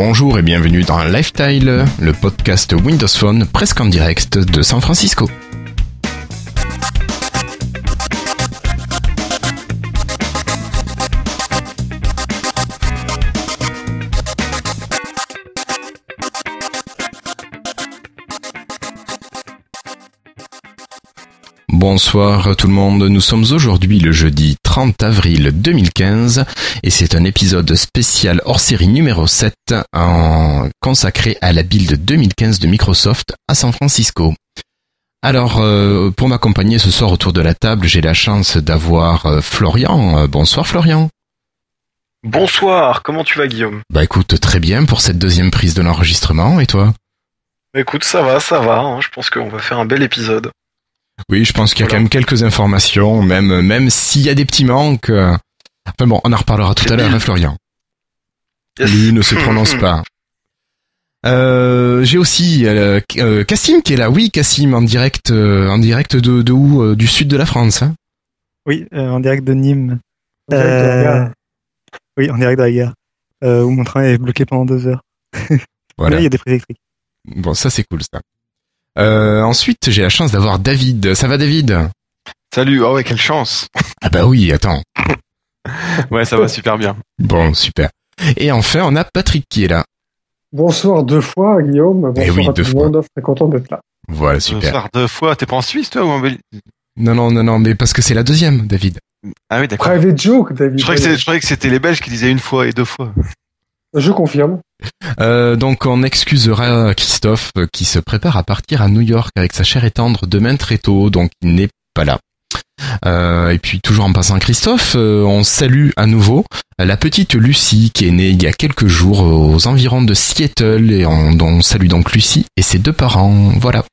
Bonjour et bienvenue dans Lifestyle, le podcast Windows Phone presque en direct de San Francisco. Bonsoir tout le monde, nous sommes aujourd'hui le jeudi 30 avril 2015 et c'est un épisode spécial hors série numéro 7 en... consacré à la build 2015 de Microsoft à San Francisco. Alors, euh, pour m'accompagner ce soir autour de la table, j'ai la chance d'avoir euh, Florian. Euh, bonsoir Florian. Bonsoir, comment tu vas Guillaume? Bah écoute, très bien pour cette deuxième prise de l'enregistrement, et toi? Écoute, ça va, ça va, hein. je pense qu'on va faire un bel épisode. Oui, je pense qu'il y a quand même quelques informations, même même s'il y a des petits manques. euh, Enfin bon, on en reparlera tout à l'heure, hein, Florian. Yes. Lui ne se prononce pas. Euh, j'ai aussi euh, euh, Cassim qui est là. Oui, Cassim en direct, euh, en direct de, de où euh, Du sud de la France. Hein Oui, euh, en direct de Nîmes. En direct de la Euh, gare. Oui, en direct de la gare. Euh, où mon train est bloqué pendant deux heures. voilà. Là, il y a des prises électriques. Bon, ça c'est cool ça. Euh, ensuite, j'ai la chance d'avoir David. Ça va, David? Salut, oh ouais, quelle chance. Ah bah oui, attends. Ouais, ça va super bien. Bon, super. Et enfin, on a Patrick qui est là. Bonsoir deux fois, Guillaume. Bonsoir Eh oui, à deux tout fois. le monde. Très content d'être là. Voilà, super. Bonsoir deux fois. T'es pas en Suisse, toi, ou en Belgique? Non, non, non, non, mais parce que c'est la deuxième, David. Ah oui, d'accord. Private joke, David. Je croyais que c'était les Belges qui disaient une fois et deux fois. Je confirme. Euh, donc on excusera Christophe euh, qui se prépare à partir à New York avec sa chère et tendre demain très tôt, donc il n'est pas là. Euh, et puis toujours en passant Christophe, euh, on salue à nouveau la petite Lucie qui est née il y a quelques jours aux environs de Seattle et on, salue donc Lucie et ses deux parents. Voilà.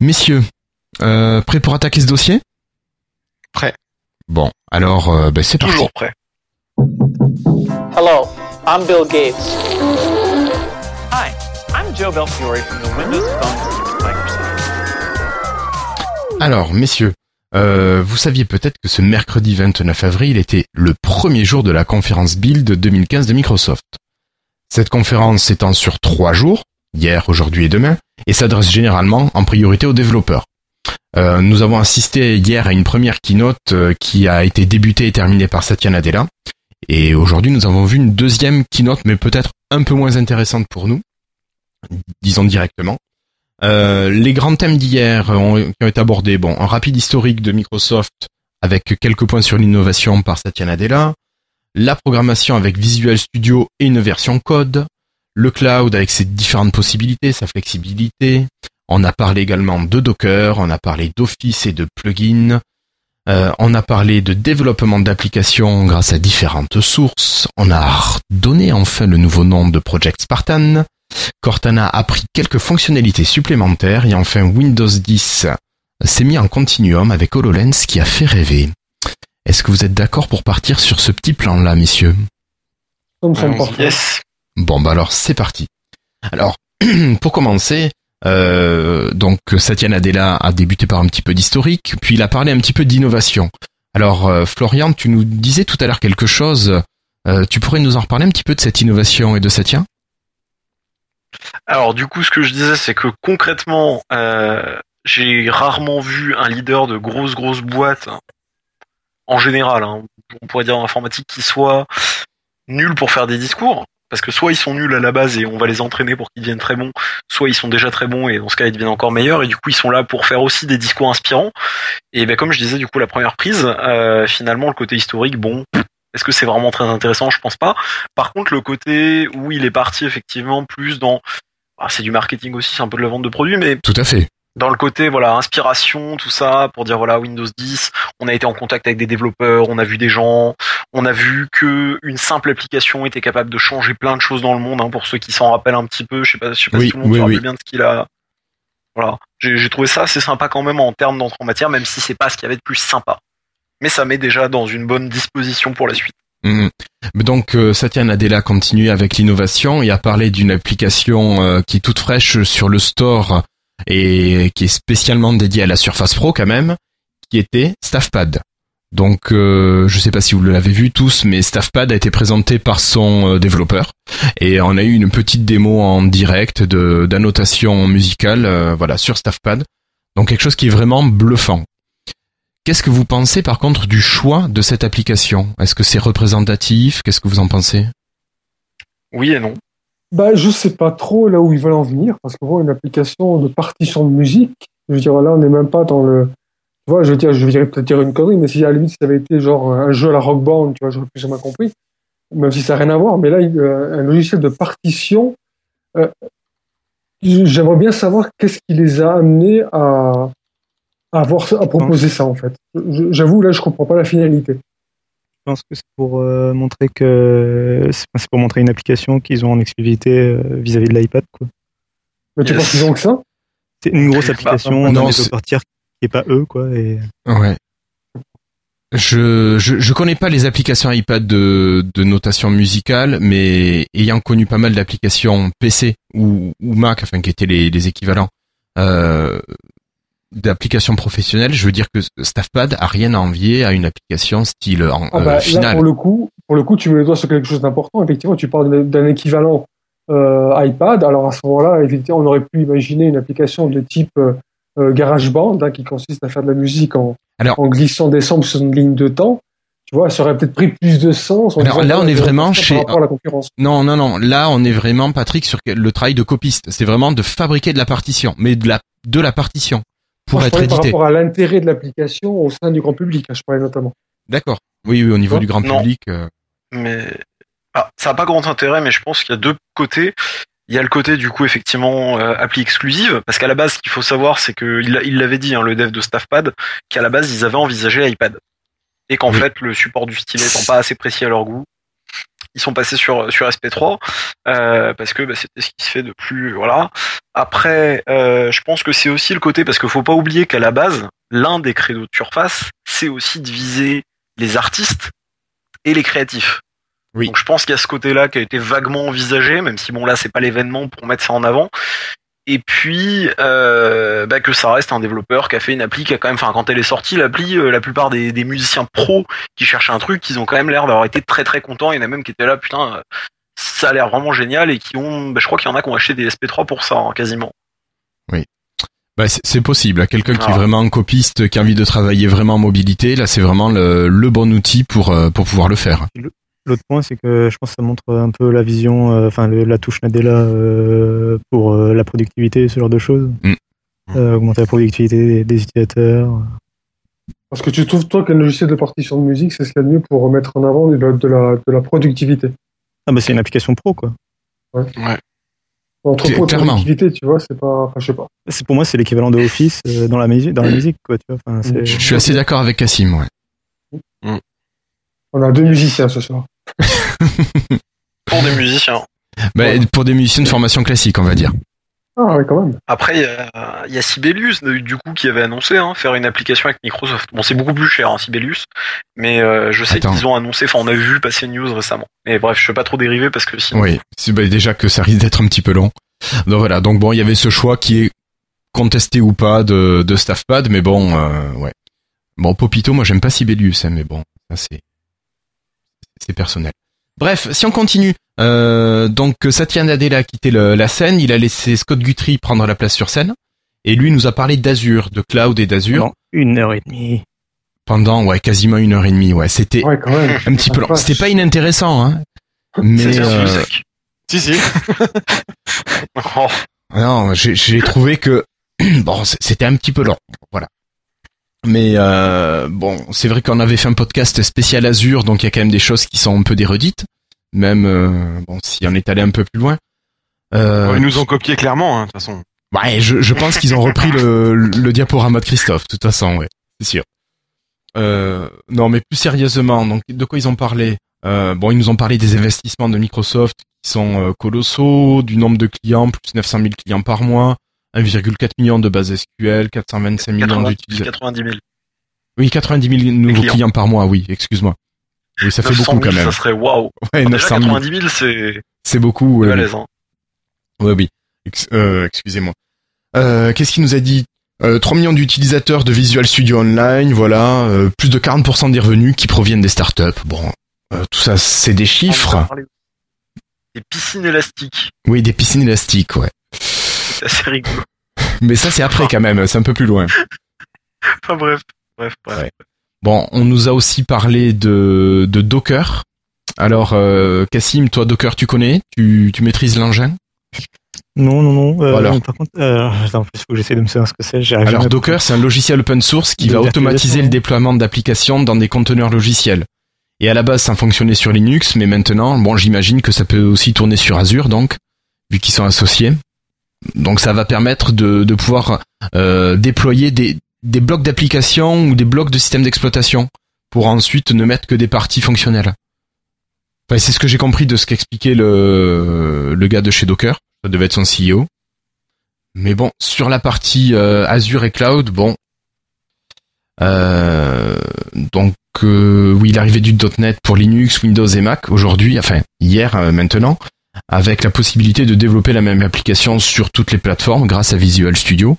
Messieurs, euh, prêts pour attaquer ce dossier? Prêt. Bon, alors euh, ben, c'est parti. Toujours prêt. Hello, I'm Bill Gates. Hi, I'm Joe Belfiore from the Windows Phone Microsoft. Alors, messieurs, euh, vous saviez peut-être que ce mercredi 29 avril était le premier jour de la conférence Build 2015 de Microsoft. Cette conférence s'étend sur trois jours, hier, aujourd'hui et demain, et s'adresse généralement en priorité aux développeurs. Euh, nous avons assisté hier à une première keynote euh, qui a été débutée et terminée par Satya Nadella, et aujourd'hui nous avons vu une deuxième keynote, mais peut-être un peu moins intéressante pour nous, disons directement. Euh, les grands thèmes d'hier ont, ont été abordés, bon, un rapide historique de Microsoft avec quelques points sur l'innovation par Satya Nadella, la programmation avec Visual Studio et une version code, le cloud avec ses différentes possibilités, sa flexibilité. On a parlé également de Docker, on a parlé d'Office et de plugins. Euh, on a parlé de développement d'applications grâce à différentes sources. On a donné enfin le nouveau nom de Project Spartan. Cortana a pris quelques fonctionnalités supplémentaires et enfin Windows 10 s'est mis en continuum avec HoloLens qui a fait rêver. Est-ce que vous êtes d'accord pour partir sur ce petit plan-là, messieurs? Yes. Bon, bah alors c'est parti. Alors, pour commencer, euh, donc Satya Nadella a débuté par un petit peu d'historique, puis il a parlé un petit peu d'innovation. Alors, euh, Florian, tu nous disais tout à l'heure quelque chose. euh, tu pourrais nous en reparler un petit peu de cette innovation et de Satya? Alors du coup, ce que je disais, c'est que concrètement, euh, j'ai rarement vu un leader de grosses boîtes, hein, en général, hein, on pourrait dire en informatique, qui soit nul pour faire des discours. Parce que soit ils sont nuls à la base et on va les entraîner pour qu'ils deviennent très bons, soit ils sont déjà très bons et dans ce cas ils deviennent encore meilleurs et du coup ils sont là pour faire aussi des discours inspirants. Et ben comme je disais du coup la première prise, euh, finalement le côté historique, bon, est-ce que c'est vraiment très intéressant? Je pense pas. Par contre le côté où il est parti effectivement plus dans ah, c'est du marketing aussi, c'est un peu de la vente de produits, mais Tout à fait. Dans le côté voilà inspiration, tout ça, pour dire voilà Windows 10, on a été en contact avec des développeurs, on a vu des gens, on a vu que une simple application était capable de changer plein de choses dans le monde. hein, pour ceux qui s'en rappellent un petit peu, je sais pas, je sais pas Oui, si tout le monde oui, se rappelle oui. bien de ce qu'il a. Voilà, j'ai trouvé ça assez sympa quand même en termes d'entrée en matière, même si c'est pas ce qu'il y avait de plus sympa. Mais ça met déjà dans une bonne disposition pour la suite. Mais Donc euh, Satya Nadella continue avec l'innovation et a parlé d'une application euh, qui est toute fraîche sur le store et qui est spécialement dédiée à la Surface Pro quand même, qui était StaffPad. Donc, euh, je sais pas si vous l'avez vu tous, mais StaffPad a été présenté par son euh, développeur et on a eu une petite démo en direct d'annotation musicale, euh, voilà, sur StaffPad. Donc quelque chose qui est vraiment bluffant. Qu'est-ce que vous pensez par contre du choix de cette application? Est-ce que c'est représentatif? Qu'est-ce que vous en pensez? Oui et non. Bah, je sais pas trop là où ils veulent en venir, parce que bon, une application de partition de musique, je veux dire, là, on n'est même pas dans le. Tu vois, je veux dire, je vais peut-être dire une connerie, mais si à la limite, ça avait été genre un jeu à la rock band, tu vois, j'aurais plus moins compris, même si ça n'a rien à voir, mais là, euh, un logiciel de partition, euh, j'aimerais bien savoir qu'est-ce qui les a amenés à, à, avoir, à proposer ça, en fait. J'avoue, là, je comprends pas la finalité. Je pense que c'est pour euh, montrer que c'est pour montrer une application qu'ils ont en exclusivité euh, vis-à-vis de l'iPad. quoi. Mais tu Yes. penses qu'ils ont que ça? C'est une grosse Bah, application non, d'un c'est- développeur tiers qui est pas eux quoi. Et Ouais. Je, je je connais pas les applications iPad de de notation musicale, mais ayant connu pas mal d'applications PC ou, ou Mac, enfin qui étaient les, les équivalents euh, d'applications professionnelles, je veux dire que StaffPad a rien à envier à une application style en, Ah euh, bah, là, finale. pour le coup, pour le coup, tu mets le doigt sur quelque chose d'important. Effectivement, tu parles d'un- équivalent euh, iPad. Alors à ce moment-là, effectivement, on aurait pu imaginer une application de type euh, GarageBand hein, qui consiste à faire de la musique en, Alors- en glissant des samples sur une ligne de temps. Tu vois, ça aurait peut-être pris plus de sens. en Alors là, on est vraiment chez- à la concurrence. Non, non, non. Là, on est vraiment Patrick sur le travail de copiste. C'est vraiment de fabriquer de la partition, mais de la de la partition pour Moi, je être parlais par rapport à l'intérêt de l'application au sein du grand public. hein, je parlais notamment. D'accord. Oui, oui, au niveau Non. du grand public. euh, mais ah, ça n'a pas grand intérêt, mais je pense qu'il y a deux côtés. Il y a le côté du coup effectivement euh, appli exclusive, parce qu'à la base, ce qu'il faut savoir, c'est que il il l'avait dit, hein, le dev de StaffPad, qu'à la base ils avaient envisagé l'iPad et qu'en Oui. fait le support du stylet étant pas assez précis à leur goût, ils sont passés sur sur SP3 euh, parce que bah, c'était ce qui se fait de plus voilà. Après, euh, je pense que c'est aussi le côté parce qu'il faut pas oublier qu'à la base, l'un des créneaux de surface, c'est aussi de viser les artistes et les créatifs. Oui. Donc je pense qu'il y a ce côté-là qui a été vaguement envisagé, même si bon là c'est pas l'événement pour mettre ça en avant. Et puis euh, bah, que ça reste un développeur qui a fait une appli qui a quand même, enfin quand elle est sortie l'appli, euh, la plupart des, des musiciens pros qui cherchent un truc, ils ont quand même l'air d'avoir été très très contents. Il y en a même qui étaient là, putain, euh, ça a l'air vraiment génial et qui ont, bah, je crois qu'il y en a qui ont acheté des SP3 pour ça hein, quasiment. Bah, c'est- c'est possible. Quelqu'un qui est Ah. vraiment un copiste, qui a envie de travailler vraiment en mobilité, là, c'est vraiment le, le bon outil pour euh, pour pouvoir le faire. L'autre point c'est que je pense que ça montre un peu la vision, euh, enfin le- la touche Nadella euh, pour euh, la productivité, ce genre de choses. Mm. Euh, augmenter la productivité des, des utilisateurs. Parce que tu trouves, toi, qu'un logiciel de partition de musique, c'est ce qu'il y a de mieux pour mettre en avant de la, de la, de la productivité. Ah bah c'est une application pro quoi. Entre Cl- pro et clairement. productivité, tu vois, c'est pas. Enfin, je sais pas. C'est pour moi c'est l'équivalent de Office euh, dans la musique, dans la musique quoi. Tu vois. Enfin, c'est- Je, je suis assez d'accord avec Cassim. Ouais. On a deux musiciens ce soir. Pour des musiciens. Bah, Pour des musiciens de formation classique, on va dire. Ah, ouais, quand même. Après, il y a, il y a Sibelius, du coup, qui avait annoncé hein, faire une application avec Microsoft. Bon, c'est beaucoup plus cher, hein, Sibelius, mais euh, je sais qu'ils ont annoncé, enfin, on a vu passer une news récemment. Mais bref, je vais pas trop dériver parce que sinon. Oui. Bah, déjà que ça risque d'être un petit peu long. Donc voilà. Donc bon, il y avait ce choix qui est contesté ou pas de, de StaffPad, mais bon, euh, ouais. Bon, Popito, moi j'aime pas Sibelius, hein, mais bon, ça c'est c'est personnel. Bref, si on continue, euh, donc Satya Nadella a quitté le- la scène, il a laissé Scott Guthrie prendre la place sur scène, et lui nous a parlé d'Azure, de cloud et d'Azure pendant une heure et demie. pendant ouais quasiment une heure et demie. Ouais, c'était Ouais, quand même. un petit peu long. vache. C'était pas inintéressant, hein. Mais euh, sec. Si, si. Oh, non, j'ai trouvé que bon, c'était un petit peu long. Voilà. Mais euh, bon, c'est vrai qu'on avait fait un podcast spécial Azure, donc il y a quand même des choses qui sont un peu des redites. Même euh, bon, si on est allé un peu plus loin. Euh, Ils nous ont copié clairement, hein, de toute façon. Ouais, je, je pense qu'ils ont repris le, le diaporama de Christophe, de toute façon, ouais, c'est sûr. Euh, non, mais plus sérieusement, donc de quoi ils ont parlé? Euh, Bon, ils nous ont parlé des investissements de Microsoft qui sont euh, colossaux, du nombre de clients, plus 900 000 clients par mois, 1,4 million de bases SQL, 425 millions 90, d'utilisateurs. 90 000. Oui, 90 000 nouveaux clients. clients. par mois, oui, excuse-moi. Oui, ça fait 900 beaucoup 000, quand même. Ça serait waouh. Ouais, Déjà 900 000, 90 000, c'est c'est beaucoup. ouais, oui. oui. Ex- euh, excusez-moi. Euh, Qu'est-ce qu'il nous a dit? Euh, 3 millions d'utilisateurs de Visual Studio Online, voilà, euh, plus de 40% des revenus qui proviennent des startups. Bon, euh, tout ça, c'est des chiffres. Des piscines élastiques. Oui, des piscines élastiques, ouais. C'est assez rigolo. Mais ça, c'est après quand même, c'est un peu plus loin. Enfin bref, bref, bref. Ouais. Bon, on nous a aussi parlé de, de Docker. Alors, euh, Cassim, toi, Docker, tu connais? Tu, tu maîtrises l'engin? Non, non, non. Euh, Alors? Par contre, euh, attends, il faut que j'essaie de me savoir ce que c'est. Alors Docker, c'est un logiciel open source qui De va automatiser le déploiement d'applications dans des conteneurs logiciels. Et à la base, ça fonctionnait sur Linux, mais maintenant, bon, j'imagine que ça peut aussi tourner sur Azure, donc, vu qu'ils sont associés. Donc ça va permettre de, pouvoir euh, déployer des, blocs d'applications ou des blocs de systèmes d'exploitation pour ensuite ne mettre que des parties fonctionnelles. Enfin, c'est ce que j'ai compris de ce qu'expliquait le, gars de chez Docker. Ça devait être son CEO. Mais bon, sur la partie euh, Azure et Cloud, bon. Euh, donc oui, l'arrivée du .NET pour Linux, Windows et Mac aujourd'hui, enfin hier maintenant, avec la possibilité de développer la même application sur toutes les plateformes grâce à Visual Studio.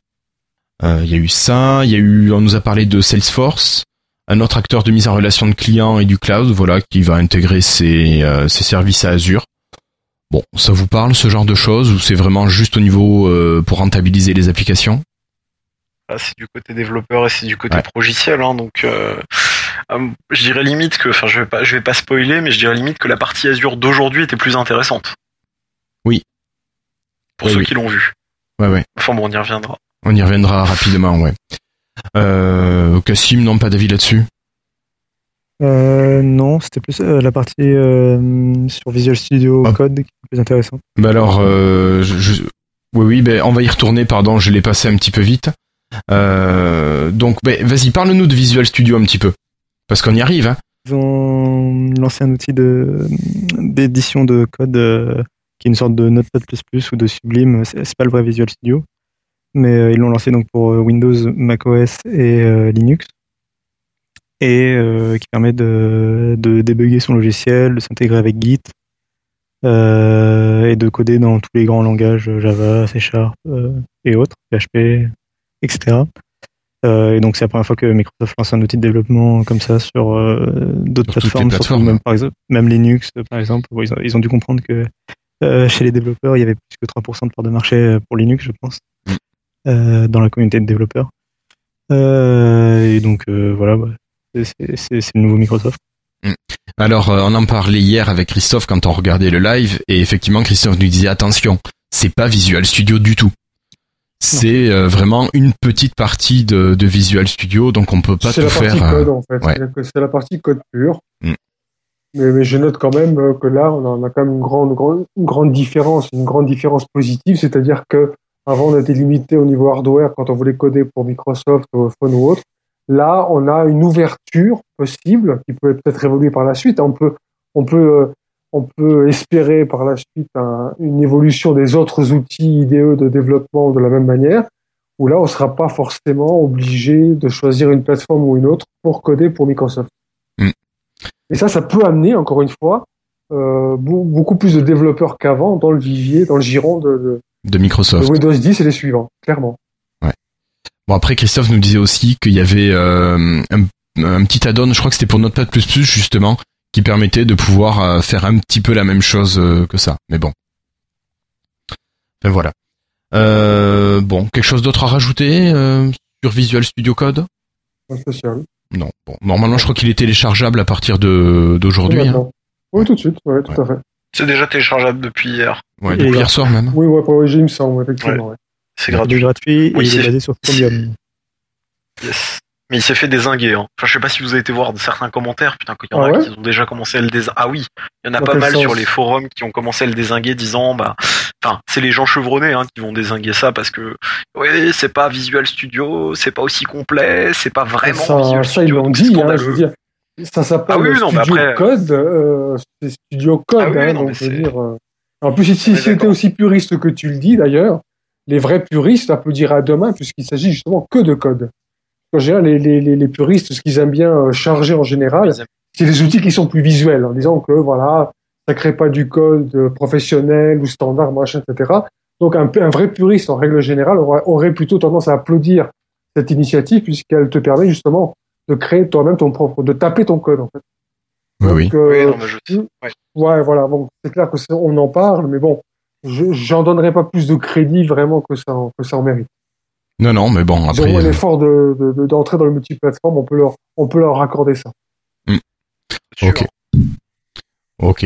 Euh, Il y a eu ça, il y a eu, on nous a parlé de Salesforce, un autre acteur de mise en relation de clients et du cloud, voilà, qui va intégrer ses, euh, ses services à Azure. Bon, ça vous parle ce genre de choses ou c'est vraiment juste au niveau euh, pour rentabiliser les applications? Là, c'est du côté développeur et c'est du côté Ouais. progiciel, hein, donc euh, je dirais limite que, enfin, je vais pas, je vais pas spoiler, mais je dirais limite que la partie Azure d'aujourd'hui était plus intéressante. Pour Oui, ceux oui. qui l'ont vu. Ouais, ouais. Enfin bon, on y reviendra. On y reviendra rapidement, ouais. Euh, Cassim, non, pas d'avis là-dessus? Euh, non, c'était plus euh, la partie euh, sur Visual Studio Ah. Code qui est plus intéressante. Bah alors, euh, je, je- oui, oui, ben on va y retourner, pardon, je l'ai passé un petit peu vite. Euh, donc, ben, vas-y, parle-nous de Visual Studio un petit peu. Parce qu'on y arrive, hein. Ils ont lancé un outil de d'édition de code euh, qui est une sorte de Notepad++ ou de Sublime. C'est pas le vrai Visual Studio, mais euh, ils l'ont lancé donc pour euh, Windows, macOS et euh, Linux, et qui permet de, de débugger son logiciel, de s'intégrer avec Git euh, et de coder dans tous les grands langages Java, C Sharp euh, et autres, PHP, etc. Euh, et donc c'est la première fois que Microsoft lance un outil de développement comme ça sur d'autres plateformes, surtout même par exemple même Linux par exemple. Bon, ils, ont, ils ont dû comprendre que euh, chez les développeurs il y avait plus que 3% de part de marché euh, pour Linux, je pense, Mm. euh, dans la communauté de développeurs. Euh, et donc euh, voilà, bah, c'est- c'est c'est- c'est le nouveau Microsoft. Alors, euh, on en parlait hier avec Christophe quand on regardait le live, et effectivement, Christophe nous disait attention, c'est pas Visual Studio du tout. C'est euh, vraiment une petite partie de, de Visual Studio, donc on peut pas C'est tout la partie faire. code en fait. ouais. C'est la partie code pur. Mm. Mais, je note quand même euh, que là, on a, quand même une grande, une grande différence, une grande différence positive, c'est-à-dire que avant on était limité au niveau hardware quand on voulait coder pour Microsoft, ou iPhone ou autre. Là, on a une ouverture possible qui peut peut-être évoluer par la suite. On peut, on peut, euh, on peut espérer par la suite un- une évolution des autres outils IDE de développement de la même manière où là, on ne sera pas forcément obligé de choisir une plateforme ou une autre pour coder pour Microsoft. Mm. Et ça, ça peut amener, encore une fois, euh, beau- beaucoup plus de développeurs qu'avant dans le vivier, dans le giron de, de- de de Microsoft. Windows 10 et les suivants, clairement. Bon après Christophe nous disait aussi qu'il y avait euh, un, un petit add-on, je crois que c'était pour Notepad++ justement, qui permettait de pouvoir euh, faire un petit peu la même chose que ça. Mais bon. Enfin voilà. Euh, bon, quelque chose d'autre à rajouter sur Visual Studio Code? Pas spécial. Non. Bon, normalement je crois qu'il est téléchargeable à partir de d'aujourd'hui. Hein. Oui, tout de suite, ouais, tout à fait. C'est déjà téléchargeable depuis hier. Ouais, depuis hier soir même. Oui, ouais, pour le il me semble, effectivement. ouais. C'est Il est gratuit. gratuit et Oui, il est c'est- basé sur Chromium. Yes. Mais il s'est fait désinguer. Hein. Enfin, je sais pas si vous avez été voir certains commentaires. Putain, qu'il y en Ah a ouais qui ont déjà commencé à le désinguer. Ah oui, il y en a Dans pas mal sens sur les forums qui ont commencé à le désinguer, disant bah, enfin, c'est les gens chevronnés hein, qui vont désinguer ça parce que oui, c'est pas Visual Studio, c'est pas aussi complet, c'est pas vraiment ça, Visual ça, Studio. ils l'ont donc dit, hein, je veux dire. Ça s'appelle Ah oui, non, Studio après- Code, euh, c'est Studio Code, Ah oui, hein, non, donc mais je veux c'est- dire. euh, En plus, si si c'était aussi puriste que tu le dis d'ailleurs, les vrais puristes applaudiront à demain puisqu'il s'agit justement que de code. En général, les, les, les, les puristes, ce qu'ils aiment bien euh, charger en général, c'est des outils qui sont plus visuels, en disant que voilà, ça crée pas du code euh, professionnel ou standard, machin, etc. Donc un, un vrai puriste, en règle générale, aurait, aurait plutôt tendance à applaudir cette initiative puisqu'elle te permet justement de créer toi-même ton propre, de taper ton code en fait. Oui, oui. Euh, Oui, non, mais je sais. Ouais. Ouais, voilà. Bon, c'est clair que on en parle, mais bon, je j'en donnerai pas plus de crédit vraiment que ça, en- que ça en mérite. Non, non, mais bon, Ils après. ont euh, l'effort de, de, de- d'entrer dans le multiplateforme, on peut leur, on peut leur accorder ça. c'est Ok. Ok.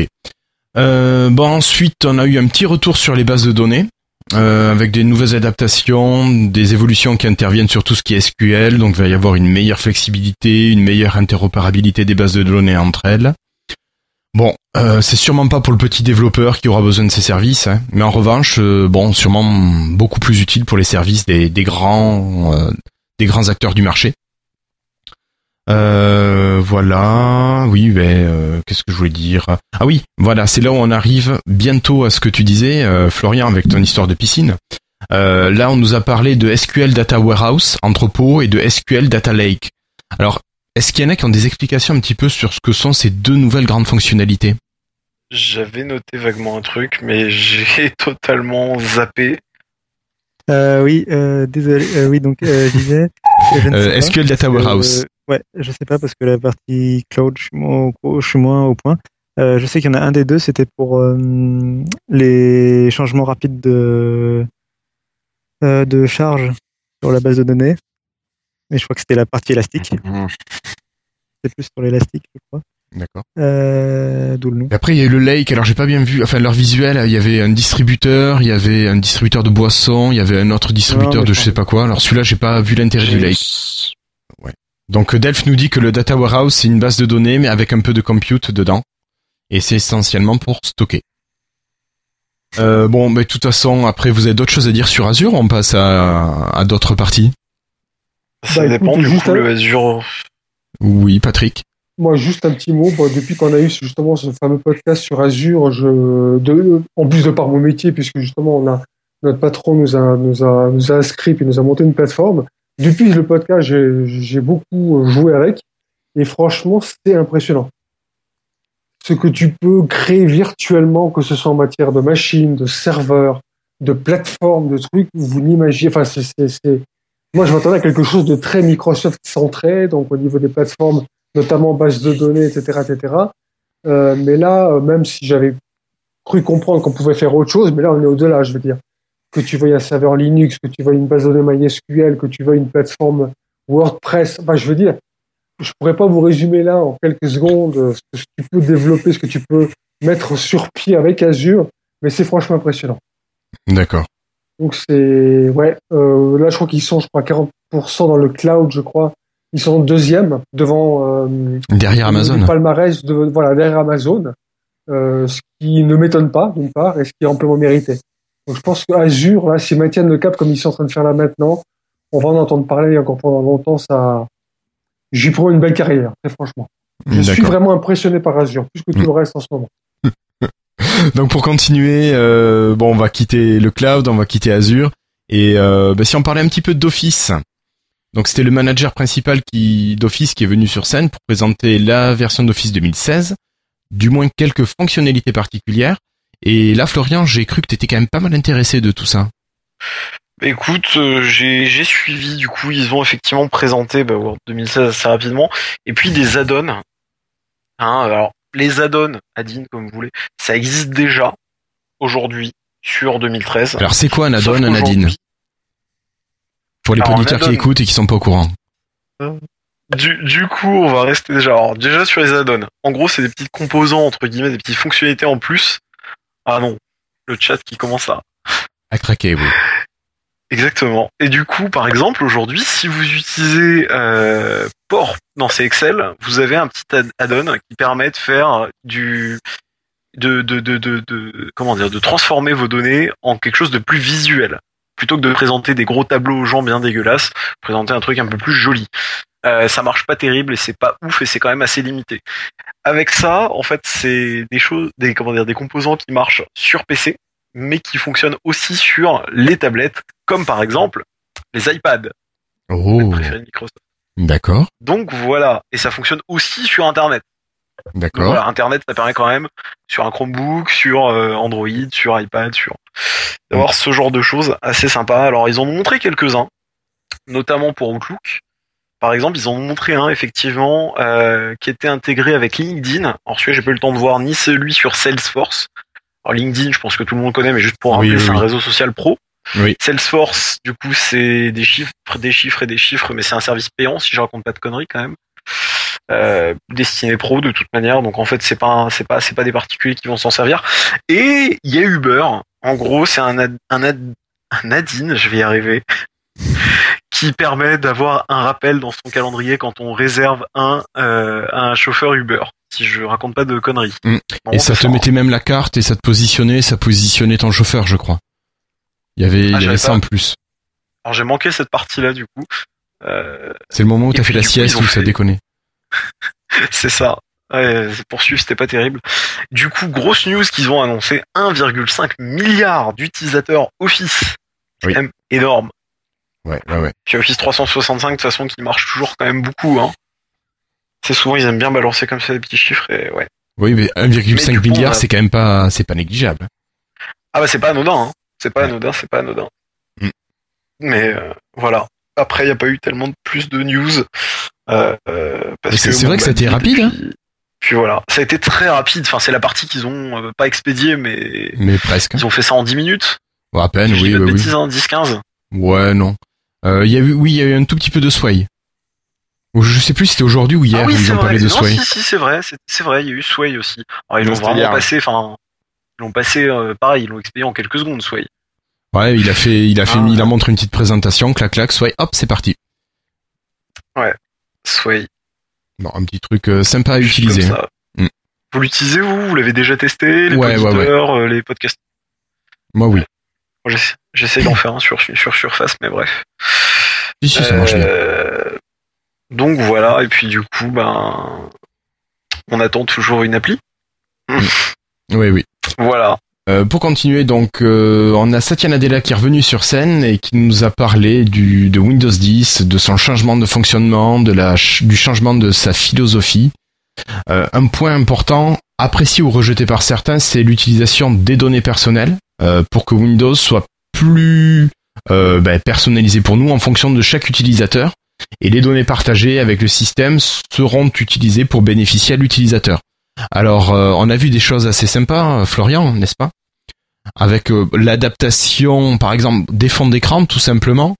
Euh, bon, ensuite, on a eu un petit retour sur les bases de données, euh, avec des nouvelles adaptations, des évolutions qui interviennent sur tout ce qui est SQL, donc il va y avoir une meilleure flexibilité, une meilleure interopérabilité des bases de données entre elles. Bon, euh, c'est sûrement pas pour le petit développeur qui aura besoin de ces services, hein, mais en revanche, euh, bon, sûrement beaucoup plus utile pour les services des, des grands, euh, des grands acteurs du marché. Euh, voilà, oui, ben, euh, qu'est-ce que je voulais dire? Ah oui, voilà, c'est là où on arrive bientôt à ce que tu disais, euh, Florian, avec ton histoire de piscine. Euh, là, on nous a parlé de SQL Data Warehouse, entrepôt, et de SQL Data Lake. Alors, est-ce qu'il y en a qui ont des explications un petit peu sur ce que sont ces deux nouvelles grandes fonctionnalités? J'avais noté vaguement un truc, mais j'ai totalement zappé. Euh, oui, euh, désolé. Euh, oui, donc euh, je disais. je Euh, SQL Data Warehouse. Ouais, je sais pas parce que la partie cloud, je suis moins au, je suis moins au point. Euh, je sais qu'il y en a un des deux, c'était pour euh, les changements rapides de euh, de charge sur la base de données. Mais je crois que c'était la partie élastique. Mhm. C'est plus sur l'élastique, je crois. D'accord. Euh, D'où le nom. Et après, il y a eu le Lake. Alors, j'ai pas bien vu. Enfin, leur visuel, il y avait un distributeur, il y avait un distributeur de boissons, il y avait un autre distributeur de je je sais pas quoi. Alors, celui-là, j'ai pas vu l'intérêt du Lake. Donc Delph nous dit que le data warehouse c'est une base de données mais avec un peu de compute dedans et c'est essentiellement pour stocker. Euh, bon, mais de toute façon, après vous avez d'autres choses à dire sur Azure, on passe à, à d'autres parties. Ça Bah, dépend écoute, du coup, un- le Azure. Oui, Patrick. Moi, juste un petit mot. Bon, depuis qu'on a eu justement ce fameux podcast sur Azure, je, de, en plus de par mon métier, puisque justement, on a, notre patron nous a, nous a, nous a inscrit puis nous a monté une plateforme. Depuis le podcast, j'ai, beaucoup joué avec. Et franchement, c'est impressionnant. Ce que tu peux créer virtuellement, que ce soit en matière de machines, de serveurs, de plateformes, de trucs, vous n'imaginez, enfin, c'est, moi, je m'attendais à quelque chose de très Microsoft centré, donc au niveau des plateformes, notamment base de données, etc., etc. Euh, mais là, euh, même si j'avais cru comprendre qu'on pouvait faire autre chose, mais là, on est au-delà, je veux dire. Que tu veuilles un serveur Linux, que tu veuilles une base de données MySQL, que tu veuilles une plateforme WordPress, enfin, je veux dire, je pourrais pas vous résumer là en quelques secondes euh, ce que tu peux développer, ce que tu peux mettre sur pied avec Azure, mais c'est franchement impressionnant. D'accord. Donc c'est ouais, euh, là je crois qu'ils sont, je crois, 40% dans le cloud, je crois. Ils sont deuxième devant euh, Derrière Amazon. palmarès de voilà derrière Amazon, euh, ce qui ne m'étonne pas d'une part et ce qui est amplement mérité. Donc je pense que Azure là, s'ils maintiennent le cap comme ils sont en train de faire là maintenant, on va en entendre parler encore pendant longtemps. Ça, j'y prends une belle carrière, très franchement. Je suis vraiment impressionné par Azure, plus que tout le reste en ce moment. Donc pour continuer, euh, bon, on va quitter le cloud, on va quitter Azure et euh, bah, si on parlait un petit peu d'Office. Donc c'était le manager principal qui d'Office qui est venu sur scène pour présenter la version d'Office 2016, du moins quelques fonctionnalités particulières. Et là, Florian, j'ai cru que tu étais quand même pas mal intéressé de tout ça. Écoute, euh, j'ai suivi, du coup, ils ont effectivement présenté bah, Word 2016 assez rapidement, et puis des add-ons. Hein, alors, les add-ons, add-in comme vous voulez, ça existe déjà aujourd'hui sur 2013. Alors c'est quoi un add-on, un add-in Pour les auditeurs qui écoutent et qui sont pas au courant. Du, du coup, on va rester déjà. Alors, déjà sur les add-ons. En gros, c'est des petits composants, entre guillemets, des petites fonctionnalités en plus. Ah non, le chat qui commence à... À craquer, oui. Exactement. Et du coup, par exemple, aujourd'hui, si vous utilisez euh, Port, non, c'est Excel, vous avez un petit add- add-on qui permet de faire du... De, de, de, de- comment dire, de transformer vos données en quelque chose de plus visuel. Plutôt que de présenter des gros tableaux aux gens bien dégueulasses, présenter un truc un peu plus joli. Euh, ça marche pas terrible et c'est pas ouf et c'est quand même assez limité. Avec ça, en fait, c'est des choses, des comment dire, des composants qui marchent sur PC, mais qui fonctionnent aussi sur les tablettes, comme par exemple les iPads, Oh, d'accord, Donc voilà, et ça fonctionne aussi sur Internet. D'accord. voilà, Internet, ça permet quand même sur un Chromebook, sur euh, Android, sur iPad, sur d'avoir ce genre de choses assez sympa. Alors ils en ont montré quelques-uns. notamment pour Outlook. Par exemple, ils ont montré un effectivement euh, qui était intégré avec LinkedIn. Alors celui-là, j'ai pas eu le temps de voir ni celui sur Salesforce. Alors LinkedIn, je pense que tout le monde connaît, mais juste pour rappeler, oui, c'est un réseau social pro. Oui. Salesforce, du coup, c'est des chiffres, des chiffres et des chiffres, mais c'est un service payant si je raconte pas de conneries quand même. Euh, destiné pro de toute manière, donc en fait c'est pas c'est pas c'est pas des particuliers qui vont s'en servir. Et il y a Uber. En gros, c'est un ad- un, ad- un add-in, je vais y arriver, qui permet d'avoir un rappel dans son calendrier quand on réserve un euh, un chauffeur Uber. Si je raconte pas de conneries. Mm. Bon, Et ça te fort. mettait même la carte et ça te positionnait, ça positionnait ton chauffeur, je crois. Il y avait, il y Ah, avait ça en plus. Alors j'ai manqué cette partie-là du coup. Euh, C'est le moment où t'as fait la sieste où ça déconnait. c'est ça. Ouais, poursuivre, c'était pas terrible. Du coup, grosse news qu'ils ont annoncé 1,5 milliard d'utilisateurs Office. Oui. énorme. Ouais, ouais, ouais. Puis Office 365, de toute façon, qui marche toujours quand même beaucoup. Hein. C'est souvent, ils aiment bien balancer comme ça des petits chiffres. Et ouais. Oui, mais Mais 1,5 du coup, milliard, a- c'est quand même pas, c'est pas négligeable. Ah bah c'est pas anodin. Hein. C'est pas anodin, c'est pas anodin. Mm. Mais euh, voilà. Après, il n'y a pas eu tellement de plus de news. Euh, euh, c'est- que, vrai que ça a été puis- rapide, hein. Puis, puis voilà. Ça a été très rapide. Enfin, c'est la partie qu'ils ont euh, pas expédiée, mais Mais presque. ils ont fait ça en 10 minutes. Bon, à peine, oui, de oui, oui. hein, 10-15. Ouais, non. Euh, il y a eu, oui, il y a eu un tout petit peu de Sway. Je sais plus si c'était aujourd'hui ou hier ah oui, ils ont vrai. parlé de non, Sway. si, si, c'est vrai. C'est vrai. Il y a eu Sway aussi. Alors, ils l'ont vraiment hier. passé. Enfin, ils l'ont passé euh, pareil. Ils l'ont expédié en quelques secondes, Sway. Ouais, il a fait, il a fait, Ah. il a montré une petite présentation, clac, clac, Sway, hop, c'est parti. Sway. Bon, un petit truc euh, sympa à utiliser. comme ça. Mm. Vous l'utilisez vous? Vous l'avez déjà testé Les Ouais, ouais, ouais. euh, les podcasts? Moi, oui. J'essaie d'en faire un sur, sur Surface, mais bref. Si, si, ça marche bien. Euh, Donc voilà, et puis du coup, ben, on attend toujours une appli. Oui, oui. Voilà. Euh, pour continuer, donc, euh, on a Satya Nadella qui est revenu sur scène et qui nous a parlé du, de Windows 10, de son changement de fonctionnement, de la, du changement de sa philosophie. Euh, un point important, apprécié ou rejeté par certains, c'est l'utilisation des données personnelles pour que Windows soit plus euh, ben, personnalisé pour nous en fonction de chaque utilisateur. Et les données partagées avec le système seront utilisées pour bénéficier à l'utilisateur. Alors, euh, on a vu des choses assez sympas, euh, Florian, n'est-ce pas? Avec euh, l'adaptation, par exemple, des fonds d'écran, tout simplement.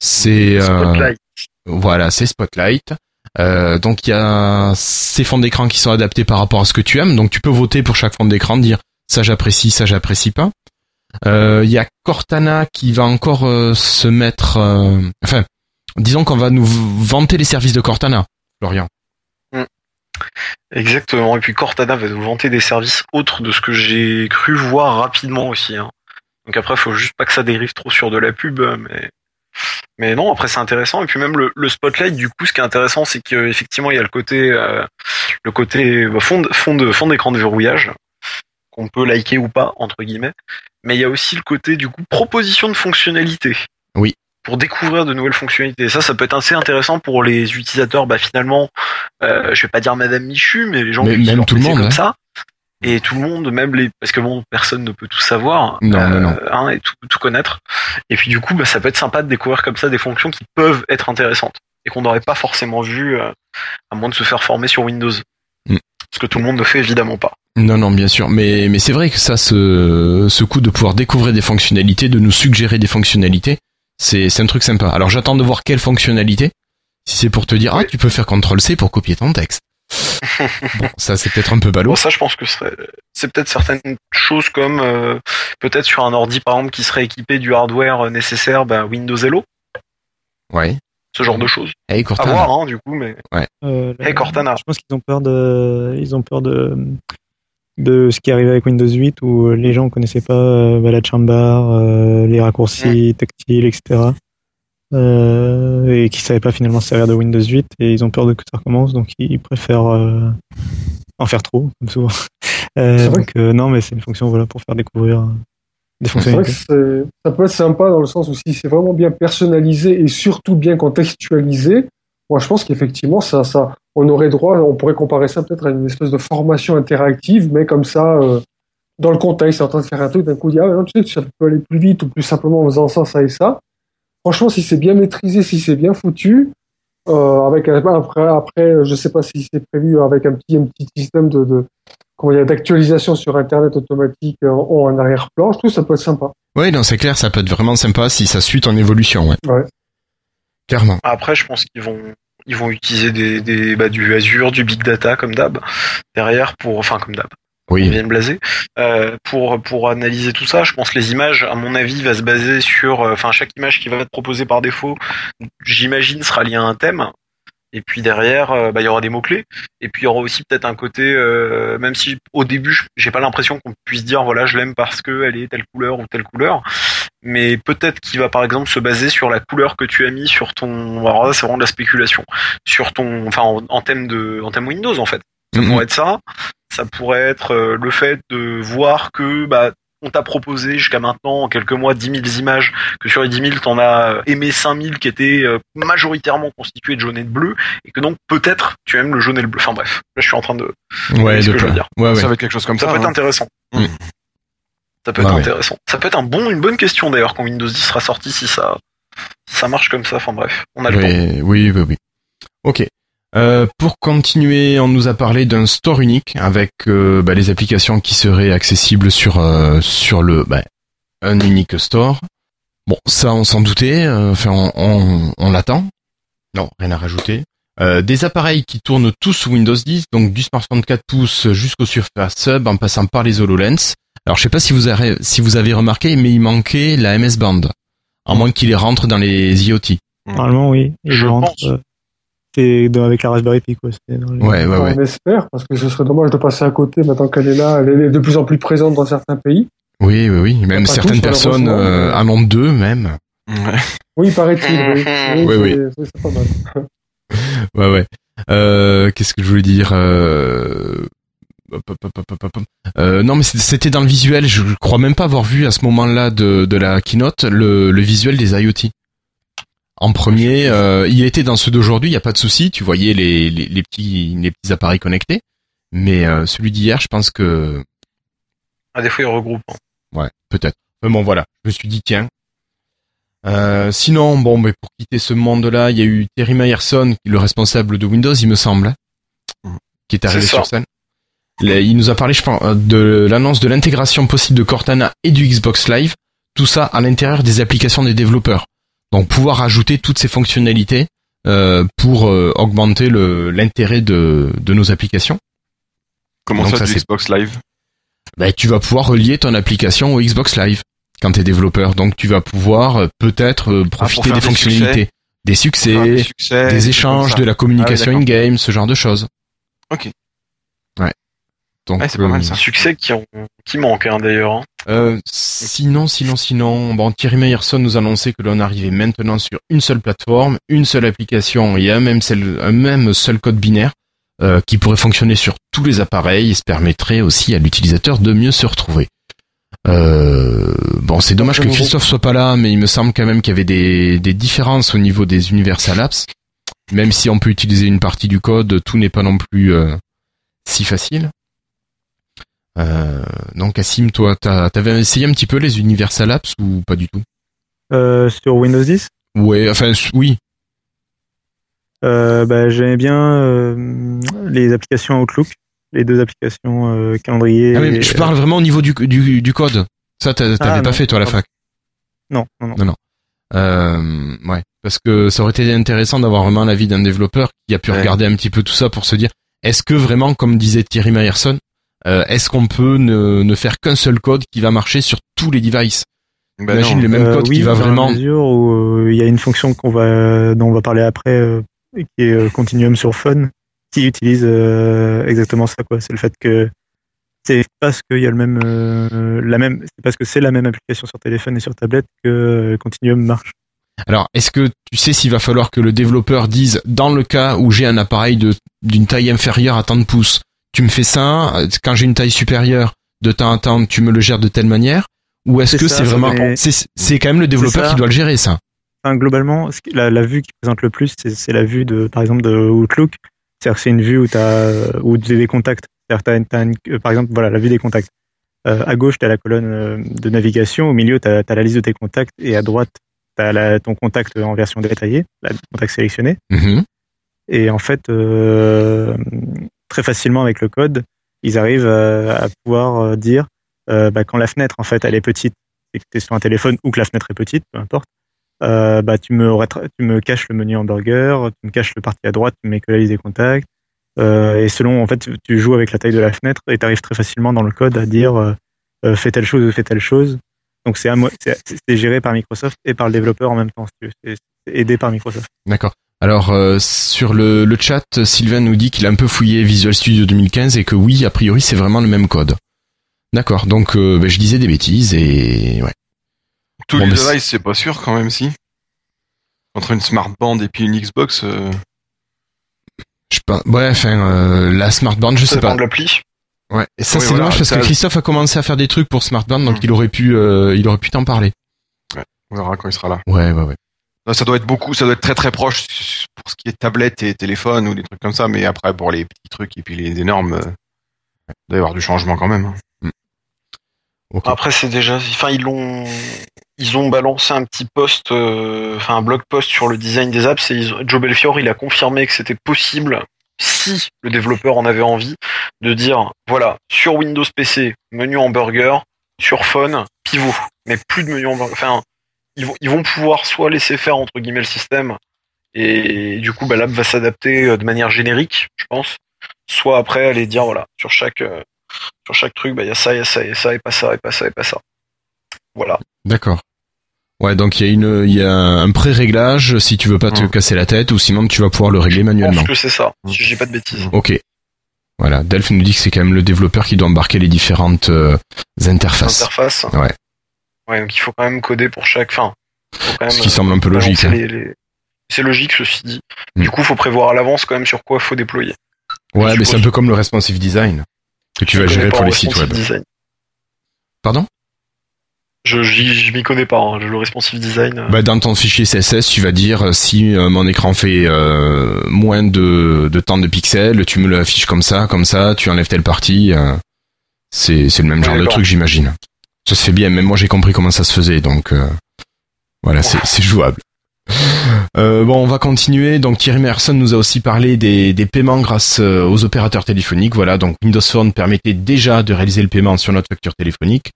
C'est euh, Spotlight. voilà, c'est Spotlight. Euh, donc il y a ces fonds d'écran qui sont adaptés par rapport à ce que tu aimes. Donc tu peux voter pour chaque fond d'écran, dire ça j'apprécie, ça j'apprécie pas. Euh, Il y a Cortana qui va encore euh, se mettre. euh, enfin, disons qu'on va nous vanter les services de Cortana, Florian. Exactement. Et puis Cortana va nous vanter des services autres de ce que j'ai cru voir rapidement aussi. hein. Donc après, faut juste pas que ça dérive trop sur de la pub, mais mais non. Après, c'est intéressant. Et puis même le, spotlight, du coup, ce qui est intéressant, c'est qu'effectivement, il y a le côté euh, le côté bah, fond fond fond d'écran de verrouillage qu'on peut liker ou pas entre guillemets. Mais il y a aussi le côté du coup proposition de fonctionnalité. Oui. Pour découvrir de nouvelles fonctionnalités. Et ça, ça peut être assez intéressant pour les utilisateurs. Bah finalement, euh, je vais pas dire Madame Michu, mais les gens Mais qui utilisent tout le monde, comme hein. ça. Et tout le monde, même les, parce que bon, personne ne peut tout savoir, Non, non, non. hein, et tout, tout connaître. Et puis du coup, bah, ça peut être sympa de découvrir comme ça des fonctions qui peuvent être intéressantes et qu'on n'aurait pas forcément vu euh, à moins de se faire former sur Windows. Mm. Ce que tout le monde ne fait évidemment pas. Non, non, bien sûr. Mais, mais c'est vrai que ça, ce, ce coup de pouvoir découvrir des fonctionnalités, de nous suggérer des fonctionnalités, c'est, c'est un truc sympa. Alors j'attends de voir quelle fonctionnalité. Si c'est pour te dire, ah, tu peux faire CTRL-C pour copier ton texte. bon, ça c'est peut-être un peu ballot. Bon, ça, je pense que ce serait, c'est peut-être certaines choses comme euh, peut-être sur un ordi par exemple qui serait équipé du hardware euh, nécessaire, bah, Windows Hello, Ouais. ce genre de choses. Hey, À Cortana. voir, hein, du coup, mais Euh, Hey, Cortana. Je pense qu'ils ont peur de, ils ont peur de, de ce qui arrivait avec Windows 8 où les gens connaissaient pas euh, bah, la chambar, euh, les raccourcis tactiles, etc. Euh, et qui savaient pas finalement se servir de Windows 8 et ils ont peur de que ça recommence donc ils préfèrent euh, en faire trop comme souvent. Euh, C'est vrai donc euh, non mais c'est une fonction voilà pour faire découvrir euh, des C'est vrai que fonctionnalités. ça peut être sympa dans le sens où si c'est vraiment bien personnalisé et surtout bien contextualisé, moi je pense qu'effectivement ça, ça, on aurait droit, on pourrait comparer ça peut-être à une espèce de formation interactive, mais comme ça, euh, dans le contexte, en train de faire un truc, d'un coup, dit, ah non, tu sais ça peut aller plus vite ou plus simplement en faisant ça, ça et ça. franchement, si c'est bien maîtrisé, si c'est bien foutu, euh, avec après, après, je sais pas si c'est prévu avec un petit, un petit système de, dire, d'actualisation sur Internet automatique en, en arrière-plan, je trouve que ça peut être sympa. Ouais, non, c'est clair, ça peut être vraiment sympa si ça suit ton évolution, ouais. Ouais. Clairement. Après, je pense qu'ils vont ils vont utiliser des, des bah, du Azure, du Big Data comme d'hab derrière pour enfin comme d'hab. Oui. vient de blaser euh, pour pour analyser tout ça. Je pense que les images, à mon avis, va se baser sur euh, enfin chaque image qui va être proposée par défaut, j'imagine sera liée à un thème. Et puis derrière, euh, bah, il y aura des mots clés. Et puis il y aura aussi peut-être un côté, euh, même si au début je- j'ai pas l'impression qu'on puisse dire voilà je l'aime parce que elle est telle couleur ou telle couleur, mais peut-être qu'il va par exemple se baser sur la couleur que tu as mis sur ton. Alors là c'est vraiment de la spéculation sur ton, enfin en, en thème de, en thème Windows en fait. Ça Mhm. pourrait être ça. Ça pourrait être euh, le fait de voir que bah on t'a proposé jusqu'à maintenant, en quelques mois, 10 000 images, que sur les 10 000, t'en as euh, aimé 5 000 qui étaient euh, majoritairement constituées de jaune et de bleu, et que donc peut-être tu aimes le jaune et le bleu. Enfin bref, là je suis en train de... Ouais, ce de que je veux pas- dire. Ouais, ouais. Ça va être quelque chose comme Ça ça. peut être hein. intéressant. Mm. Ça peut être ouais. intéressant. Ça peut être un bon, une bonne question d'ailleurs quand Windows 10 sera sorti si ça, si ça marche comme ça. Enfin bref, on a le temps. Oui, oui, oui. Ok. Euh, pour continuer, on nous a parlé d'un store unique avec euh, bah, les applications qui seraient accessibles sur euh, sur le bah, un unique store. Bon, ça on s'en doutait. Enfin, on, on, on l'attend. Non, rien à rajouter. Euh, des appareils qui tournent tous sous Windows 10, donc du smartphone 4 pouces jusqu'au Surface Sub en passant par les HoloLens. Alors je sais pas si vous avez si vous avez remarqué, mais il manquait la MS Band, à moins qu'il les rentre dans les IoT. Normalement, oui. Je rentre. pense. euh, c'est dans- avec la Raspberry Pi, quoi. c'est dans les- Ouais, ouais, ouais. On espère, parce que ce serait dommage de passer à côté maintenant qu'elle est là. Elle est de plus en plus présente dans certains pays. Oui, oui, oui. Même certaines personnes euh, en ont deux même. Ouais. Oui, paraît-il. oui. Oui, oui. c'est- oui, c'est pas mal. Ouais, ouais. Euh, Qu'est-ce que je voulais dire euh... Euh, non, mais c'était dans le visuel. Je crois même pas avoir vu à ce moment-là de, de la keynote le, le visuel des IoT. En premier, euh, il était dans ceux d'aujourd'hui. Il y a pas de souci. Tu voyais les, les, les petits les petits appareils connectés. Mais euh, celui d'hier, je pense que Ah, des fois ils regroupent. hein. Ouais, peut-être. Mais bon, voilà. Je me suis dit, tiens. Sinon, bon, mais pour quitter ce monde-là, il y a eu Terry Myerson, le responsable de Windows, il me semble, hein, Mhm. qui est arrivé sur scène. Il nous a parlé, je pense, de l'annonce de l'intégration possible de Cortana et du Xbox Live. Tout ça à l'intérieur des applications des développeurs. Donc, pouvoir ajouter toutes ces fonctionnalités euh, pour euh, augmenter le- l'intérêt de, de nos applications. Comment Donc ça, ça, du c'est- Xbox Live? Ben, tu vas pouvoir relier ton application au Xbox Live quand tu es développeur. Donc tu vas pouvoir euh, peut-être euh, profiter des des fonctionnalités, des succès, des succès, des trucs échanges, de la communication Ah oui, in-game, ce genre de choses. Ok. Donc Ouais, c'est pas mal. Un succès qui, qui manque hein, d'ailleurs. hein. Euh, sinon, sinon, sinon, bon, Thierry Meyerson nous annonçait que l'on arrivait maintenant sur une seule plateforme, une seule application et un même, seul, un même seul code binaire euh, qui pourrait fonctionner sur tous les appareils et se permettrait aussi à l'utilisateur de mieux se retrouver. Euh, bon, c'est dommage que Christophe soit pas là, mais il me semble quand même qu'il y avait des, des différences au niveau des Universal Apps. Même si on peut utiliser une partie du code, tout n'est pas non plus euh, si facile. Euh, donc Assim, toi, t'as- t'avais essayé un petit peu les Universal Apps ou pas du tout? Euh, sur Windows 10, Ouais, enfin oui. euh, bah, j'aimais bien euh, les applications Outlook, les deux applications euh, calendrier. Ah, mais et- je parle vraiment au niveau du, du, du code. Ça, t'avais Ah, pas non, fait toi à la pardon. fac. Non, non, non. Euh, ouais, parce que ça aurait été intéressant d'avoir vraiment l'avis d'un développeur qui a pu Ouais. regarder un petit peu tout ça pour se dire est-ce que vraiment, comme disait Thierry Meyerson, euh, est-ce qu'on peut ne, ne faire qu'un seul code qui va marcher sur tous les devices Bah Imagine non. le même Euh, code oui, qui va vraiment. mesure où euh, il y a une fonction qu'on va, dont on va parler après, euh, qui est euh, Continuum sur Phone, qui utilise euh, exactement ça. quoi. C'est le fait que c'est parce qu'il y a le même, euh, la même, c'est parce que c'est la même application sur téléphone et sur tablette que euh, Continuum marche. Alors, est-ce que tu sais s'il va falloir que le développeur dise dans le cas où j'ai un appareil de d'une taille inférieure à tant de pouces, tu me fais ça, quand j'ai une taille supérieure, de temps en temps, tu me le gères de telle manière ou est-ce que c'est vraiment mais- c'est c'est quand même le développeur qui doit le gérer ça Enfin, globalement, la, la vue qui présente le plus, c'est la vue de, par exemple, de Outlook. C'est-à-dire que c'est une vue où tu as, où des contacts. C'est-à-dire euh, par exemple, voilà, la vue des contacts. Euh, à gauche, tu as la colonne euh, de navigation. Au milieu, tu as, la liste de tes contacts. Et à droite, tu as ton contact en version détaillée, le contact sélectionné. Mhm. Et en fait, euh, très facilement avec le code, ils arrivent euh, à pouvoir euh, dire euh, bah, quand la fenêtre en fait elle est petite et que tu es sur un téléphone ou que la fenêtre est petite, peu importe, bah, tu, me caches le menu hamburger, tu me caches le parti à droite, tu liste des contacts. Et selon, en fait, tu joues avec la taille de la fenêtre et tu arrives très facilement dans le code à dire fais telle chose ou fais telle chose. Donc c'est géré par Microsoft et par le développeur en même temps. c'est aidé par Microsoft. D'accord. Alors euh, sur le, le chat, Sylvain nous dit qu'il a un peu fouillé Visual Studio 2015 et que oui, a priori, c'est vraiment le même code. D'accord. Donc euh, ben, je disais des bêtises et ouais. Tous Bon, les mais c'est- devices, c'est pas sûr quand même, si. Entre une smart band et puis une Xbox, euh, Je sais pas. Ouais, enfin euh, la smartband, je Ça sais pas. l'appli. Ouais. Et ça Oui, c'est voilà, dommage parce que Christophe a commencé à faire des trucs pour smartband, donc Hmm. il aurait pu, euh, il aurait pu t'en parler. on verra quand il sera là. Ouais, ouais, ouais. Là, ça doit être beaucoup, ça doit être très très proche pour ce qui est tablette et téléphone ou des trucs comme ça, mais après pour les petits trucs et puis les énormes, euh, il doit y avoir du changement quand même. hein. Ok. Après, c'est déjà, enfin, ils l'ont, ils ont balancé un petit post, euh, enfin, un blog post sur le design des apps et ils ont- Joe Belfiore, il a confirmé que c'était possible, si le développeur en avait envie, de dire, voilà, sur Windows PC, menu hamburger, sur phone, pivot, mais plus de menu hamburger. Enfin, ils vont, ils vont pouvoir soit laisser faire entre guillemets le système et du coup, bah, l'app va s'adapter euh, de manière générique, je pense, soit après aller dire, voilà, sur chaque, euh, sur chaque truc, bah, il y a ça, il y a ça, il y a ça, et pas ça, et pas ça, et pas ça. Voilà. D'accord. Ouais, donc il y a une, il y a un pré-réglage si tu veux pas te Hmm. casser la tête ou sinon tu vas pouvoir le régler Je manuellement. pense que c'est ça, si j'ai pas de bêtises. Ok. Voilà, Delph nous dit que c'est quand même le développeur qui doit embarquer les différentes euh, interfaces. Interface. Ouais. Ouais, donc il faut quand même coder pour chaque. Enfin, même, Ce qui euh, semble un peu logique. hein. les- les- C'est logique, ceci dit. Mm. Du coup, faut prévoir à l'avance quand même sur quoi faut déployer. Ouais, mais c'est un peu comme le responsive design que tu vas Je gérer pour les sites web. Design. Pardon? Je, je m'y connais pas, hein, le responsive design. euh, bah, Dans ton fichier CSS, tu vas dire euh, si euh, mon écran fait euh, moins de, de temps de pixels, tu me l'affiches comme ça, comme ça, tu enlèves telle partie. euh, c'est le même Ouais, genre de truc, j'imagine. Ça se fait bien, même moi j'ai compris comment ça se faisait, donc euh, voilà, c'est c'est jouable. Euh, bon, on va continuer. Donc Thierry Merson nous a aussi parlé des, des paiements grâce euh, aux opérateurs téléphoniques. Voilà, donc Windows Phone permettait déjà de réaliser le paiement sur notre facture téléphonique,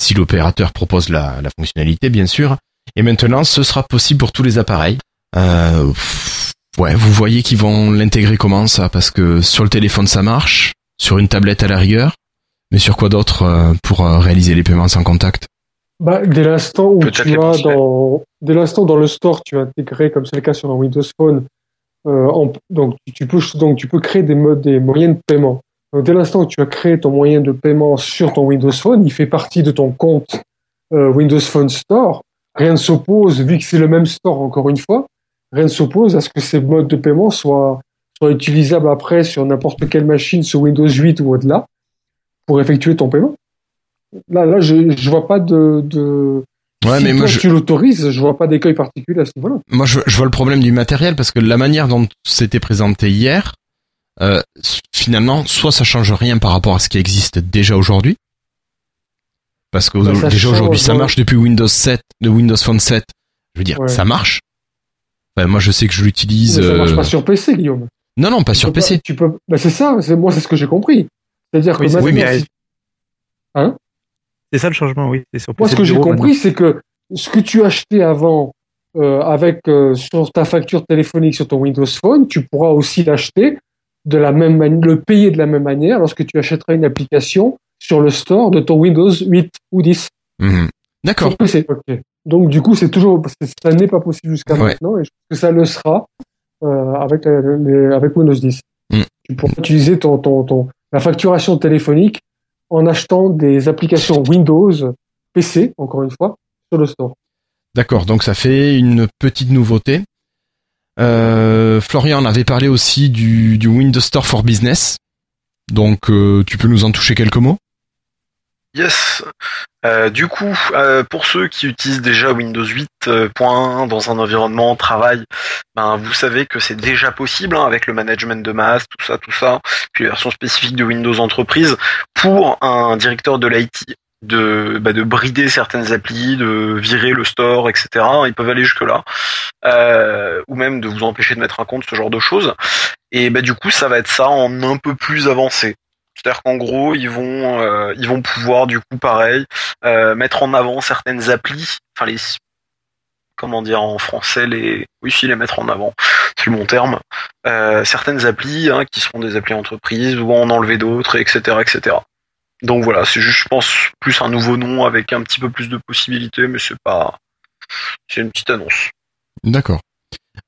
si l'opérateur propose la, la fonctionnalité, bien sûr. Et maintenant, ce sera possible pour tous les appareils. Euh, ouais, vous voyez qu'ils vont l'intégrer comment ça? Parce que sur le téléphone ça marche, sur une tablette à la rigueur, mais sur quoi d'autre euh, pour euh, réaliser les paiements sans contact? Bah, dès l'instant où tu as dans, dès l'instant dans le store, tu as intégré, comme c'est le cas sur un Windows Phone, euh, en- donc tu- tu peux donc tu peux créer des modes, des moyens de paiement. Donc dès l'instant où tu as créé ton moyen de paiement sur ton Windows Phone, il fait partie de ton compte euh, Windows Phone Store. Rien ne s'oppose, vu que c'est le même store encore une fois, rien ne s'oppose à ce que ces modes de paiement soient soient utilisables après sur n'importe quelle machine, sur Windows 8 ou au-delà, pour effectuer ton paiement. Là, là, je, je vois pas de, de, Ouais, si mais moi toi, je, tu l'autorises, je vois pas d'écueil particulier à ce niveau-là. moi je, je vois le problème du matériel parce que la manière dont c'était présenté hier, euh, finalement, soit ça change rien par rapport à ce qui existe déjà aujourd'hui, parce que Bah, déjà aujourd'hui ça marche depuis Windows 7, de Windows Phone 7. Je veux dire, Ouais. ça marche. Enfin, moi je sais que je l'utilise. Ça marche euh, pas sur PC, Guillaume. Non, non, pas Tu sur pas- PC. tu peux, bah, c'est ça, c'est, moi, c'est ce que j'ai compris. C'est-à-dire Oui, que oui, mais- si- C'est ça le changement, oui. Sur moi, ce que j'ai compris, c'est que ce que tu achetais avant, euh, avec, euh, sur ta facture téléphonique sur ton Windows Phone, tu pourras aussi l'acheter de la même manière, le payer de la même manière lorsque tu achèteras une application sur le store de ton Windows 8 ou 10. Mhm. D'accord. Donc du coup, c'est toujours, c'est- ça n'est pas possible jusqu'à Ouais. maintenant, et je pense que ça le sera euh, avec, les- avec Windows 10. Mm. Tu pourras utiliser ton, ton, ton, la facturation téléphonique en achetant des applications Windows PC, encore une fois, sur le store. D'accord, donc ça fait une petite nouveauté. Euh, Florian avait parlé aussi du, du Windows Store for Business. Donc euh, tu peux nous en toucher quelques mots? Yes. Euh, du coup, euh, pour ceux qui utilisent déjà Windows 8.1 dans un environnement travail, ben vous savez que c'est déjà possible hein, avec le management de masse, tout ça, tout ça, puis les versions spécifiques de Windows Entreprise pour un directeur de l'IT de, bah, de brider certaines applis, de virer le store, etc. Ils peuvent aller jusque là, euh, ou même de vous empêcher de mettre un compte, ce genre de choses. Et bah du coup, ça va être ça en un peu plus avancé. C'est-à-dire qu'en gros, ils vont, euh, ils vont pouvoir du coup, pareil, euh, mettre en avant certaines applis, enfin les, comment dire en français, les, oui, si les mettre en avant, c'est le bon terme, euh, certaines applis hein, qui seront des applis entreprises ou en enlever d'autres, etc., etc. Donc voilà, c'est juste, je pense, plus un nouveau nom avec un petit peu plus de possibilités, mais c'est pas, c'est une petite annonce. D'accord.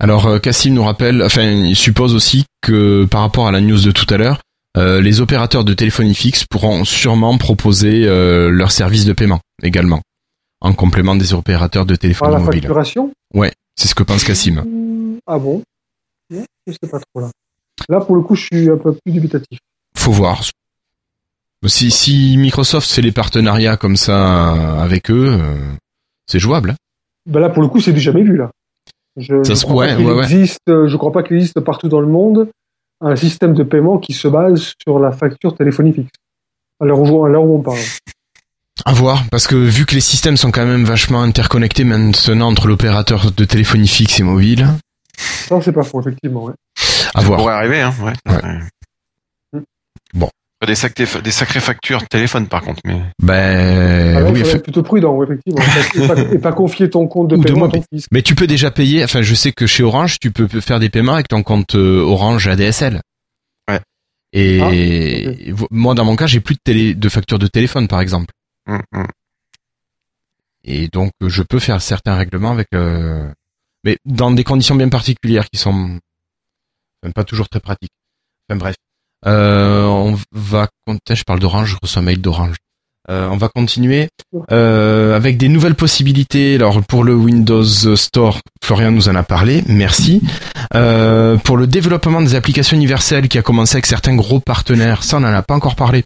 Alors euh, Cassim nous rappelle, enfin il suppose aussi que par rapport à la news de tout à l'heure, euh, les opérateurs de téléphonie fixe pourront sûrement proposer euh, leur service de paiement également, en complément des opérateurs de Par téléphonie la mobile. facturation C'est ce que pense Cassim. Ah bon? Je sais pas trop là. Là, pour le coup, je suis un peu plus dubitatif. Faut voir. Si, si Microsoft fait les partenariats comme ça avec eux, euh, c'est jouable. hein. Ben là, pour le coup, c'est du jamais vu là. Je, ouais, ouais, ouais. existe, je crois pas qu'il existe partout dans le monde un système de paiement qui se base sur la facture téléphonie fixe. À l'heure où, on parle. À voir, parce que vu que les systèmes sont quand même vachement interconnectés maintenant entre l'opérateur de téléphonie fixe et mobile, Ça, c'est pas faux, effectivement. Ouais. à Ça voir. pourrait arriver, hein. Ouais. Ouais. Des, sacrées, des sacrées factures téléphone, par contre. Mais Ben Ah oui, fait- plutôt prudent, effectivement. et, pas, et pas confier ton compte de Ou de paiement à ton fils. mais tu peux déjà payer. Enfin, je sais que chez Orange, tu peux faire des paiements avec ton compte euh, Orange ADSL. Ouais. Et vo- moi, dans mon cas, j'ai plus de télé, de facture de téléphone, par exemple. hum, hum. Et donc, euh, je peux faire certains règlements avec, euh, mais dans des conditions bien particulières qui sont enfin, pas toujours très pratiques. Enfin bref, on va. Je parle d'Orange, je reçois un mail d'Orange. Euh, on va continuer euh, avec des nouvelles possibilités. Alors pour le Windows Store, Florian nous en a parlé, merci. Euh, pour le développement des applications universelles qui a commencé avec certains gros partenaires, ça on n'en a pas encore parlé.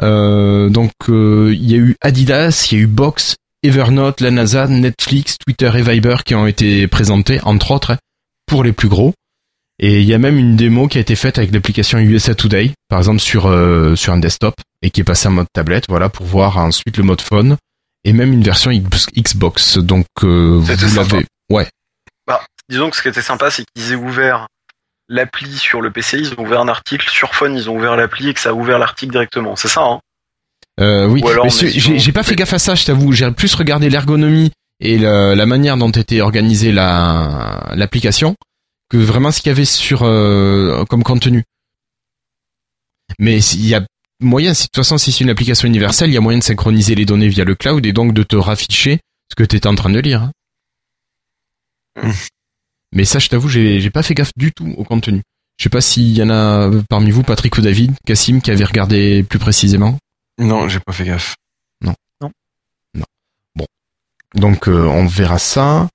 Euh, donc euh, il y a eu Adidas, il y a eu Box, Evernote, la NASA, Netflix, Twitter et Viber qui ont été présentés, entre autres, pour les plus gros. Et il y a même une démo qui a été faite avec l'application USA Today, par exemple sur euh, sur un desktop, et qui est passée en mode tablette, voilà, pour voir ensuite le mode phone, et même une version Xbox. Donc euh, vous l'avez. Ouais. Disons que ce qui était sympa, c'est qu'ils aient ouvert l'appli sur le PC, ils ont ouvert un article, sur phone, ils ont ouvert l'appli et que ça a ouvert l'article directement. C'est ça, hein? Euh, oui, j'ai pas fait gaffe à ça, je t'avoue. J'ai plus regardé l'ergonomie et la, la manière dont était organisée la l'application que vraiment ce qu'il y avait sur euh, comme contenu. Mais il y a moyen, si- de toute façon, si c'est une application universelle, il y a moyen de synchroniser les données via le cloud et donc de te rafficher ce que tu étais en train de lire. hein. Mais ça, je t'avoue, j'ai j'ai pas fait gaffe du tout au contenu. Je sais pas s'il y en a parmi vous, Patrick ou David, Cassim, qui avait regardé plus précisément. Non, j'ai pas fait gaffe. Donc euh, on verra ça.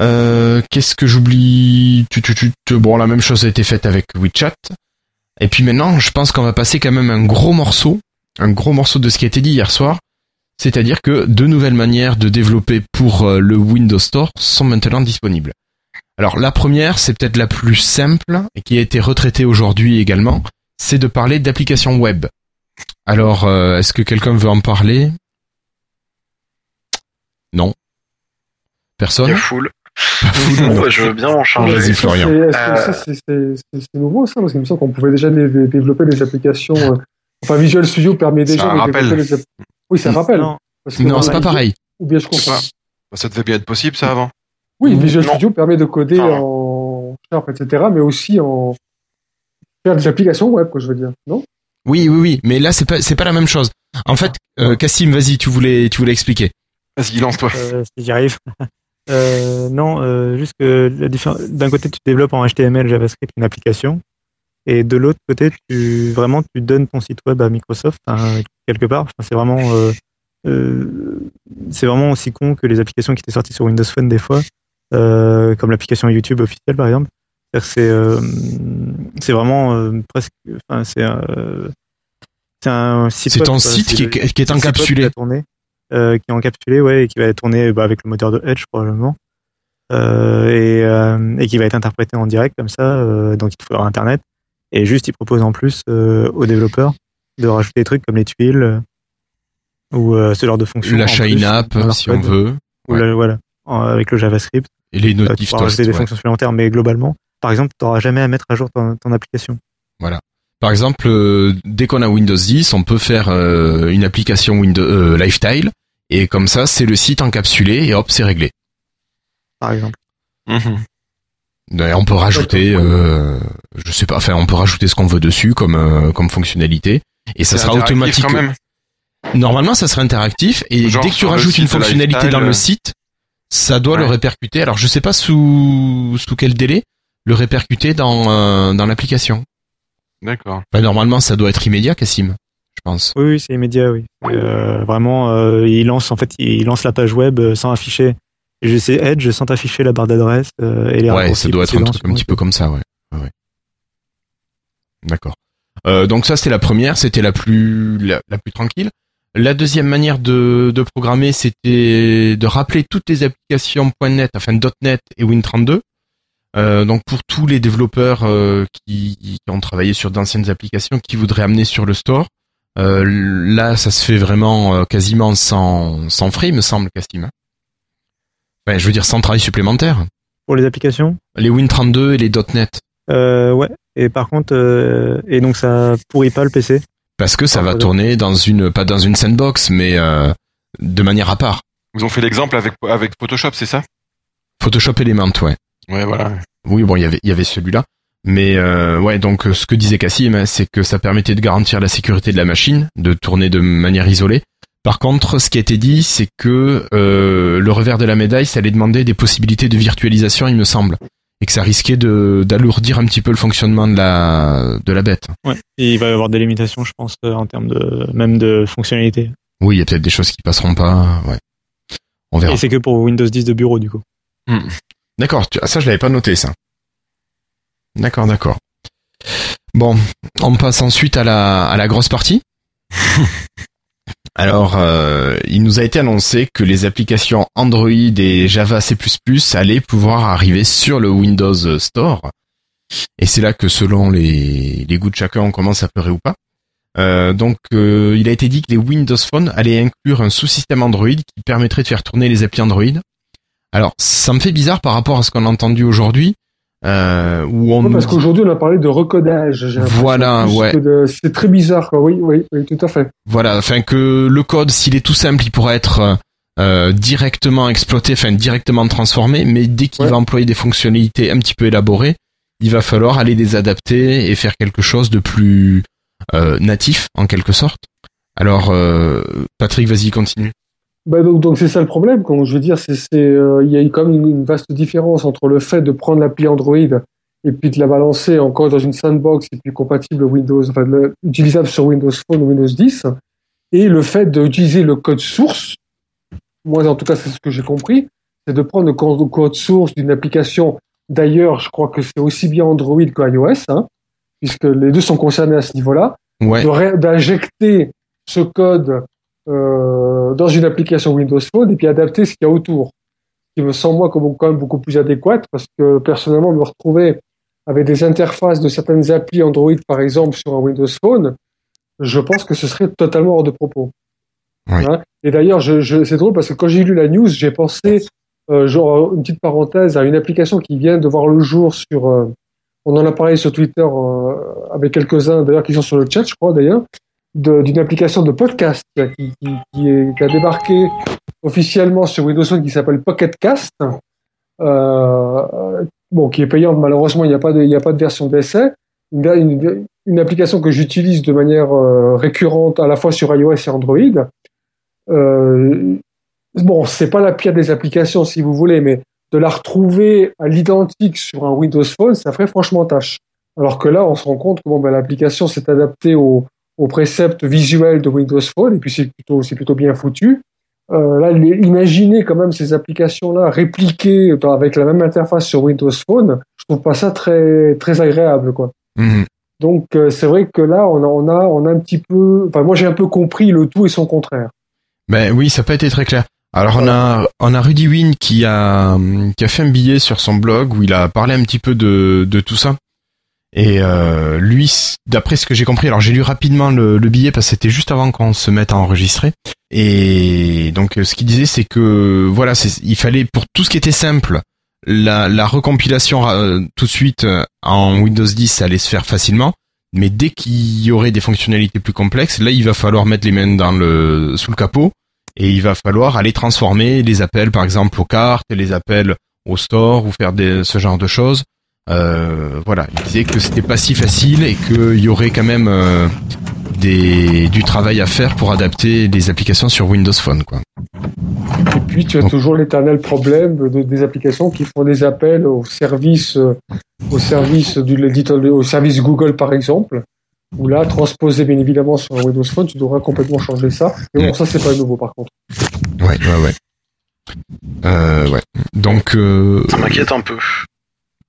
Euh, Qu'est-ce que j'oublie? Tu, tu, tu, Bon, la même chose a été faite avec WeChat. Et puis maintenant, je pense qu'on va passer quand même un gros morceau, un gros morceau de ce qui a été dit hier soir. C'est-à-dire que de nouvelles manières de développer pour euh, le Windows Store sont maintenant disponibles. Alors la première, c'est peut-être la plus simple et qui a été retraitée aujourd'hui également, c'est de parler d'applications web. Alors, euh, est-ce que quelqu'un veut en parler? Non. Personne? Bon, bah, je veux bien m'en Ah, charger. vas-y, Ça, Florian. c'est- Euh, ça, nouveau, ça? Parce qu'il me semble qu'on pouvait déjà dé- dé- développer des applications. euh, Enfin, Visual Studio permet C'est déjà un de rappel. développer des Oui, c'est un rappel. Non. Non, on c'est pas pareil. Ou bien je comprends. Ah. Ça devait bien être possible, ça, avant. Oui, Visual Non. Studio permet de coder Non. en Sharp, etc., mais aussi en faire des applications web, quoi, je veux dire. Non? Oui, oui, oui, mais là c'est pas c'est pas la même chose. En fait, euh, Cassim, vas-y, tu voulais tu voulais expliquer. Vas-y, lance-toi. Euh, si j'y arrive. Euh, non, euh, juste que d'un côté tu développes en HTML, JavaScript une application, et de l'autre côté tu vraiment tu donnes ton site web à Microsoft hein, quelque part. Enfin, c'est vraiment euh, euh, c'est vraiment aussi con que les applications qui étaient sorties sur Windows Phone des fois, euh, comme l'application YouTube officielle par exemple. C'est euh, c'est vraiment euh, presque, enfin c'est euh, c'est un site C'est ton site qui est, qui encapsulé. Euh, qui est encapsulé, ouais, et qui va tourner bah, avec le moteur de Edge probablement, euh, et, euh, et qui va être interprété en direct comme ça. donc il te faudra Internet. Et juste, il propose en plus aux développeurs de rajouter des trucs comme les tuiles, ou ce genre de fonction. La en Shine plus App, dans leur si on veut. ou la- voilà, en- avec le JavaScript. Et les tu notifs pourras rajouter toast, des ouais. fonctions supplémentaires, mais globalement, par exemple, tu n'auras jamais à mettre à jour ton, ton application. Par exemple, euh, dès qu'on a Windows 10, on peut faire euh, une application Windows euh, Lifestyle et comme ça, c'est le site encapsulé et hop, c'est réglé. Par exemple. Mhm. Et on peut rajouter, euh, je sais pas, enfin, on peut rajouter ce qu'on veut dessus comme euh, comme fonctionnalité et ça sera automatique. quand même. Normalement, ça sera interactif et Genre dès que tu rajoutes site une fonctionnalité dans le site, ça doit le répercuter. Alors, je sais pas sous sous quel délai le répercuter dans euh, dans l'application. D'accord. Enfin, normalement, ça doit être immédiat, Cassim, je pense. Oui, oui, c'est immédiat, oui. Euh, vraiment, euh, il lance en fait, il lance la page web euh, sans afficher. GC Edge sans afficher la barre d'adresse euh, et les Ouais, ça doit être un truc un petit peu comme ça, ouais. D'accord. Euh, donc ça, c'était la première, c'était la plus la, la plus tranquille. La deuxième manière de, de programmer, c'était de rappeler toutes les applications .NET, enfin .NET et Win32. Euh, donc pour tous les développeurs euh, qui, qui ont travaillé sur d'anciennes applications, qui voudraient amener sur le store, euh, là, ça se fait vraiment euh, quasiment sans, sans frais, me semble, Cassim. hein. Enfin, je veux dire sans travail supplémentaire. Pour les applications? Les Win32 et les .NET. euh, Ouais. Et par contre, euh, et donc ça pourrit pas le PC. Parce que ça va tourner dans une, pas dans une sandbox, mais euh, de manière à part. Ils ont fait l'exemple avec avec Photoshop, c'est ça? Photoshop Element, ouais. Ouais, voilà. Oui, bon, il y avait, il y avait celui-là. Mais euh, ouais, donc euh, ce que disait Cassim, hein, c'est que ça permettait de garantir la sécurité de la machine, de tourner de manière isolée. Par contre, ce qui a été dit, c'est que euh, le revers de la médaille, ça allait demander des possibilités de virtualisation, il me semble, et que ça risquait de d'alourdir un petit peu le fonctionnement de la de la bête. Ouais. Et il va y avoir des limitations, je pense, euh, en termes de même de fonctionnalité. Oui, il y a peut-être des choses qui passeront pas. Ouais, on verra. Et c'est que pour Windows 10 de bureau, du coup. D'accord, ça je l'avais pas noté ça. D'accord, d'accord. Bon, on passe ensuite à la, à la grosse partie. Alors, euh, il nous a été annoncé que les applications Android et Java C++ allaient pouvoir arriver sur le Windows Store. Et c'est là que selon les, les goûts de chacun, on commence à pleurer ou pas. Euh, donc, euh, il a été dit que les Windows Phone allaient inclure un sous-système Android qui permettrait de faire tourner les applis Android. Alors, ça me fait bizarre par rapport à ce qu'on a entendu aujourd'hui, euh, où on Ouais, parce dit- qu'aujourd'hui, on a parlé de recodage. Voilà, ouais. de- C'est très bizarre, quoi. Oui, oui, oui, tout à fait. Voilà, enfin que le code, s'il est tout simple, il pourra être euh, directement exploité, enfin directement transformé, mais dès qu'il Ouais. va employer des fonctionnalités un petit peu élaborées, il va falloir aller les adapter et faire quelque chose de plus euh, natif en quelque sorte. Alors, euh, Patrick, vas-y, continue. Bah donc donc c'est ça le problème. Je veux dire, c'est euh, il y a quand même une, une vaste différence entre le fait de prendre l'appli Android et puis de la balancer encore dans une sandbox et puis compatible Windows, enfin le- utilisable sur Windows Phone ou Windows 10, et le fait d'utiliser le code source. Moi, en tout cas, c'est ce que j'ai compris, c'est de prendre le co- le code source d'une application. D'ailleurs, je crois que c'est aussi bien Android que iOS, hein, puisque les deux sont concernés à ce niveau-là Ouais, d'injecter ce code euh, dans une application Windows Phone et puis adapter ce qu'il y a autour. Ce qui me semble moi comme quand même beaucoup plus adéquat parce que personnellement me retrouver avec des interfaces de certaines applis Android par exemple sur un Windows Phone, je pense que ce serait totalement hors de propos. Oui. Hein et d'ailleurs, je, je, c'est drôle parce que quand j'ai lu la news, j'ai pensé, euh, genre une petite parenthèse, à une application qui vient de voir le jour sur, euh, on en a parlé sur Twitter avec quelques-uns d'ailleurs qui sont sur le chat, je crois d'ailleurs, d'une application de podcast qui, qui, a débarqué officiellement sur Windows Phone qui s'appelle Pocket Cast. Euh, bon, qui est payante malheureusement, il n'y a pas de, a pas de version d'essai. Une, application que j'utilise de manière euh, récurrente à la fois sur iOS et Android. Euh, bon, c'est pas la pire des applications si vous voulez, mais de la retrouver à l'identique sur un Windows Phone, ça ferait franchement tâche. Alors que là, on se rend compte que ben, l'application s'est adaptée au, au précepte visuel de Windows Phone et puis c'est plutôt, c'est plutôt bien foutu. Euh, là, imaginez quand même ces applications-là répliquées avec la même interface sur Windows Phone, je trouve pas ça très très agréable, quoi. Mhm. Donc euh, c'est vrai que là, on a, on a, on a un petit peu, enfin moi j'ai un peu compris le tout et son contraire. Ben oui, ça n'a pas été très clair. Alors on a on a Rudy Win qui a qui a fait un billet sur son blog où il a parlé un petit peu de de tout ça Et euh, lui, d'après ce que j'ai compris, alors j'ai lu rapidement le, le billet parce que c'était juste avant qu'on se mette à enregistrer. Et donc euh, ce qu'il disait, c'est que voilà, il fallait pour tout ce qui était simple, la, la recompilation euh, tout de suite en Windows 10, ça allait se faire facilement. Mais dès qu'il y aurait des fonctionnalités plus complexes, là, il va falloir mettre les mains dans le sous le capot et il va falloir aller transformer les appels, par exemple, aux cartes, les appels au store ou faire ce genre de choses. Euh, voilà, il disait que c'était pas si facile et qu'il y aurait quand même euh, des, du travail à faire pour adapter les applications sur Windows Phone, quoi. Et puis, tu as Donc- toujours l'éternel problème de, des applications qui font des appels au service, euh, au service du l'éditeur, au service Google, par exemple. Où là, transposé bien évidemment sur un Windows Phone, tu devras complètement changer ça. Et bon, ça, c'est pas nouveau, par contre. Ouais, ouais, ouais. Euh, ouais. Donc, euh, Ça m'inquiète un peu.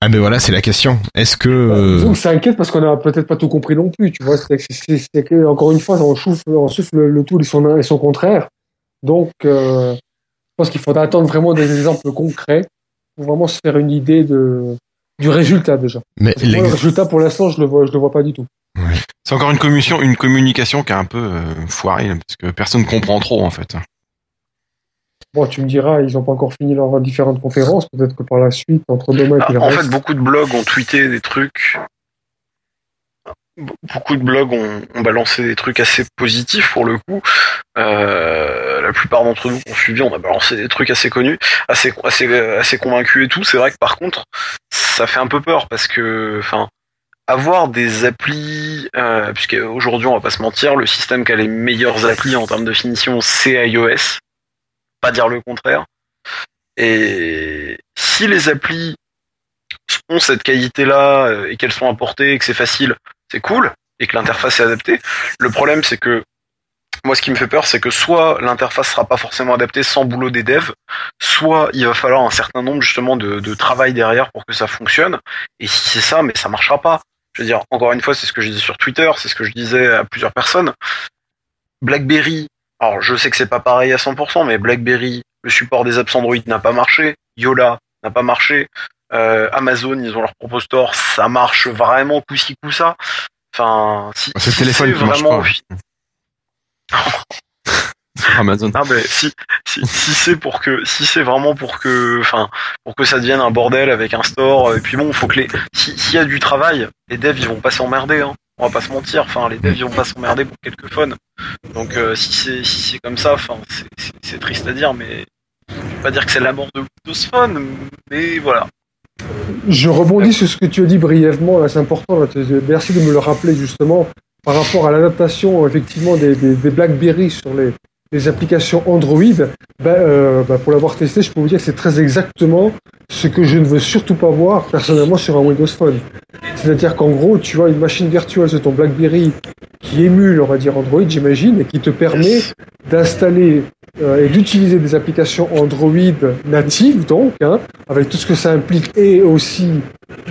Ah ben voilà, c'est la question. Est-ce que Euh, euh, Donc, ça inquiète parce qu'on a peut-être pas tout compris non plus, tu vois. C'est que, encore une fois, on souffle, on souffle le, le tout et son, et son contraire. Donc, euh, je pense qu'il faudra attendre vraiment des exemples concrets pour vraiment se faire une idée de, du résultat déjà. mais moi, le résultat, pour l'instant, je le vois, je le vois pas du tout. C'est encore une communication, une communication qui est un peu euh, foirée, parce que personne comprend trop en fait. Bon, tu me diras, ils n'ont pas encore fini leurs différentes conférences. Peut-être que par la suite, entre demain et puis Ah, en reste. fait, beaucoup de blogs ont tweeté des trucs. Beaucoup de blogs ont, ont balancé des trucs assez positifs pour le coup. Euh, la plupart d'entre nous qui ont suivi, on a balancé des trucs assez connus, assez, assez, assez convaincus et tout. C'est vrai que par contre, ça fait un peu peur parce que, enfin, avoir des applis, euh, puisque aujourd'hui on va pas se mentir, le système qui a les meilleures applis en termes de finition, c'est iOS. Pas dire le contraire. Et si les applis ont cette qualité-là euh, et qu'elles sont apportées et que c'est facile, c'est cool et que l'interface est adaptée. Le problème, c'est que moi, ce qui me fait peur, c'est que soit l'interface sera pas forcément adaptée sans boulot des devs, soit il va falloir un certain nombre justement de, travail derrière pour que ça fonctionne. Et si c'est ça, mais ça marchera pas. Je veux dire, encore une fois, c'est ce que je disais sur Twitter, c'est ce que je disais à plusieurs personnes. BlackBerry, alors je sais que c'est pas pareil à 100%, mais BlackBerry, le support des apps Android n'a pas marché, Yola n'a pas marché, euh, Amazon, ils ont leur propre store, ça marche vraiment coup ci coup ça. Enfin, si, C'est le si téléphone c'est qui marche vraiment, pas. Sur Amazon. Ah ben si si, si c'est pour que si c'est vraiment pour que enfin pour que ça devienne un bordel avec un store et puis bon faut que les si- s'il y a du travail les devs ils vont pas s'emmerder hein. On va pas se mentir enfin les devs ils vont pas s'emmerder pour quelques phones donc euh, si c'est si c'est comme ça enfin c'est- triste à dire mais je vais pas dire que c'est la mort de Windows Phone mais voilà Je rebondis sur ce que tu as dit brièvement, là, c'est important. Merci de me le rappeler justement par rapport à l'adaptation effectivement des, des, des BlackBerry sur les, les applications Android. Ben, euh, ben, pour l'avoir testé, je peux vous dire que c'est très exactement ce que je ne veux surtout pas voir personnellement sur un Windows Phone. C'est-à-dire qu'en gros, tu as une machine virtuelle sur ton BlackBerry qui émule, on va dire Android, j'imagine, et qui te permet d'installer euh, et d'utiliser des applications Android natives, donc, hein, avec tout ce que ça implique, et aussi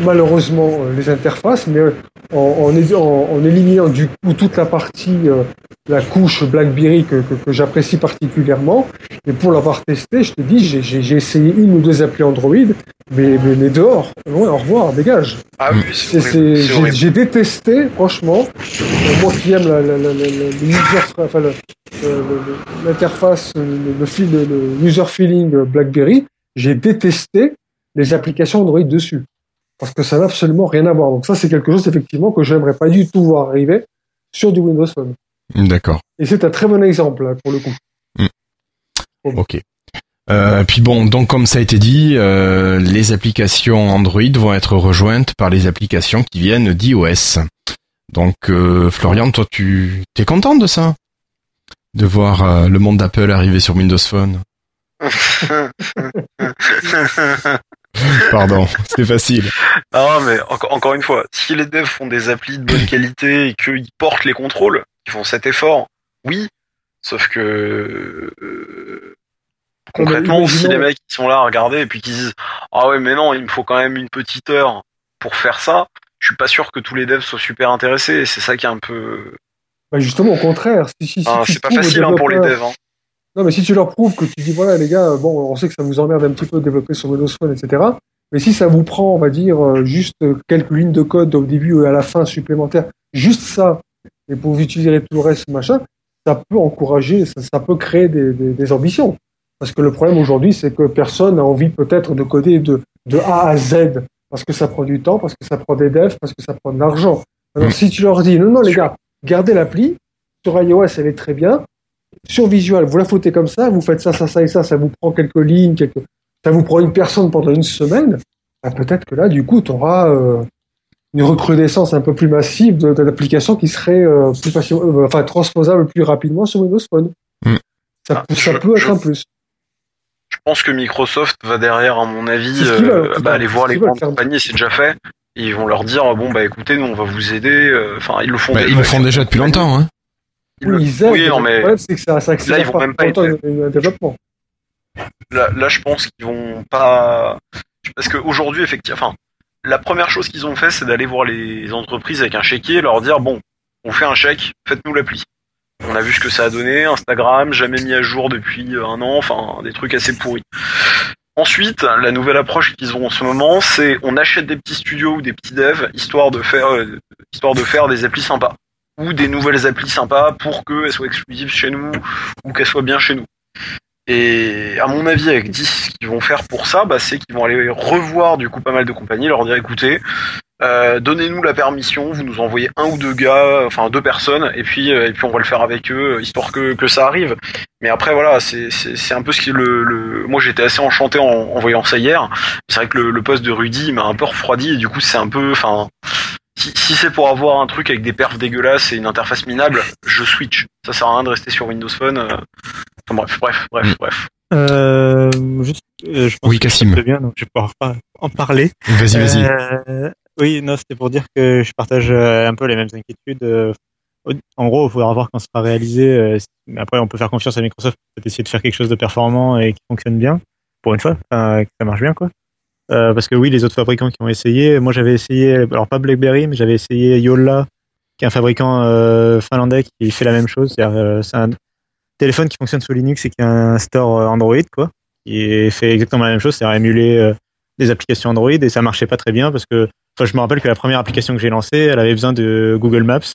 malheureusement euh, les interfaces, mais euh, en, en, éliminant du coup toute la partie, euh, la couche BlackBerry que, que, que j'apprécie particulièrement. Et pour l'avoir testé, je te dis, j'ai- essayé une ou deux applis Android, mais, mais, mais dehors, au revoir, dégage. ah oui J'ai détesté, franchement, euh, moi qui aime la, la, la, la, la- le user, enfin, le- le- le- l'interface, le, le- le user feeling BlackBerry, j'ai détesté les applications Android dessus. Parce que ça n'a absolument rien à voir. Donc ça, c'est quelque chose, effectivement, que j'aimerais pas du tout voir arriver sur du Windows Phone. D'accord. Et c'est un très bon exemple, là, pour le coup. Ok. Euh, puis bon, donc comme ça a été dit, euh, les applications Android vont être rejointes par les applications qui viennent d'iOS. Donc euh, Florian, toi tu t'es content de ça? De voir euh, le monde d'Apple arriver sur Windows Phone? Pardon, c'est facile. Ah mais encore, encore une fois, si les devs font des applis de bonne qualité et qu'ils portent les contrôles, ils font cet effort, oui. Sauf que euh, concrètement, imaginons- si les mecs ils sont là à regarder et puis qu'ils disent ah ouais mais non, il me faut quand même une petite heure pour faire ça, je suis pas sûr que tous les devs soient super intéressés. Et c'est ça qui est un peu. Bah, justement, au contraire. Si, si, si tu c'est pas facile hein, pour les devs. Hein. Non, mais si tu leur prouves que tu dis, voilà, les gars, bon, on sait que ça vous emmerde un petit peu de développer sur Windows Phone, etc. Mais si ça vous prend, on va dire, euh, juste quelques lignes de code au début et à la fin supplémentaires, juste ça, et pour vous utiliser tout le reste, machin, ça peut encourager, ça, ça peut créer des, des, des ambitions. Parce que le problème aujourd'hui, c'est que personne n'a envie peut-être de coder de, de A à Z, parce que ça prend du temps, parce que ça prend des devs, parce que ça prend de l'argent. Alors Mm. si tu leur dis, non, non les gars, gardez l'appli, sur iOS elle est très bien, sur Visual vous la foutez comme ça, vous faites ça, ça, ça et ça, ça vous prend quelques lignes, quelques... ça vous prend une personne pendant une semaine, bah, peut-être que là, du coup, tu auras euh, une recrudescence un peu plus massive de, de l'application qui serait euh, plus facile, euh, enfin transposable plus rapidement sur Windows Phone. Mm. Ça, Ah, ça je- peut être je- un plus. Je pense que Microsoft va derrière, à mon avis, euh, bah, aller voir les grandes compagnies, c'est déjà fait. Et ils vont leur dire bon bah écoutez, nous on va vous aider. Enfin, ils le font. Bah, déjà ils le font déjà depuis longtemps. Hein. Le- Oui, ils aident, oui, non, le mais problème, c'est que ça, ça accélère Là, ils vont même pas aider. le, le développement. là, là, je pense qu'ils vont pas. Parce qu'aujourd'hui, effectivement, enfin, la première chose qu'ils ont fait, c'est d'aller voir les entreprises avec un chéquier, leur dire bon, on fait un chèque, faites-nous l'appli. On a vu ce que ça a donné, Instagram, jamais mis à jour depuis euh, un an, enfin des trucs assez pourris. Ensuite, la nouvelle approche qu'ils ont en ce moment, c'est on achète des petits studios ou des petits devs histoire de faire, euh, histoire de faire des applis sympas ou des nouvelles applis sympas pour qu'elles soient exclusives chez nous ou qu'elles soient bien chez nous. Et à mon avis, avec 10, ce qu'ils vont faire pour ça, bah, c'est qu'ils vont aller revoir du coup pas mal de compagnies, leur dire écoutez, euh, donnez-nous la permission, vous nous envoyez un ou deux gars, enfin deux personnes, et puis euh, et puis on va le faire avec eux, histoire que, que ça arrive. Mais après voilà, c'est un peu ce qui le, le... moi j'étais assez enchanté en, en voyant ça hier. C'est vrai que le, le poste de Rudy m'a un peu refroidi et du coup c'est un peu, enfin si, si c'est pour avoir un truc avec des perfs dégueulasses et une interface minable, je switch. Ça sert à rien de rester sur Windows Phone. euh. Enfin bref, bref, bref, Mm. bref. Euh, juste, euh, je pense Oui, que Cassim. va bien, donc je vais pouvoir pas en parler. Vas-y, vas-y. Euh, oui, non, c'était pour dire que je partage un peu les mêmes inquiétudes. En gros, il faudra voir quand ce sera réalisé. après, on peut faire confiance à Microsoft pour essayer de faire quelque chose de performant et qui fonctionne bien, pour une fois, enfin, que ça marche bien, quoi. Euh, parce que oui, les autres fabricants qui ont essayé, moi j'avais essayé, alors pas BlackBerry, mais j'avais essayé Yola, qui est un fabricant euh, finlandais qui fait la même chose. Euh, c'est un téléphone qui fonctionne sous Linux et qui a un store Android, quoi, qui fait exactement la même chose, c'est-à-dire émuler des applications Android et ça marchait pas très bien parce que, je me rappelle que la première application que j'ai lancée, elle avait besoin de Google Maps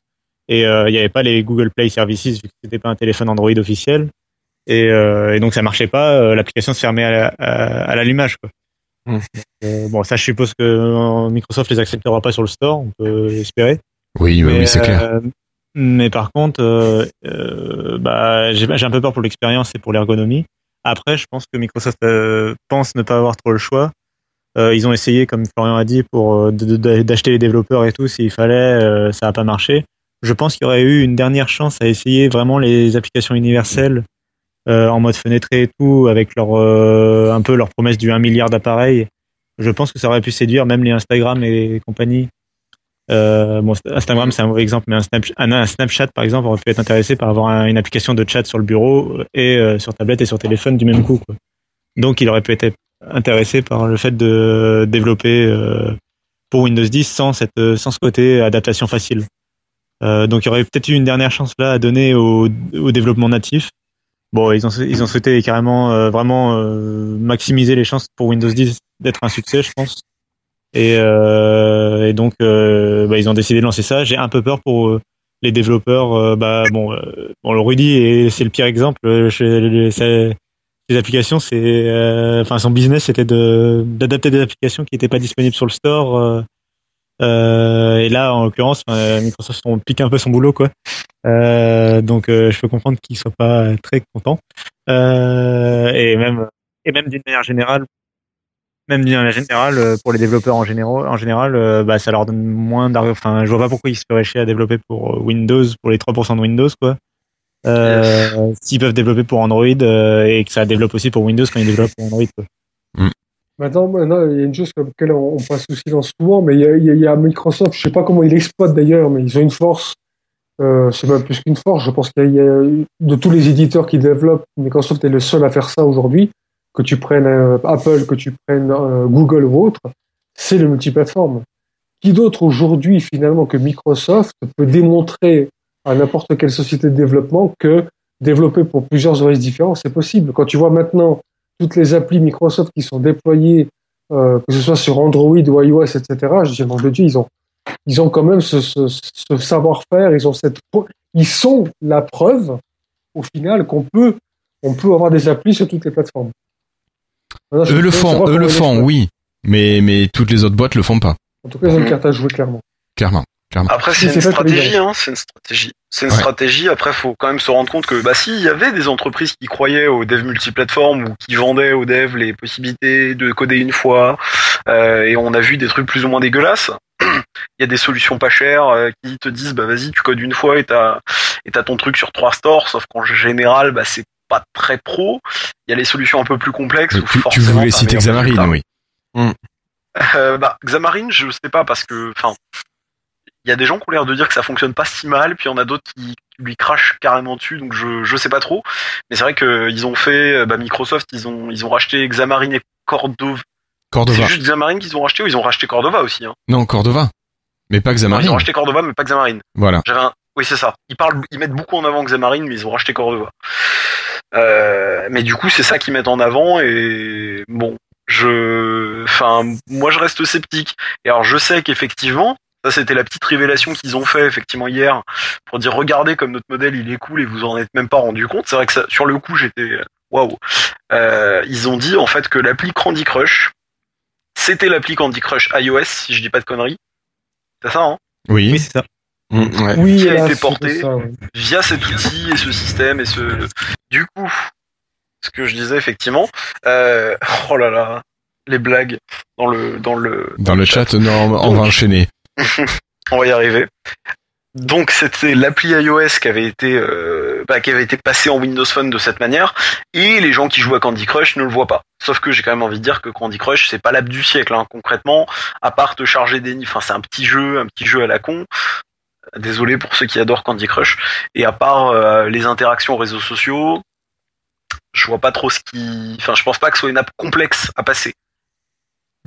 et il n'y avait pas les Google Play Services vu que c'était pas un téléphone Android officiel et, donc ça marchait pas, l'application se fermait à, la- à, à Euh, bon, ça, je suppose que euh, Microsoft les acceptera pas sur le store, on peut espérer. Oui, oui, Mais, oui, c'est clair. euh, mais par contre, bah, j'ai un peu peur pour l'expérience et pour l'ergonomie. Après, je pense que Microsoft pense ne pas avoir trop le choix. Euh, ils ont essayé, comme Florian a dit, pour euh, d'acheter les développeurs et tout s'il fallait, euh, ça n'a pas marché. Je pense qu'il y aurait eu une dernière chance à essayer vraiment les applications universelles euh, en mode fenêtré et tout, avec leur euh, un peu leur promesse du 1 milliard d'appareils. Je pense que ça aurait pu séduire même les Instagram et compagnie. Euh, bon, Instagram, c'est un mauvais exemple, mais un, Snap- un- un Snapchat, par exemple, aurait pu être intéressé par avoir un- une application de chat sur le bureau et euh, sur tablette et sur téléphone du même coup. Donc, il aurait pu être intéressé par le fait de développer pour Windows 10 sans, cette, sans ce côté adaptation facile. Donc, il y aurait peut-être eu une dernière chance là à donner au développement natif. Bon, ils ont, ils ont souhaité carrément euh, vraiment euh, maximiser les chances pour Windows 10 d'être un succès, je pense. Et, euh, et donc, euh, bah, ils ont décidé de lancer ça. J'ai un peu peur pour euh, les développeurs. euh, bah, bon, le Rudy, et c'est le pire exemple. Ces applications, c'est, enfin, son business, c'était de d'adapter des applications qui n'étaient pas disponibles sur le store. Euh, euh, et là, en l'occurrence, enfin, Microsoft on pique un peu son boulot, quoi. Euh, donc, euh, je peux comprendre qu'il soit pas très content. Euh, et même, et même d'une manière générale, même d'une manière générale, euh, pour les développeurs en général, en général, euh, bah, ça leur donne moins d'argent. Enfin, je vois pas pourquoi ils se feraient chier à développer pour euh, Windows, pour les 3% de Windows, quoi. Euh, S'ils peuvent développer pour Android euh, et que ça développe aussi pour Windows quand ils développent pour Android, quoi. Maintenant, il y a une chose sur laquelle on, on passe sous silence souvent, mais il y a, Microsoft, je sais pas comment ils l'exploitent d'ailleurs, mais ils ont une force, euh, c'est même plus qu'une force, je pense qu'il y a, il y a- de tous les éditeurs qui développent, Microsoft est le seul à faire ça aujourd'hui, que tu prennes euh, Apple, que tu prennes euh, Google ou autre, c'est le multiplateforme. Qui d'autre aujourd'hui, finalement, que Microsoft peut démontrer à n'importe quelle société de développement que développer pour plusieurs OS différents, c'est possible. Quand tu vois maintenant toutes les applis Microsoft qui sont déployées euh, que ce soit sur Android ou iOS, etc. Je dis, mon Dieu, ils ont, ils ont quand même ce, ce, ce savoir-faire, ils ont cette, ils sont la preuve, au final, qu'on peut, on peut avoir des applis sur toutes les plateformes. Eux le font, eux le font, oui. Mais, mais toutes les autres boîtes le font pas, En tout cas, ils ont une Mhm. carte à jouer, clairement. clairement. Après, c'est une stratégie, hein, c'est une stratégie. C'est une Ouais. stratégie. Après, faut quand même se rendre compte que, bah, si, il y avait des entreprises qui croyaient aux devs multiplateformes ou qui vendaient aux devs les possibilités de coder une fois, euh, et on a vu des trucs plus ou moins dégueulasses. Il y a des solutions pas chères euh, qui te disent, bah, vas-y, tu codes une fois et t'as, et t'as ton truc sur trois stores, sauf qu'en général, bah, c'est pas très pro. Il y a les solutions un peu plus complexes. où Tu, tu forcément, voulais t'as un citer Xamarin, oui. Euh, bah, Xamarin, je sais pas parce que, enfin, il y a des gens qui ont l'air de dire que ça fonctionne pas si mal, puis il y en a d'autres qui lui crachent carrément dessus, donc je je sais pas trop. Mais c'est vrai que ils ont fait, euh, bah, Microsoft, ils ont ils ont racheté Xamarin et Cordova. Cordova. C'est juste Xamarin qu'ils ont racheté ou ils ont racheté Cordova aussi. Hein? Non, Cordova. Mais pas Ils ont Xamarin. racheté Cordova, mais pas Xamarin. Voilà. Un... Oui, c'est ça. Ils parlent, ils mettent beaucoup en avant Xamarin, mais ils ont racheté Cordova. Euh, mais du coup, c'est ça qu'ils mettent en avant et bon, je, enfin, moi, je reste sceptique. Et alors, je sais qu'effectivement, ça, c'était la petite révélation qu'ils ont fait effectivement hier pour dire regardez comme notre modèle il est cool et vous en êtes même pas rendu compte. C'est vrai que ça, sur le coup, j'étais waouh. Euh, ils ont dit en fait que l'appli Candy Crush, c'était l'appli Candy Crush iOS, si je dis pas de conneries. C'est ça, hein? Oui. Oui, c'est ça. Mm, ouais. Oui, Qui a été c'est porté. ça, ouais. via cet outil et ce système et ce du coup ce que je disais effectivement euh... oh là là les blagues dans le dans le Dans le chat, non, on va enchaîner. on va y arriver. Donc c'était l'appli iOS qui avait été euh, bah, qui avait été passée en Windows Phone de cette manière et les gens qui jouent à Candy Crush ne le voient pas. Sauf que j'ai quand même envie de dire que Candy Crush c'est pas l'app du siècle hein. concrètement à part te charger des nids enfin c'est un petit jeu un petit jeu à la con. Désolé pour ceux qui adorent Candy Crush. Et à part euh, les interactions aux réseaux sociaux je vois pas trop ce qui enfin je pense pas que ce soit une app complexe à passer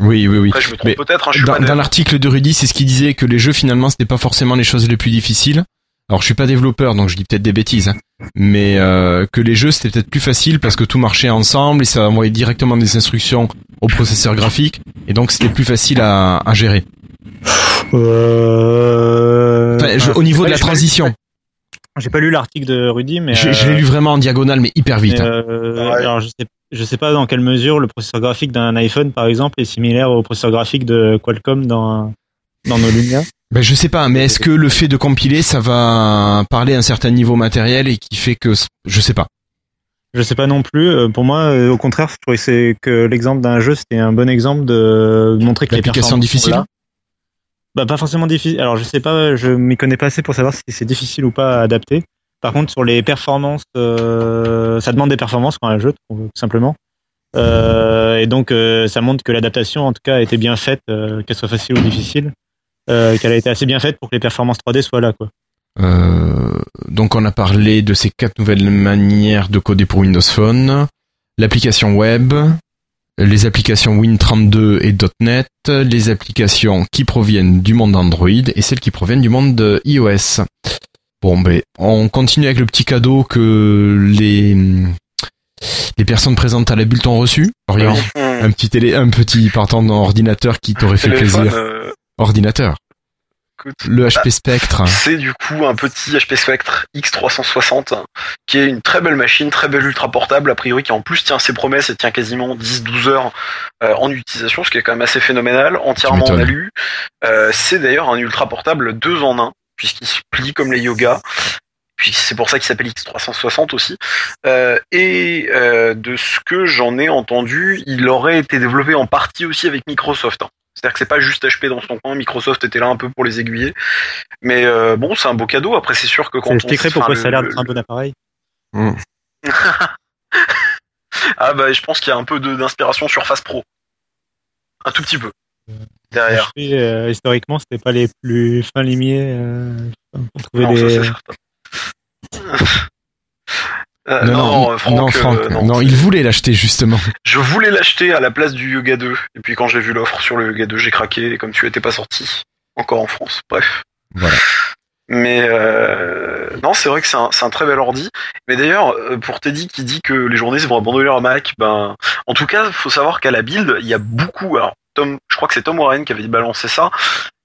Oui, oui, oui. après je me trompe Mais peut-être hein, je suis Dans, l'article de Rudy, c'est ce qu'il disait que les jeux finalement c'était pas forcément les choses les plus difficiles. Alors je suis pas développeur donc je dis peut-être des bêtises, hein. mais euh, que les jeux c'était peut-être plus facile parce que tout marchait ensemble et ça envoyait directement des instructions au processeur graphique et donc c'était plus facile à, à gérer. Euh... Enfin, je- enfin, au niveau de la transition, J'ai pas lu l'article de Rudy, mais. je, je l'ai euh, lu vraiment en diagonale mais hyper vite. mais, hein. euh, Ouais. Alors je sais, je sais pas dans quelle mesure le processeur graphique d'un iPhone, par exemple, est similaire au processeur graphique de Qualcomm dans dans nos Lumia. Ben je sais pas, mais est-ce que le fait de compiler ça va parler à un certain niveau matériel et qui fait que je sais pas. Je sais pas non plus. Euh, Pour moi, euh, au contraire, je trouvais que c'est que l'exemple d'un jeu, c'était un bon exemple de montrer que les L'application sont difficile là. Bah pas forcément difficile. Alors je sais pas, je m'y connais pas assez pour savoir si c'est difficile ou pas à adapter. Par contre, sur les performances, euh, ça demande des performances quand un jeu, tout simplement. Euh, et donc, euh, ça montre que l'adaptation, en tout cas, a été bien faite, qu'elle soit facile ou difficile, qu'elle a été assez bien faite pour que les performances 3D soient là, quoi. Donc on a parlé de ces quatre nouvelles manières de coder pour Windows Phone, l'application web, les applications Win32 et .NET, les applications qui proviennent du monde Android et celles qui proviennent du monde de iOS. Bon ben on continue avec le petit cadeau que les les personnes présentes à la bulle t'ont reçu. Orion, un petit télé, un petit partant d'ordinateur qui t'aurait fait Téléphone, plaisir. euh, Ordinateur. écoute. Le HP Spectre. C'est du coup un petit HP Spectre X360 qui est une très belle machine, très belle ultra portable, a priori qui en plus tient ses promesses et tient quasiment 10-12 heures euh, en utilisation, ce qui est quand même assez phénoménal, entièrement en alu. Euh, c'est d'ailleurs un ultra portable deux en un, puisqu'il se plie comme les yogas. Puis c'est pour ça qu'il s'appelle X360 aussi. Euh, et euh, de ce que j'en ai entendu, il aurait été développé en partie aussi avec Microsoft. hein. C'est-à-dire que c'est pas juste HP dans son coin, Microsoft était là un peu pour les aiguiller. Mais euh, bon, c'est un beau cadeau. Après, c'est sûr que quand Ça on pourquoi le- ça a l'air d'être un bon appareil. Ah bah, je pense qu'il y a un peu de- d'inspiration sur Face Pro. Un tout petit peu. Derrière. HP, euh, historiquement, c'était pas les plus fins limiers euh, pour trouver Non. Euh, Non, non, Franck, non, euh, Franck, non, non, il voulait l'acheter justement. Je voulais l'acheter à la place du Yoga 2. Et puis quand j'ai vu l'offre sur le Yoga 2, j'ai craqué. Et comme tu étais pas sorti encore en France. Bref. Voilà. Mais euh, non, c'est vrai que c'est un, très bel ordi. Mais d'ailleurs, pour Teddy qui dit que les journées vont abandonner leur Mac, ben, en tout cas, faut savoir qu'à la build, il y a beaucoup. Alors, Tom, je crois que c'est Tom Warren qui avait balancé ça.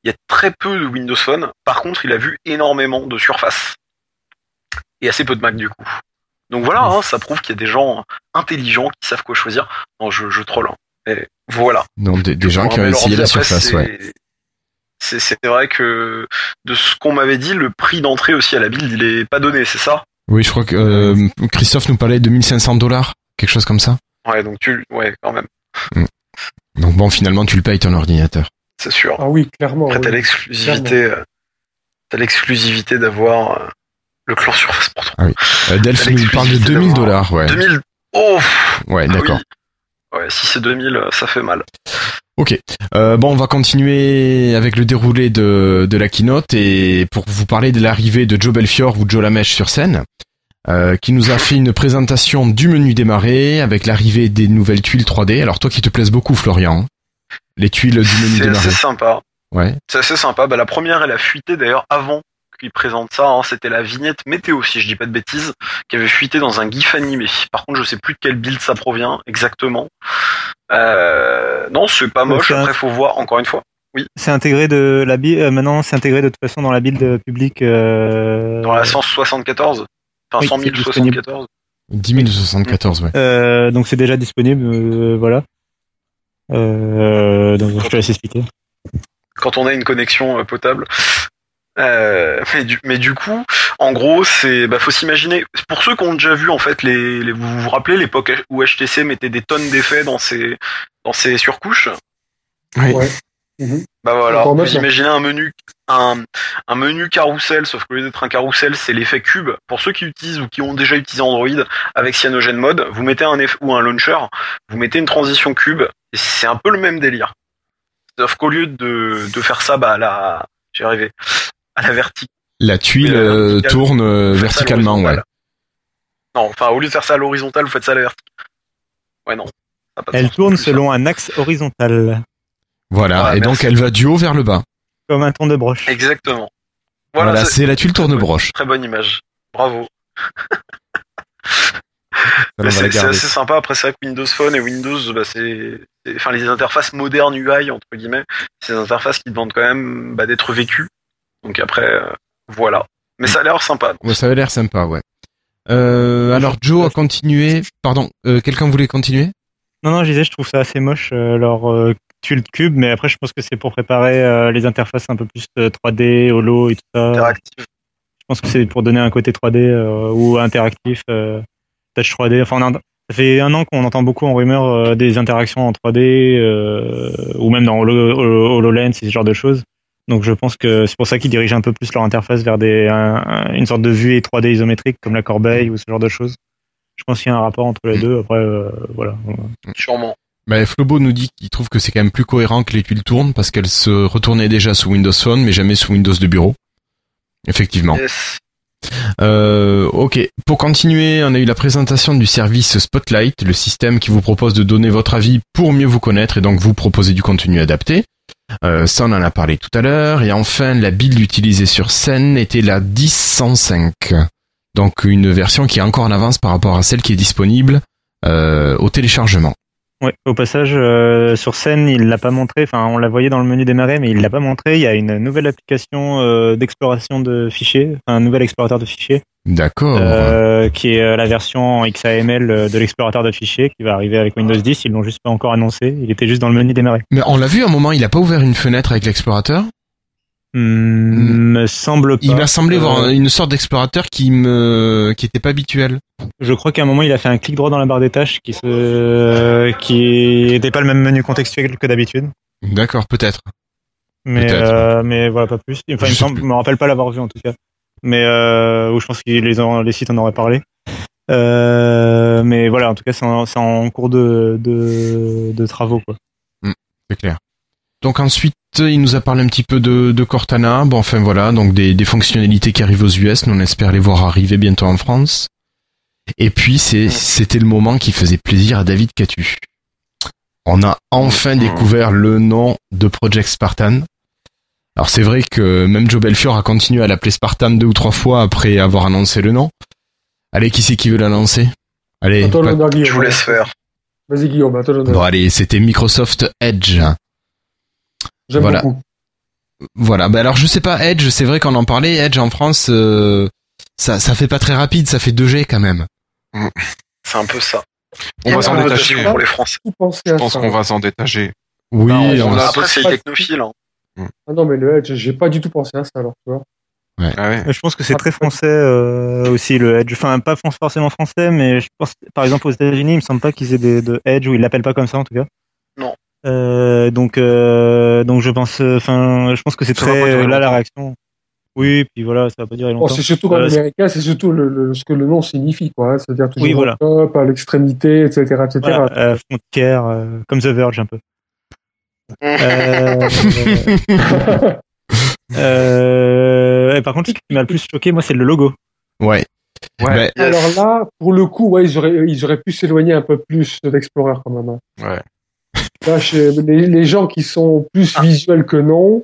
Il y a très peu de Windows Phone. Par contre, il a vu énormément de Surface et assez peu de Mac du coup. Donc voilà, hein, ça prouve qu'il y a des gens intelligents qui savent quoi choisir. Non, je, je troll. hein. Voilà. Des, des gens qui ont essayé la après, surface, c'est- ouais. C'est c'est vrai que de ce qu'on m'avait dit, le prix d'entrée aussi à la build, il est pas donné, c'est ça? Oui, je crois que euh, Christophe nous parlait de 1500 dollars, quelque chose comme ça. Ouais, donc tu, ouais, quand même, Donc bon, finalement, tu le payes ton ordinateur. c'est sûr. Ah oui, clairement. Après, oui. t'as l'exclusivité, euh, t'as l'exclusivité d'avoir euh, le clan surface pour toi. Euh, Delph T'as nous parle de l'exclusivité 2000 d'avoir- dollars, ouais. 2000, oh, Ouais, ah d'accord. oui. Ouais, si c'est 2000, euh, ça fait mal. Euh, bon, on va continuer avec le déroulé de, de la keynote et pour vous parler de l'arrivée de Joe Belfior ou Joe Lamèche sur scène, euh, qui nous a fait une présentation du menu démarrer avec l'arrivée des nouvelles tuiles 3D. Alors toi qui te plaises beaucoup, Florian, les tuiles du menu C'est démarrer. assez sympa. Ouais. C'est assez sympa. Bah, la première, elle a fuité d'ailleurs avant qu'il présente ça. hein. C'était la vignette météo, si je dis pas de bêtises, qui avait fuité dans un GIF animé. Par contre, je sais plus de quelle build ça provient exactement. Euh, non, c'est pas Ouais, moche. c'est Après, faut voir encore une fois. C'est intégré de la build. euh, maintenant, c'est intégré de toute façon dans la build publique. euh, Dans la 174, enfin Oui, 100 c'est disponible. 074. 10 074, ouais. euh, donc c'est déjà disponible. euh, voilà. Euh, donc je te laisse expliquer. quand on a une connexion euh, potable. Euh, mais, du, mais du coup, en gros, c'est, bah, faut s'imaginer. Pour ceux qui ont déjà vu, en fait, les, les- vous vous rappelez l'époque où HTC mettait des tonnes d'effets dans ses, dans ses surcouches? Oui. Ouais. Mhm. Bah voilà. Vous maintenant. imaginez un menu, un, un menu carrousel, sauf que au lieu d'être un carrousel, c'est l'effet cube. Pour ceux qui utilisent ou qui ont déjà utilisé Android avec Cyanogen Mode, vous mettez un eff- ou un launcher, vous mettez une transition cube, et c'est un peu le même délire. Sauf qu'au lieu de, de faire ça, bah, à la, j'ai arrivé, à la verticale. La tuile euh, verticale. tourne verticalement, ouais. Non, enfin, au lieu de faire ça à l'horizontale, vous faites ça à la verticale. Ouais, non. Elle tourne ça. selon un axe horizontal, Voilà. Ouais, et donc elle va du haut vers le bas. comme un tour de broche. Exactement. Voilà, Voilà, c'est la tuile tourne broche. Très bonne image. Bravo. C'est assez sympa. Après, c'est vrai que Windows Phone et Windows, bah, c'est, enfin, les interfaces modernes UI entre guillemets, c'est des interfaces qui demandent quand même bah, d'être vécues. Donc après, euh, voilà. Mais ça a l'air sympa. Ouais, ça avait l'air sympa, ouais. Euh, alors Joe a continué. Pardon, euh, quelqu'un voulait continuer? Non, non, je disais, je trouve ça assez moche, euh, leur euh, tuile cube, mais après, je pense que c'est pour préparer euh, les interfaces un peu plus euh, 3D, holo et tout ça. Interactive. Je pense que c'est pour donner un côté 3D euh, ou interactif, euh, touch 3D. Enfin, on a- ça fait un an qu'on entend beaucoup en rumeur euh, des interactions en 3D euh, ou même dans Holo- Holo- HoloLens et ce genre de choses. Donc, je pense que c'est pour ça qu'ils dirigent un peu plus leur interface vers des, un- un- une sorte de vue 3D isométrique comme la corbeille ou ce genre de choses. Je pense qu'il y a un rapport entre les deux. Après, euh, voilà. Sûrement. Bah, Flobo nous dit qu'il trouve que c'est quand même plus cohérent que les tuiles tournent parce qu'elles se retournaient déjà sous Windows Phone mais jamais sous Windows de bureau. Effectivement. Yes. Euh, ok. Pour continuer, on a eu la présentation du service Spotlight, le système qui vous propose de donner votre avis pour mieux vous connaître et donc vous proposer du contenu adapté. Euh, ça, on en a parlé tout à l'heure. Et enfin, la build utilisée sur scène était la 10.105. Donc une version qui est encore en avance par rapport à celle qui est disponible euh, au téléchargement. Ouais, au passage, euh, sur scène, il l'a pas montré. Enfin, on la voyait dans le menu démarrer, mais il l'a pas montré. Il y a une nouvelle application euh, d'exploration de fichiers, enfin, un nouvel explorateur de fichiers, D'accord. euh, qui est la version XAML de l'explorateur de fichiers, qui va arriver avec Windows 10. Ils l'ont juste pas encore annoncé. Il était juste dans le menu démarrer. Mais on l'a vu à un moment, il a pas ouvert une fenêtre avec l'explorateur? Hmm, me semble pas. Il m'a semblé Euh, voir une sorte d'explorateur qui me qui était pas habituel. Je crois qu'à un moment, il a fait un clic droit dans la barre des tâches, qui se, qui était pas le même menu contextuel que d'habitude. D'accord, peut-être. Mais, euh, mais voilà, pas plus. Enfin, Je il me semble, me rappelle pas l'avoir vu en tout cas. Mais euh, ou je pense que les, en- les sites en auraient parlé. Euh, mais voilà, en tout cas, c'est en, cours de, de, de travaux. Quoi. C'est clair. Donc ensuite, il nous a parlé un petit peu de, de Cortana. Bon, enfin voilà, donc des, des fonctionnalités qui arrivent aux US. Nous, on espère les voir arriver bientôt en France. Et puis, c'était le moment qui faisait plaisir à David Catu. On a enfin découvert le nom de Project Spartan. Alors c'est vrai que même Joe Belfior a continué à l'appeler Spartan deux ou trois fois après avoir annoncé le nom. Allez, qui c'est qui veut l'annoncer Allez, Attends, pas-. Je vous laisse faire. Vas-y, Guillaume, attends, bon allez, c'était Microsoft Edge. J'aime voilà. beaucoup. Voilà, bah alors je sais pas Edge, c'est vrai qu'on en parlait, Edge en France, euh, ça ça fait pas très rapide, ça fait 2G quand même. C'est un peu ça. On va s'en détacher. pour les Français. Je pense qu'on va s'en détacher. Oui, Non, on on va- a- Après, c'est technophile. Hein. Ah non, mais le Edge, j'ai pas du tout pensé à ça, alors, tu vois. Ah ouais. Je pense que c'est très français euh, aussi le Edge. Enfin, pas forcément français, mais je pense, par exemple, aux États-Unis, il me semble pas qu'ils aient des, de Edge ou ils l'appellent pas comme ça en tout cas. Euh, donc, euh, donc je pense, euh, enfin, je pense que c'est très là la réaction. Oui, puis voilà, ça va pas durer Bon, longtemps. c'est surtout Euh, américain, c'est surtout le, le- ce que le nom signifie, quoi. hein. C'est-à-dire toujours Oui, voilà. au top, à l'extrémité, etc., etc. Voilà, euh, frontière, euh, comme The Verge un peu. Euh, euh, et par contre, ce qui m'a le plus choqué, moi, c'est le logo. ouais. Ouais. Alors là, pour le coup, ouais, ils auraient, ils auraient pu s'éloigner un peu plus de l'Explorer quand même. hein. Ouais. Là, chez les, les gens qui sont plus Ah. visuels que non,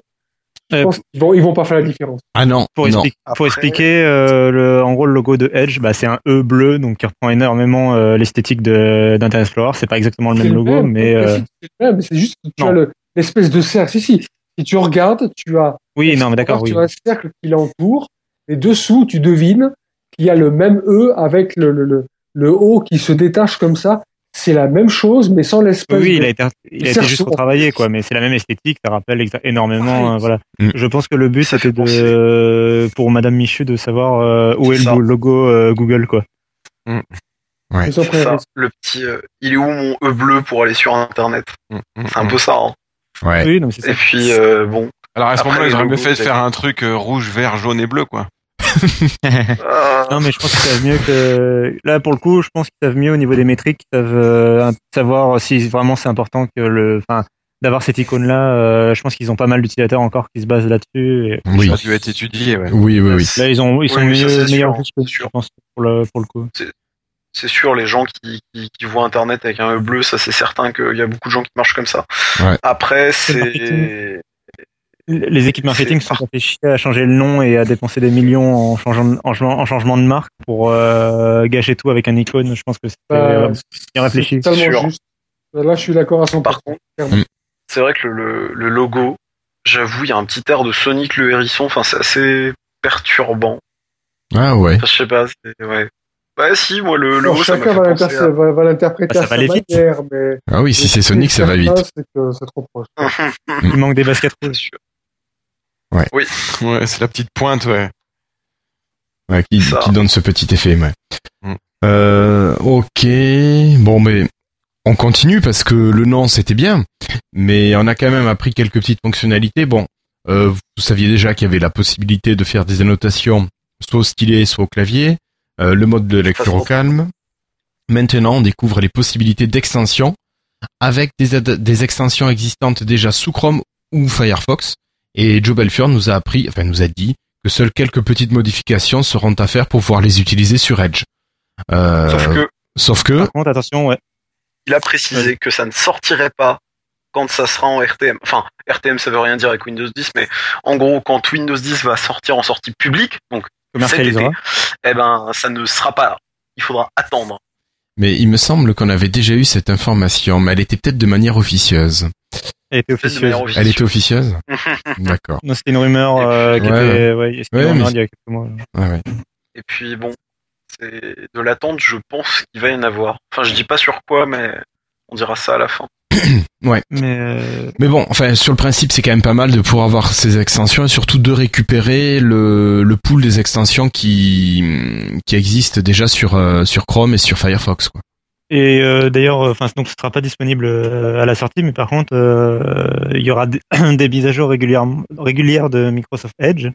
je Euh, pense qu'ils vont, ils vont pas faire la différence. ah non, Pour, non. expliquer, pour Après- expliquer euh, le, en gros, le logo de Edge, bah, c'est un E bleu, donc qui reprend énormément euh, l'esthétique de- d'Internet Explorer. C'est pas exactement le même logo, même, mais euh, si, c'est le même, mais c'est juste que tu non. as le- l'espèce de cercle. Si, si, si tu regardes, tu as oui, non, mais d'accord, oui. Tu as un cercle qui l'entoure, et dessous, tu devines qu'il y a le même E avec le, le, le, le O qui se détache comme ça. C'est la même chose, mais sans l'espèce Oui, de... il a été, il a été juste retravaillé, quoi, mais c'est la même esthétique, ça rappelle énormément, Ouais. euh, voilà. Mm. Je pense que le but, c'était de, pour Madame Michu de savoir euh, où est le logo euh, Google, quoi. Ouais. Pris un ça, le petit. euh, il est où mon E bleu pour aller sur Internet Mm, mm, C'est un mm. peu ça. Hein. Ouais. Oui, non, mais c'est ça. Et puis, euh, bon. Alors à ce moment-là, auraient mieux fait c'est- faire un truc euh, rouge, vert, jaune et bleu, quoi. Non, mais je pense qu'ils savent mieux que là pour le coup, je pense qu'ils savent mieux au niveau des métriques, ils savent euh, savoir si vraiment c'est important que le, enfin, d'avoir cette icône-là. euh, je pense qu'ils ont pas mal d'utilisateurs encore qui se basent là-dessus. Et Oui. Ça a dû être étudié, ouais. Oui, oui, oui. là, ils ont, ils sont Oui, ça, meilleurs sûr, sûr. je pense, pour le, pour le coup. c'est sûr, les gens qui, qui, qui voient Internet avec un E bleu, ça c'est certain qu'il y a beaucoup de gens qui marchent comme ça. Ouais. Après, c'est. Les équipes marketing sont fait chier à changer le nom et à dépenser des millions en changeant, de- en, changeant- en changement de marque pour euh, gâcher tout avec un icône. Je pense que c'est Bah, bien réfléchi. C'est tellement sûr. juste. Là, je suis d'accord à 100%. Par contre, c'est vrai que le, le, le logo, j'avoue, il y a un petit air de Sonic le hérisson. Enfin, c'est assez perturbant. Ah ouais. Enfin, je sais pas. Ouais. Ouais, si, moi le Alors, logo, ça chacun fait va penser l'inter- à- va- va l'interpréter Bah, ça à sa va aller vite. manière, mais Ah oui, si c'est Sonic, ça va vite. C'est trop proche. Il manque des baskets rouges. sûr. Ouais, c'est la petite pointe, ouais. Ouais, qui, donne ce petit effet, ouais. Mm. Euh, ok. Bon, mais on continue parce que le nom c'était bien, mais on a quand même appris quelques petites fonctionnalités. Bon, euh, vous saviez déjà qu'il y avait la possibilité de faire des annotations soit au stylet, soit au clavier, euh, le mode de lecture au calme. Maintenant, on découvre les possibilités d'extension avec des, ad- des extensions existantes déjà sous Chrome ou Firefox. Et Joe Belfior nous a appris, enfin nous a dit que seules quelques petites modifications seront à faire pour pouvoir les utiliser sur Edge. Euh, Sauf que sauf que, Par contre, attention, ouais. il a précisé que ça ne sortirait pas quand ça sera en RTM. Enfin, RTM, ça veut rien dire avec Windows 10, mais en gros, quand Windows 10 va sortir en sortie publique, donc Commercialisera. eh ben, ça ne sera pas là. Il faudra attendre. mais il me semble qu'on avait déjà eu cette information, mais elle était peut-être de manière officieuse. Elle était officieuse. Elle était officieuse. D'accord. Non, c'était une rumeur euh, qui Ouais, était, ouais, c'était Ouais, une rumeur mais- d'il y a quelques mois. Ouais, ouais. Et puis bon, c'est de l'attente, je pense qu'il va y en avoir. Enfin, je dis pas sur quoi, mais on dira ça à la fin. Mais euh, Mais bon, enfin, sur le principe, c'est quand même pas mal de pouvoir avoir ces extensions et surtout de récupérer le, le pool des extensions qui, qui existent déjà sur, euh, sur Chrome et sur Firefox, quoi. Et euh, d'ailleurs, euh, enfin donc ce sera pas disponible euh, à la sortie, mais par contre, euh, il y aura des, des mises à jour régulières régulières de Microsoft Edge.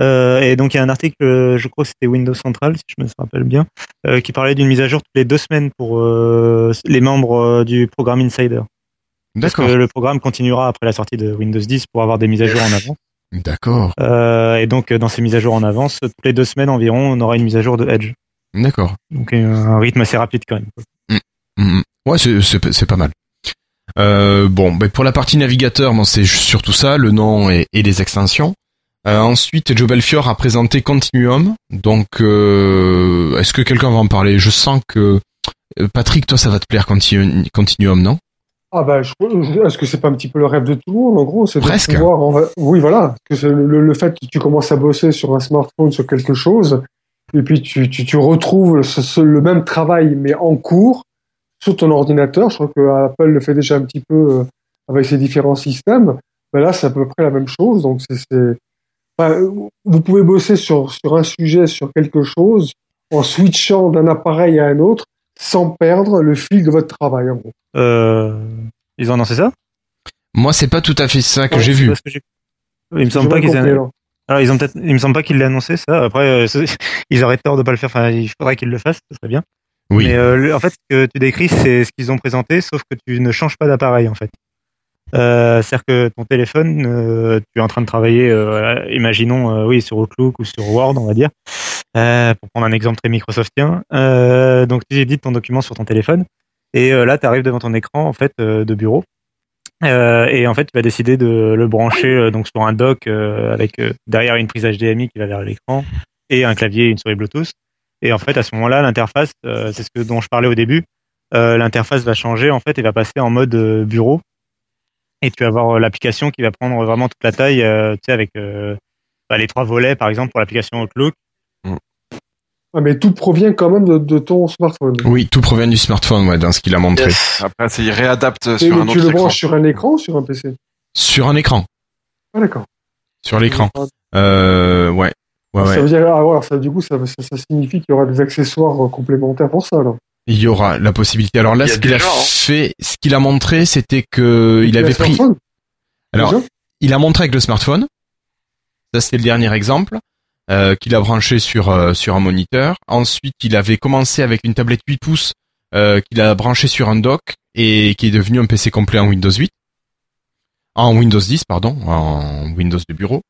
Euh, et donc il y a un article, je crois que c'était Windows Central, si je me rappelle bien, euh, qui parlait d'une mise à jour toutes les deux semaines pour euh, les membres du programme Insider. Parce que D'accord. le programme continuera après la sortie de Windows 10 pour avoir des mises à jour en avance. D'accord. Euh, et donc dans ces mises à jour en avance, toutes les deux semaines environ, on aura une mise à jour de Edge. D'accord. Donc euh, un rythme assez rapide quand même. quoi. Mhm. Ouais, c'est, pas mal. Euh, bon, ben pour la partie navigateur, bon, c'est surtout ça, le nom et, et les extensions. Euh, ensuite, Joe Belfior a présenté Continuum. Donc, euh, est-ce que quelqu'un va en parler? Je sens que Patrick, toi, ça va te plaire Continu- Continuum, non? Ah bah, je- je- est-ce que c'est pas un petit peu le rêve de tout le monde en gros? C'est de pouvoir, en Oui, voilà. Que le fait que tu commences à bosser sur un smartphone sur quelque chose, et puis tu, tu, tu retrouves ce- ce- le même travail mais en cours sur ton ordinateur. Je crois que Apple le fait déjà un petit peu euh, avec ses différents systèmes. Mais là, c'est à peu près la même chose. Donc c'est, c'est- enfin, vous pouvez bosser sur sur un sujet, sur quelque chose, en switchant d'un appareil à un autre, sans perdre le fil de votre travail. En gros. Euh, ils ont annoncé ça? Moi, c'est pas tout à fait ça que Ouais, j'ai vu. que j'ai- Il me semble pas qu'ils aient... alors. Ils ont peut-être, il me semble pas qu'ils l'aient annoncé, ça. Après, euh, ils auraient tort de pas le faire. Enfin, il faudrait qu'ils le fassent, ce serait bien. Oui. Mais euh, le- en fait, ce que tu décris, c'est ce qu'ils ont présenté, sauf que tu ne changes pas d'appareil, en fait. Euh, C'est-à-dire que ton téléphone, euh, tu es en train de travailler, euh, imaginons, euh, oui, sur Outlook ou sur Word, on va dire, euh, pour prendre un exemple très Microsoftien. Euh, donc, tu édites ton document sur ton téléphone, et euh, là, tu arrives devant ton écran, en fait, euh, de bureau. Euh, et en fait, tu vas décider de le brancher euh, donc sur un dock euh, avec euh, derrière une prise HDMI qui va vers l'écran et un clavier et une souris Bluetooth. Et en fait, à ce moment-là, l'interface, c'est ce que dont je parlais au début, l'interface va changer en fait et va passer en mode bureau. Et tu vas avoir l'application qui va prendre vraiment toute la taille, tu sais, avec bah, les trois volets par exemple pour l'application Outlook. Ah, mais tout provient quand même de, de ton smartphone. Oui, tout provient du smartphone, ouais, dans ce qu'il a montré. Yes. Après, c'est il réadapte Et sur mais un tu autre le écran. branches sur un écran ou sur un PC Sur un écran. Ah d'accord. Sur l'écran. Euh, ouais. Ouais, Ça ouais. veut dire, ah, voilà, ça, du coup, ça, ça, ça signifie qu'il y aura des accessoires euh, complémentaires pour ça. Alors. Il y aura la possibilité. Alors là, ce qu'il a hein. fait, ce qu'il a montré, c'était que il avait pris. smartphone, Alors, il a montré avec le smartphone. Ça, c'était le dernier exemple. Euh, qu'il a branché sur euh, sur un moniteur. Ensuite, il avait commencé avec une tablette 8 pouces euh, qu'il a branché sur un dock et qui est devenu un PC complet en Windows 8, en Windows 10 pardon, en Windows de bureau.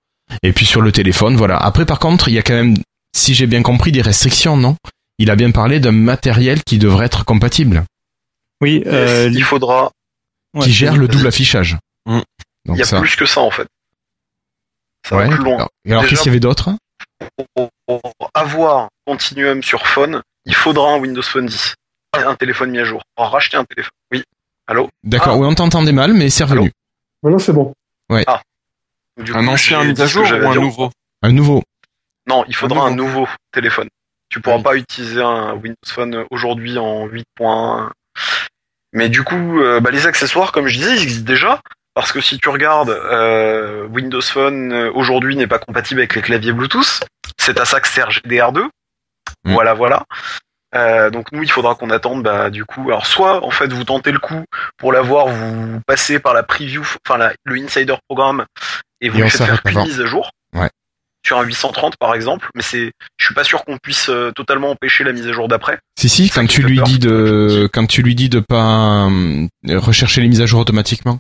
Et puis sur le téléphone, voilà. Après, par contre, il y a quand même, si j'ai bien compris, des restrictions, non? Il a bien parlé d'un matériel qui devrait être compatible, Oui, euh, il faudra. ouais, qui gère le double affichage. Mm. Donc Il y a ça. plus que ça en fait. Ça ouais. va plus loin. Alors, et alors Déjà- qu'est-ce qu'il y avait d'autre? Pour, pour avoir Continuum sur phone, il faudra un Windows Phone 10. Un téléphone mis à jour. Pour racheter un téléphone. Oui. Allô? D'accord. Ah. Oui, on t'entendait mal, mais c'est revenu. Maintenant, c'est bon. Du Un coup, ancien mis à jour j'avais ou un dire. nouveau? Un nouveau. Non, il faudra Un un nouveau. nouveau téléphone. Tu pourras Oui. pas utiliser un Windows Phone aujourd'hui en 8.1. Mais du coup, euh, bah, les accessoires, comme je disais, ils existent déjà. Parce que si tu regardes, euh, Windows Phone euh, aujourd'hui n'est pas compatible avec les claviers Bluetooth. C'est à ça que sert GDR2. Mm. Voilà, voilà. Euh, donc nous, il faudra qu'on attende, bah, du coup, alors soit en fait vous tentez le coup pour l'avoir, vous passez par la preview, enfin la- le insider programme et vous lui faites faire avant. mise à jour. Ouais. Sur un 830 par exemple, mais c'est, je suis pas sûr qu'on puisse euh, totalement empêcher la mise à jour d'après. Si si, quand tu lui peur. dis de, quand tu lui dis de pas euh, rechercher les mises à jour automatiquement,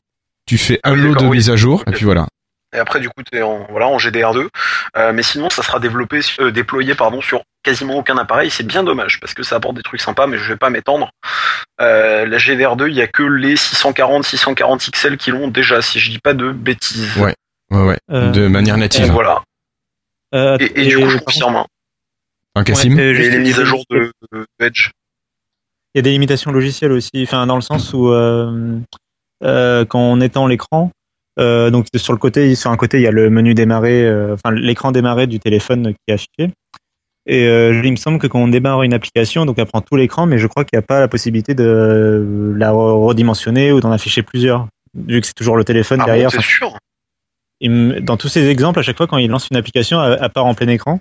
tu fais un lot de oui. mises à jour et puis voilà. Et après, du coup, t'es en, voilà, en GDR2. Euh, mais sinon, ça sera développé, euh, déployé, pardon, sur quasiment aucun appareil. C'est bien dommage parce que ça apporte des trucs sympas, mais je vais pas m'étendre. Euh, la GDR2, il y a que les 640, 640 XL qui l'ont déjà, si je dis pas de bêtises. Ouais. Ouais ouais. Euh, de manière native. voilà. euh, Et, et du coup, je confirme. hein. En Cassim. ouais, euh, Et les mises à jour de, de Edge. Il y a des limitations logicielles aussi, enfin dans le sens où euh, quand on étend l'écran, euh, donc sur le côté, sur un côté il y a le menu démarrer, euh, enfin l'écran démarrer du téléphone qui est affiché. Et il me semble que quand on démarre une application, donc elle prend tout l'écran, mais je crois qu'il n'y a pas la possibilité de la redimensionner ou d'en afficher plusieurs, vu que c'est toujours le téléphone Ah bon, derrière. c'est Enfin, sûr? il dans tous ces exemples, à chaque fois quand il lance une application, elle, elle part en plein écran.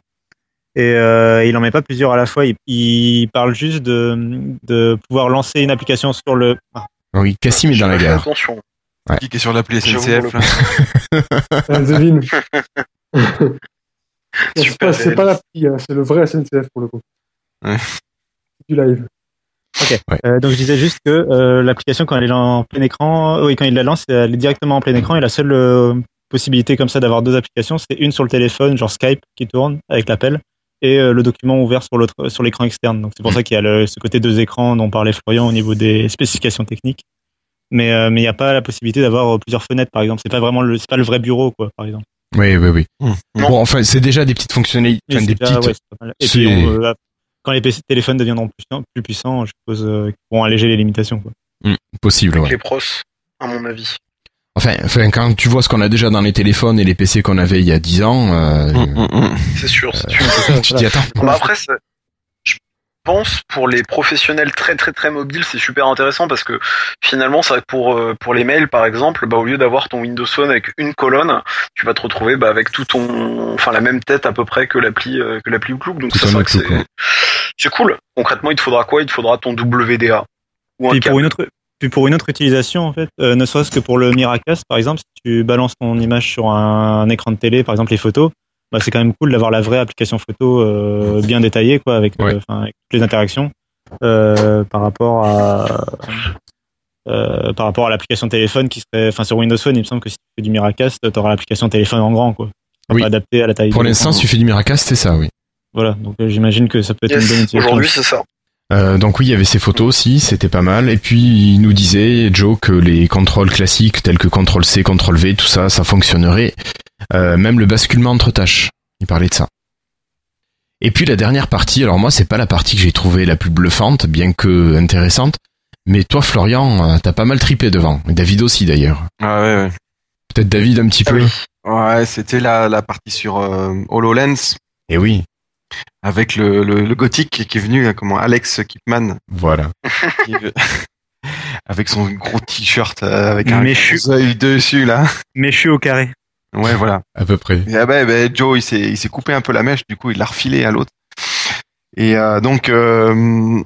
Et euh, il en met pas plusieurs à la fois. Il, il parle juste de, de pouvoir lancer une application sur le. Ah, Oui, Cassim est dans la gare. Attention. Qui est sur l'appli SNCF. là. Devine. c'est pas, pas l'appli, hein, c'est le vrai SNCF pour le coup. Ouais. Du live. Euh, donc je disais juste que euh, l'application quand elle est en plein écran, euh, oui quand il la lance, elle est directement en plein écran et la seule euh, possibilité comme ça d'avoir deux applications, c'est une sur le téléphone, genre Skype qui tourne avec l'appel et euh, le document ouvert sur l'autre sur l'écran externe. Donc c'est pour ça qu'il y a le, ce côté deux écrans dont parlait Florian au niveau des spécifications techniques. Mais euh, mais il n'y a pas la possibilité d'avoir euh, plusieurs fenêtres, par exemple. C'est pas vraiment le, c'est pas le vrai bureau, quoi, par exemple. Oui, oui, oui. Non. Bon, enfin, c'est déjà des petites fonctionnalités, enfin, des déjà- petites. ouais. Et puis, on, euh, quand les PC téléphones deviendront plus, puissants- plus puissants, je suppose euh, qu'ils pourront alléger les limitations. Quoi. possible, ouais. Les pros, à mon avis. Enfin, enfin, quand tu vois ce qu'on a déjà dans les téléphones et les PC qu'on avait il y a 10 ans, euh, Hum, hum, hum. C'est sûr, c'est sûr. tu te dis attends. Bah après, je pense pour les professionnels très très très mobiles, c'est super intéressant parce que finalement, que pour euh, pour les mails par exemple, bah au lieu d'avoir ton Windows Phone avec une colonne, tu vas te retrouver bah, avec tout ton, enfin la même tête à peu près que l'appli euh, que l'appli Outlook. Donc ça, c'est cool. Concrètement, il te faudra quoi? Il te faudra ton WDA ou un Puis pour une autre puis pour une autre utilisation en fait, euh, ne serait-ce que pour le Miracast par exemple, si tu balances ton image sur un, un écran de télé, par exemple les photos, bah, c'est quand même cool d'avoir la vraie application photo euh, bien détaillée quoi, avec, euh, Ouais. enfin, avec toutes les interactions euh, par rapport à euh, par rapport à l'application téléphone qui serait, enfin sur Windows Phone, il me semble que si tu fais du Miracast, tu auras l'application téléphone en grand quoi, Oui. adapté à la taille. Pour l'instant, si tu fais du Miracast, c'est ça, oui. Voilà, donc euh, j'imagine que ça peut être une bonne utilisation. aujourd'hui c'est ça. Euh, donc oui, il y avait ces photos aussi, c'était pas mal. Et puis il nous disait Joe que les contrôles classiques tels que CTRL C, CTRL V, tout ça, ça fonctionnerait. Euh, même le basculement entre tâches. Il parlait de ça. Et puis la dernière partie, alors moi c'est pas la partie que j'ai trouvée la plus bluffante, bien que intéressante. Mais toi Florian, euh, t'as pas mal tripé devant. Et David aussi d'ailleurs. Ah ouais, ouais. Peut-être David un petit Ah peu. oui. Ouais, c'était la, la partie sur euh, HoloLens Et oui, avec le, le, le gothique qui est venu, là, comment Alex Kipman, voilà. qui- avec son gros t-shirt euh, avec un Méchu. œil dessus là. Mais je suis au carré. Ouais, voilà. À peu près. Et, ah ben, ben, Joe, il s'est, il s'est coupé un peu la mèche, du coup, il l'a refilé à l'autre. Et euh, donc, euh,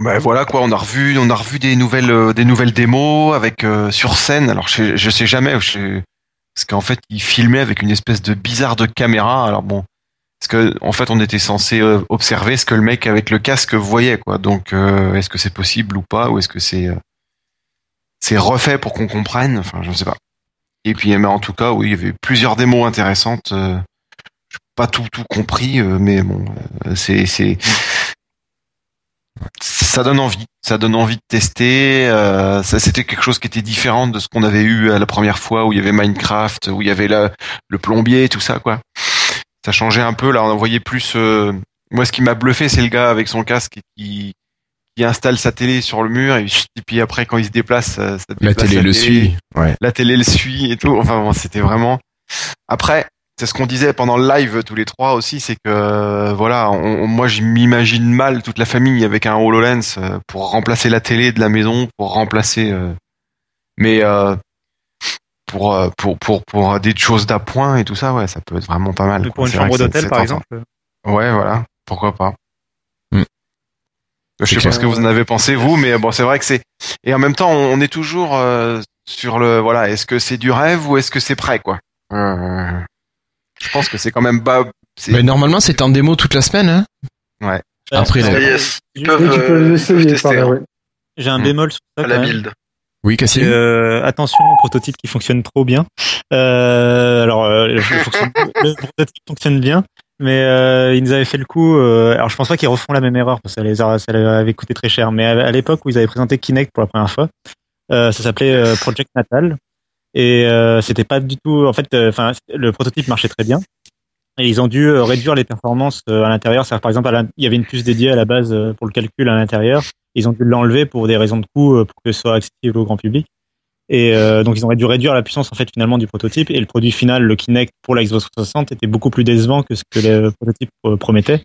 ben voilà quoi, on a revu, on a revu des nouvelles, euh, des nouvelles démos avec euh, sur scène. Alors, je, je sais jamais, je- parce qu'en fait, il filmait avec une espèce de bizarre de caméra. Alors bon, parce que en fait, on était censé euh, observer ce que le mec avec le casque voyait, quoi. Donc, euh, est-ce que c'est possible ou pas, ou est-ce que c'est euh, c'est refait pour qu'on comprenne? Enfin, je ne sais pas. Et puis, mais en tout cas, oui, il y avait plusieurs démos intéressantes. Euh, pas tout tout compris, mais bon, c'est c'est ça donne envie. Ça donne envie de tester. Euh, ça, c'était quelque chose qui était différent de ce qu'on avait eu à la première fois où il y avait Minecraft, où il y avait la, le plombier, tout ça, quoi. Ça changeait un peu. Là, on voyait plus. euh, Moi, ce qui m'a bluffé, c'est le gars avec son casque qui qui installe sa télé sur le mur et, et puis après, quand il se déplace, ça, La télé le suit. Ouais. la télé le suit et tout. Enfin, bon, c'était vraiment. Après, c'est ce qu'on disait pendant le live tous les trois aussi, c'est que euh, voilà, on- on- moi je m'imagine mal toute la famille avec un Hololens euh, pour remplacer la télé de la maison, pour remplacer. euh, mais euh, pour, euh, pour pour pour des choses d'appoint et tout ça, ouais, ça peut être vraiment pas mal. quoi. Pour une chambre d'hôtel par exemple. Ouais, voilà, pourquoi pas. Hmm. Je sais pas ce que vous en avez pensé vous, mais bon, c'est vrai que c'est. Et en même temps, on est toujours euh, sur le voilà. Est-ce que c'est du rêve ou est-ce que c'est prêt, quoi Euh, Je pense que c'est quand même pas. c'est- Mais normalement, c'est en démo toute la semaine. Hein Ouais. Après, Euh, là. Yes. Ils j'ai- peuvent, Oui, tu peux euh, l'essayer, peuvent tester, pareil, ouais. J'ai un Hmm. bémol sur ça. à la build. Oui, Cassim. Euh, attention au prototype qui fonctionne trop bien. Euh, alors, euh, le, fonctionne- le prototype fonctionne bien, mais euh, ils nous avaient fait le coup. euh, alors, je pense pas qu'ils refont la même erreur parce que ça les a- ça avait coûté très cher. Mais à, à l'époque où ils avaient présenté Kinect pour la première fois, euh, ça s'appelait euh, Project Natal et euh, c'était pas du tout. En fait, euh, enfin, le prototype marchait très bien. Et ils ont dû réduire les performances à l'intérieur. C'est-à-dire, Par exemple, il y avait une puce dédiée à la base pour le calcul à l'intérieur. Ils ont dû l'enlever pour des raisons de coût, euh, pour que ce soit accessible au grand public. Et euh, donc ils auraient dû réduire la puissance en fait finalement du prototype et le produit final, le Kinect pour la Xbox 360 était beaucoup plus décevant que ce que le prototype euh, promettait.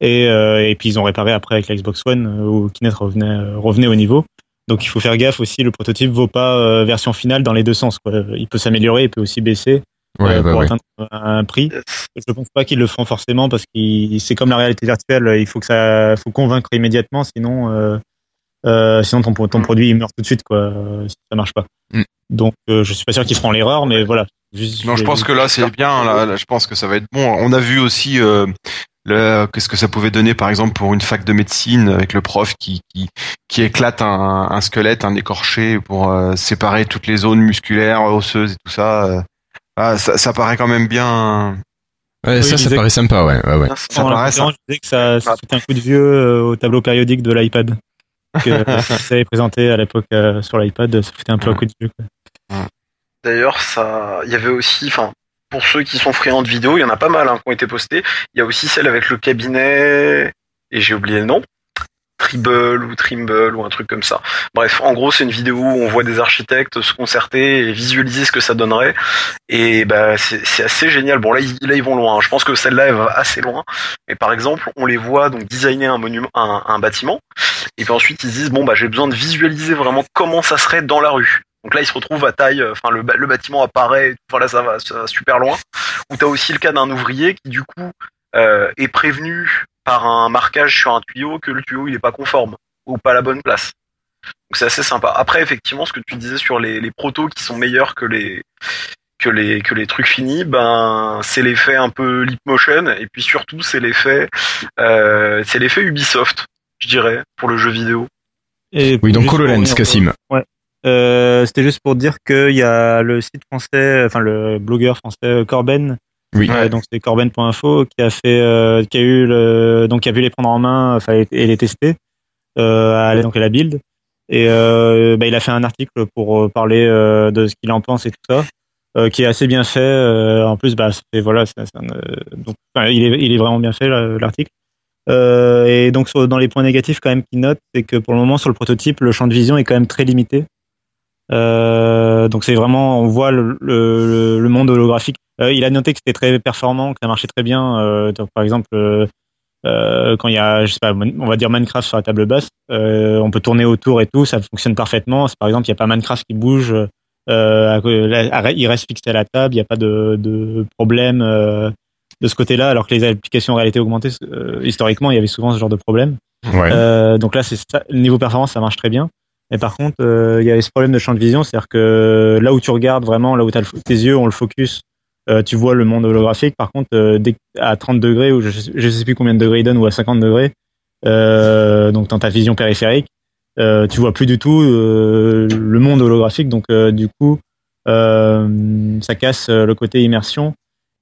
Et, et puis ils ont réparé après avec la Xbox One où Kinect revenait, revenait au niveau. Donc il faut faire gaffe aussi, le prototype vaut pas version finale dans les deux sens. Quoi. Il peut s'améliorer, il peut aussi baisser Ouais, euh, bah pour ouais. atteindre un prix. Je pense pas qu'ils le feront forcément parce que c'est comme la réalité virtuelle, il faut que ça, faut convaincre immédiatement, sinon, euh, euh, sinon ton, ton Mm. produit il meurt tout de suite quoi, si ça marche pas. Mm. Donc euh, je suis pas sûr qu'ils feront l'erreur, mais voilà. Juste- Non, je pense que là c'est bien. Là, là, je pense que ça va être bon. On a vu aussi euh, le qu'est-ce que ça pouvait donner, par exemple, pour une fac de médecine avec le prof qui qui, qui éclate un, un squelette, un écorché pour euh, séparer toutes les zones musculaires, osseuses et tout ça. Euh. Ah, ça, ça paraît quand même bien. Ouais, Oui, ça, ça paraît sympa, ouais, ouais, ouais. Ça paraît ça. je disais que ça, ça foutait un coup de vieux euh, au tableau périodique de l'iPad. que ça avait présenté à l'époque euh, sur l'iPad, ça fait un peu un coup de vieux. quoi. D'ailleurs, ça, il y avait aussi, enfin, pour ceux qui sont friands de vidéos, il y en a pas mal hein, qui ont été postés. Il y a aussi celle avec le cabinet et j'ai oublié le nom. Tribble ou Trimble ou un truc comme ça. Bref, en gros, c'est une vidéo où on voit des architectes se concerter et visualiser ce que ça donnerait. Et bah, c'est assez génial. Bon, là, ils, là, vont loin. Je pense que celle-là, elle va assez loin. Mais par exemple, on les voit donc designer un monument, un, bâtiment. Et puis ensuite, ils se disent bon, bah, j'ai besoin de visualiser vraiment comment ça serait dans la rue. Donc là, ils se retrouvent à taille, euh, enfin le, le bâtiment apparaît, voilà, ça va, ça va super loin. Ou t'as aussi le cas d'un ouvrier qui du coup euh, est prévenu par un marquage sur un tuyau que le tuyau il est pas conforme ou pas à la bonne place. Donc c'est assez sympa. Après, effectivement, ce que tu disais sur les, les protos qui sont meilleurs que les que les que les trucs finis, ben c'est l'effet un peu leap motion et puis surtout c'est l'effet euh, c'est l'effet Ubisoft, je dirais, pour le jeu vidéo. Et Oui, donc HoloLens, Cassim. Euh, C'était juste pour dire qu'il y a le site français, enfin le blogueur français Corben, Oui. euh, donc c'est corben.info qui a fait, euh, qui a eu le, donc qui a vu les prendre en main, et les tester, euh, à, donc à la build. Et euh, bah, il a fait un article pour parler de ce qu'il en pense et tout ça, euh, qui est assez bien fait. euh, en plus, bah, c'est voilà, c'est- un, euh, donc il est, il est vraiment bien fait là, l'article. Et donc sur- dans les points négatifs quand même qu'il note, c'est que pour le moment sur le prototype, le champ de vision est quand même très limité. Euh, donc c'est vraiment, on voit le, le, le monde holographique. Euh, il a noté que c'était très performant, que ça marchait très bien. Euh, donc, par exemple, quand il y a, je sais pas, on va dire Minecraft sur la table basse, on peut tourner autour et tout, ça fonctionne parfaitement. Par exemple, il n'y a pas Minecraft qui bouge, il reste fixé à la table, il n'y a pas de, de problème de ce côté-là, alors que les applications en réalité augmentée, historiquement, il y avait souvent ce genre de problème. Ouais. Donc là, c'est niveau performance, ça marche très bien. Mais par contre, euh, il y a ce problème de champ de vision, c'est-à-dire que là où tu regardes vraiment, là où fo- tes yeux ont le focus, euh, tu vois le monde holographique. Par contre, euh, dès à 30 degrés ou je, je sais plus combien de degrés il donne ou à 50 degrés, euh, donc dans ta vision périphérique, euh, tu vois plus du tout le monde holographique. Donc du coup, ça casse le côté immersion.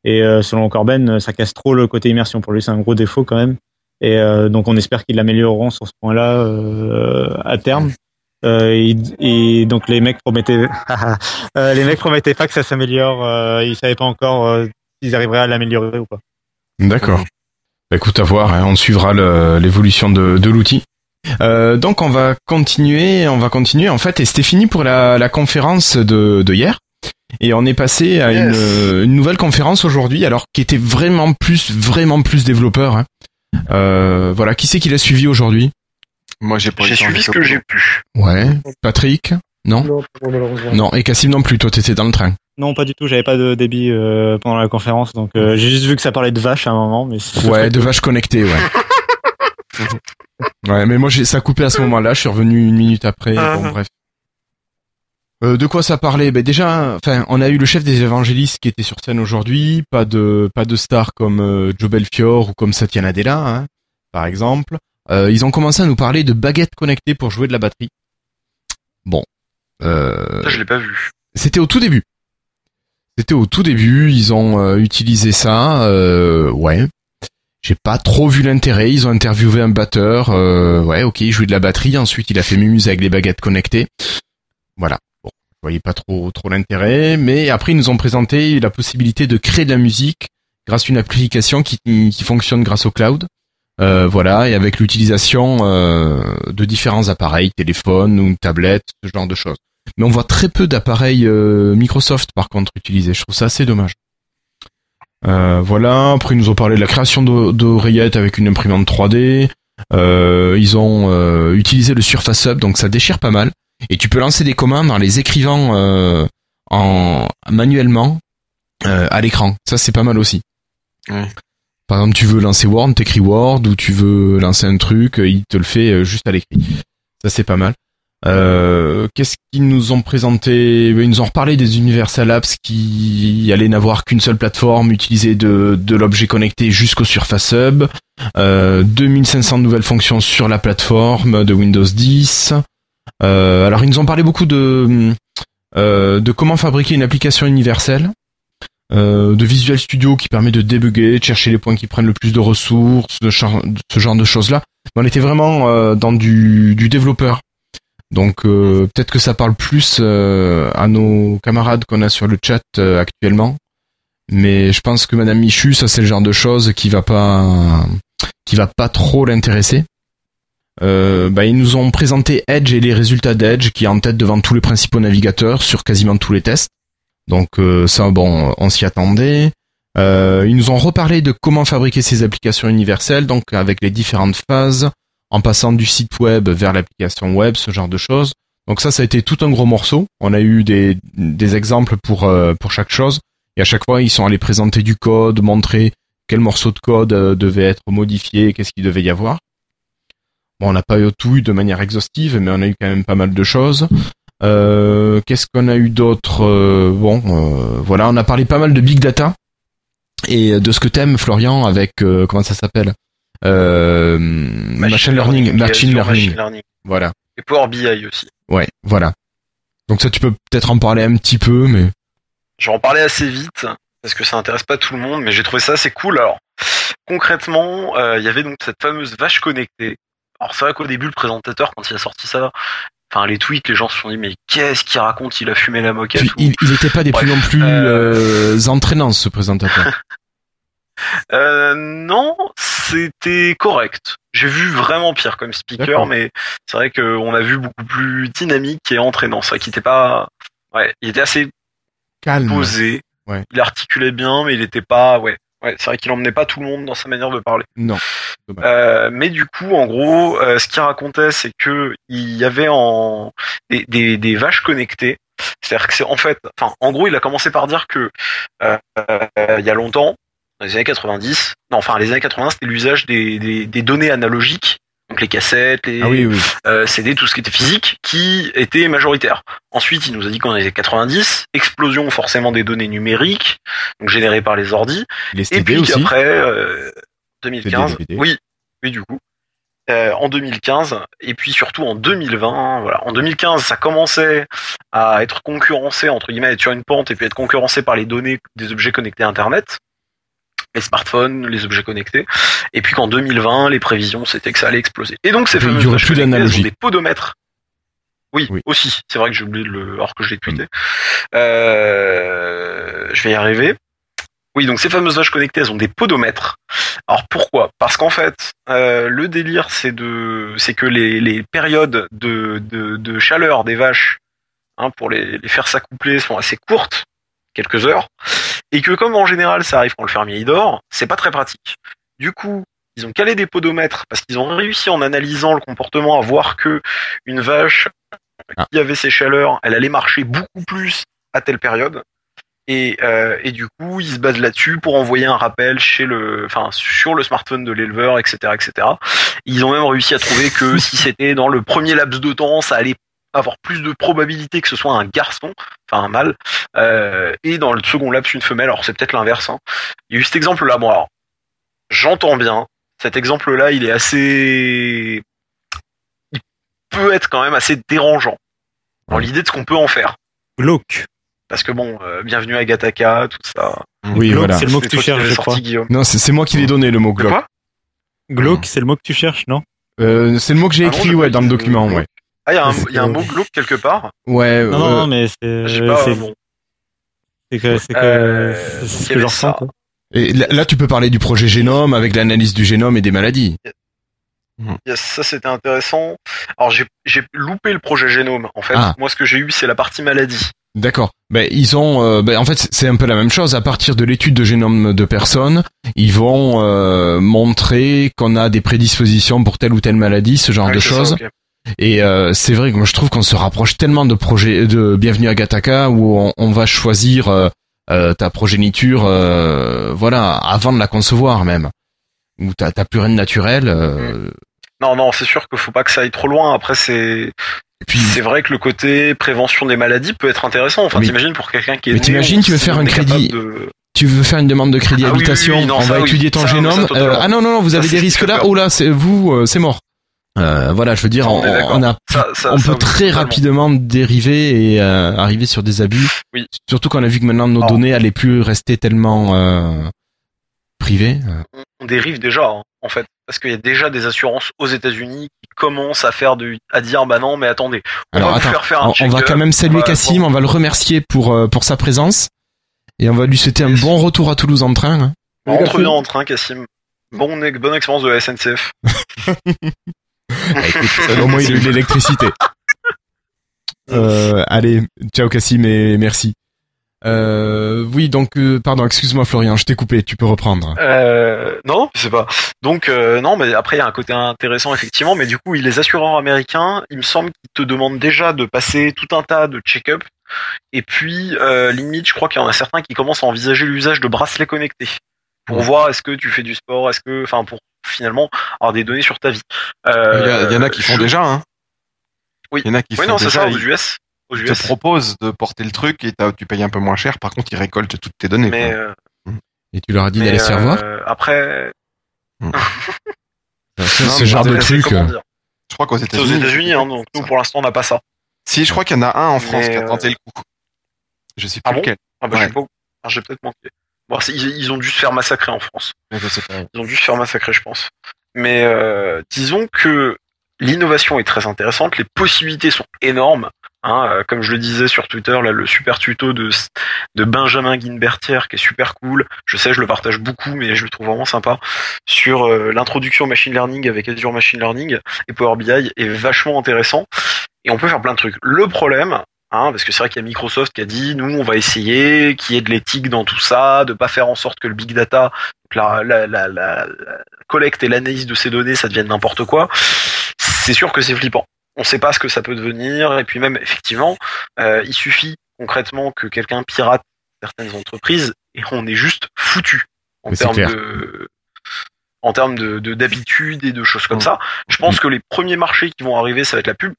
Et selon Corben, ça casse trop le côté immersion. Pour lui, c'est un gros défaut quand même. Et euh, donc on espère qu'ils l'amélioreront sur ce point-là euh, à terme. Euh, et, et donc les mecs promettaient, euh, les mecs promettaient pas que ça s'améliore. Euh, ils savaient pas encore euh, s'ils arriveraient à l'améliorer ou pas. D'accord. Bah, écoute, à voir, hein, on suivra l'évolution de, de l'outil. Euh, donc on va continuer, on va continuer en fait, et c'était fini pour la, la conférence de, de hier. Et on est passé à Yes. une, une nouvelle conférence aujourd'hui, alors qui était vraiment plus, vraiment plus développeur. hein. Euh, voilà, qui c'est qui l'a suivi aujourd'hui? Moi, j'ai pas J'ai suivi ce que j'ai pu. Ouais. Patrick Non Non, malheureusement. Non. Et Cassim non plus, toi t'étais dans le train. Non, pas du tout. J'avais pas de débit euh, pendant la conférence, donc euh, j'ai juste vu que ça parlait de vaches à un moment. Mais c'est- Ouais, de vaches connectées, ouais. ouais, mais moi j'ai ça a coupé à ce moment-là, je suis revenu une minute après, bon Mhm. bref. Euh, de quoi ça parlait? Ben déjà, enfin, on a eu le chef des évangélistes qui était sur scène aujourd'hui, pas de pas de stars comme euh, Joe Belfior ou comme Satya Nadella, hein, par exemple. Euh, ils ont commencé à nous parler de baguettes connectées pour jouer de la batterie. Bon, euh, Ça, je l'ai pas vu. c'était au tout début. C'était au tout début, ils ont euh, utilisé ça, euh, ouais. J'ai pas trop vu l'intérêt, ils ont interviewé un batteur, euh, ouais, ok, il jouait de la batterie, ensuite il a fait mumuse avec les baguettes connectées. Voilà. Bon, je voyais pas trop trop l'intérêt, mais après ils nous ont présenté la possibilité de créer de la musique grâce à une application qui, qui fonctionne grâce au cloud. Euh, voilà, et avec l'utilisation euh, de différents appareils, téléphone ou une tablette, ce genre de choses. Mais on voit très peu d'appareils euh, Microsoft par contre utilisés. Je trouve ça assez dommage. Voilà. Après, ils nous ont parlé de la création d'o- d'oreillettes avec une imprimante 3D. Euh, ils ont utilisé le Surface Hub, donc ça déchire pas mal. Et tu peux lancer des commandes en les écrivant en manuellement à l'écran. Ça, c'est pas mal aussi. Par exemple, tu veux lancer Word, t'écris Word, ou tu veux lancer un truc, euh, il te le fait euh, juste à l'écrit. Ça, c'est pas mal. Euh, Qu'est-ce qu'ils nous ont présenté? Ils nous ont reparlé des Universal Apps qui allaient n'avoir qu'une seule plateforme, utiliser de, de l'objet connecté jusqu'au Surface Hub. Euh, 2500 nouvelles fonctions sur la plateforme de Windows 10. Euh, alors ils nous ont parlé beaucoup de euh, de comment fabriquer une application universelle. Euh, de Visual Studio qui permet de débugger, de chercher les points qui prennent le plus de ressources, ce genre de choses-là. On était vraiment euh, dans du, du développeur. Donc euh, peut-être que ça parle plus à nos camarades qu'on a sur le chat actuellement. Mais je pense que Madame Michu, ça c'est le genre de choses qui va pas, qui va pas trop l'intéresser. Euh, bah, ils nous ont présenté Edge et les résultats d'Edge qui est en tête devant tous les principaux navigateurs sur quasiment tous les tests. Donc euh, ça, bon, on s'y attendait. Euh, ils nous ont reparlé de comment fabriquer ces applications universelles, donc avec les différentes phases, en passant du site web vers l'application web, ce genre de choses. Donc ça, ça a été tout un gros morceau. On a eu des, des exemples pour, euh, pour chaque chose. Et à chaque fois, ils sont allés présenter du code, montrer quel morceau de code devait être modifié, qu'est-ce qu'il devait y avoir. Bon, on n'a pas eu tout eu de manière exhaustive, mais on a eu quand même pas mal de choses. Euh, Qu'est-ce qu'on a eu d'autre Euh, Bon, euh, voilà, on a parlé pas mal de big data et de ce que t'aimes, Florian, avec comment ça s'appelle machine, learning, machine learning. Machine learning. Voilà. Et Power BI aussi. Ouais, voilà. Donc ça, tu peux peut-être en parler un petit peu, mais Je vais en parler assez vite parce que ça intéresse pas tout le monde, mais j'ai trouvé ça assez cool. Alors concrètement, euh, il y avait donc cette fameuse vache connectée. Alors c'est vrai qu'au début, le présentateur, quand il a sorti ça, enfin les tweets, les gens se sont dit mais qu'est-ce qu'il raconte? Il a fumé la moquette. ou- il, il était pas des plus non plus euh, euh, entraînants, ce présentateur. Euh, non, c'était correct. J'ai vu vraiment pire comme speaker, mais c'est vrai qu'on a vu beaucoup plus dynamique et entraînant. C'est vrai qu'il était pas, ouais, il était assez Calme. posé. Ouais. Il articulait bien, mais il était pas, ouais, ouais. C'est vrai qu'il emmenait pas tout le monde dans sa manière de parler. Non. Euh, mais du coup, en gros, euh, ce qu'il racontait, c'est que il y avait en des, des, des vaches connectées. C'est-à-dire que c'est en fait, enfin, en gros, il a commencé par dire que euh, euh, il y a longtemps, dans les années 90, non, enfin, les années 80, c'était l'usage des, des, des données analogiques, donc les cassettes, les Ah oui, oui. euh, CD, tout ce qui était physique, qui était majoritaire. Ensuite, il nous a dit qu'en années 90, explosion forcément des données numériques, donc générées par les ordis, Les et puis aussi. euh, 2015, DVD. oui, oui du coup, euh, en 2015, et puis surtout en 2020, voilà, en 2015, ça commençait à être concurrencé, entre guillemets, à être sur une pente, et puis être concurrencé par les données des objets connectés à Internet, les smartphones, les objets connectés, et puis qu'en 2020, les prévisions, c'était que ça allait exploser. Et donc ces y fameuses plus connectées, elles ont d'analogie. des podomètres. Oui, Oui. aussi, c'est vrai que j'ai oublié de le, alors que je l'ai tweeté. Mm. Euh, je vais y arriver. Oui, donc ces fameuses vaches connectées, elles ont des podomètres. Alors pourquoi? Parce qu'en fait, euh, le délire, c'est de, c'est que les, les périodes de, de, de chaleur des vaches, hein, pour les, les faire s'accoupler, sont assez courtes, quelques heures, et que comme en général ça arrive quand le fermier y dort, c'est pas très pratique. Du coup, ils ont calé des podomètres parce qu'ils ont réussi en analysant le comportement à voir que une vache Ah. qui avait ses chaleurs, elle allait marcher beaucoup plus à telle période. Et, euh, et du coup, ils se basent là-dessus pour envoyer un rappel chez le, enfin, sur le smartphone de l'éleveur, etc., etc. Ils ont même réussi à trouver que si c'était dans le premier laps de temps, ça allait avoir plus de probabilité que ce soit un garçon, enfin un mâle, euh, et dans le second laps une femelle. Alors c'est peut-être l'inverse. Hein. Il y a eu cet exemple-là. Bon alors, j'entends bien. Cet exemple-là, il est assez, il peut être quand même assez dérangeant dans l'idée de ce qu'on peut en faire. Glauque. Parce que bon, euh, bienvenue à Gataka, tout ça. Oui, voilà. c'est le mot que tu cherches, je crois. Guillaume. Non, c'est moi qui l'ai donné le mot glauque. quoi? Glauque, c'est le mot que tu cherches, non? Euh, c'est le mot que j'ai Ah écrit ouais dans le document, ouais. Ah, il y, a un- C'est- il y a un mot glauque quelque part. Ouais. Non, euh, non, mais c'est Je sais pas. c'est- bon. c'est que c'est que Euh, c'est je ça. quoi. Et là, tu peux parler du projet génome avec l'analyse du génome et des maladies. Yes, ça c'était intéressant. Alors j'ai j'ai loupé le projet génome. En fait, Ah. moi ce que j'ai eu c'est la partie maladie. D'accord. Ben ils ont, euh, ben, en fait, c'est- un peu la même chose. À partir de l'étude de génome de personnes, ils vont euh, montrer qu'on a des prédispositions pour telle ou telle maladie, ce genre Ouais, de choses. Et euh, c'est vrai que moi je trouve qu'on se rapproche tellement de projets de Bienvenue à Gataka où on, on va choisir euh, euh, ta progéniture, euh, voilà, avant de la concevoir même, où t'as t'as plus rien de naturel. euh, Non, non, c'est sûr qu'il faut pas que ça aille trop loin. Après, c'est c'est vrai que le côté prévention des maladies peut être intéressant. Enfin, t'imagines pour quelqu'un qui est mais t'imagines, tu veux faire un crédit. de- tu veux faire une demande de crédit Ah oui, oui, habitation, oui, non, on ça, va étudier ton Ça, génome. ça. Euh, ah non non non, vous avez des risques là. Oh là, c'est vous, euh, c'est mort. Euh, voilà, je veux dire, on, a, Ça, ça, on ça, peut très totalement. rapidement dériver et euh, arriver sur des abus. Oui. Surtout qu'on a vu que maintenant nos Ah. données allaient plus rester tellement euh, privées. On- dérive déjà hein, en fait parce qu'il y a déjà des assurances aux États-Unis qui commencent à faire de à dire bah non mais attendez on Alors va vous attends, faire faire un on, on va check-up, quand même saluer Cassim, on va le remercier pour euh, pour sa présence et on va lui souhaiter un bon retour à Toulouse en train. hein. bon, rentre bien en train Cassim bon bonne expérience de la SNCF Ah, écoute, au moins il a eu de l'électricité. Euh, allez, ciao Cassim et merci. Euh, oui, donc, euh, pardon, excuse-moi Florian, je t'ai coupé, tu peux reprendre. Euh, non, je sais pas. Donc euh, non, mais après il y a un côté intéressant effectivement, mais du coup les assureurs américains, il me semble qu'ils te demandent déjà de passer tout un tas de check-up, et puis euh, limite, je crois qu'il y en a certains qui commencent à envisager l'usage de bracelets connectés pour Ouais. voir est-ce que tu fais du sport, est-ce que, enfin pour finalement avoir des données sur ta vie. Il y, Euh, a- il y en a qui font je- déjà, hein. Oui. Il y en a qui Oui font non, c'est déjà. ça aux ils US. Aux te US. proposent de porter le truc et tu payes un peu moins cher. Par contre, ils récoltent toutes tes données. Mais, euh, Et tu leur as dit d'aller se faire voir? euh, après, Ce non, ce genre de c'est- truc. euh, Je crois qu'aux C'est États-Unis. aux États-Unis, hein, donc nous pour l'instant on n'a pas ça. Si, je crois qu'il y en a un en France Mais, qui a euh, tenté le coup. Je sais plus Ah bon? lequel. Ah bah Ouais. je sais pas. Ah, j'ai peut-être manqué. Bon, ils, ils ont dû se faire massacrer en France. Ils ont dû se faire massacrer, je pense. Mais euh, disons que l'innovation est très intéressante, les possibilités sont énormes. Hein, euh, comme je le disais sur Twitter, là, le super tuto de, de Benjamin Guinbertière qui est super cool. Je sais, je le partage beaucoup, mais je le trouve vraiment sympa. Sur euh, l'introduction au machine learning avec Azure Machine Learning et Power BI est vachement intéressant. Et on peut faire plein de trucs. Le problème, hein, parce que c'est vrai qu'il y a Microsoft qui a dit, nous, on va essayer qu'il y ait de l'éthique dans tout ça, de pas faire en sorte que le big data, la, la, la, la, collecte et l'analyse de ces données, ça devienne n'importe quoi. C'est sûr que c'est flippant. On sait pas ce que ça peut devenir, et puis même, effectivement, euh, il suffit concrètement que quelqu'un pirate certaines entreprises, et on est juste foutu en Mais termes de en termes de de- d'habitude et de choses comme Mm. ça. Je pense que les premiers marchés qui vont arriver, ça va être la pub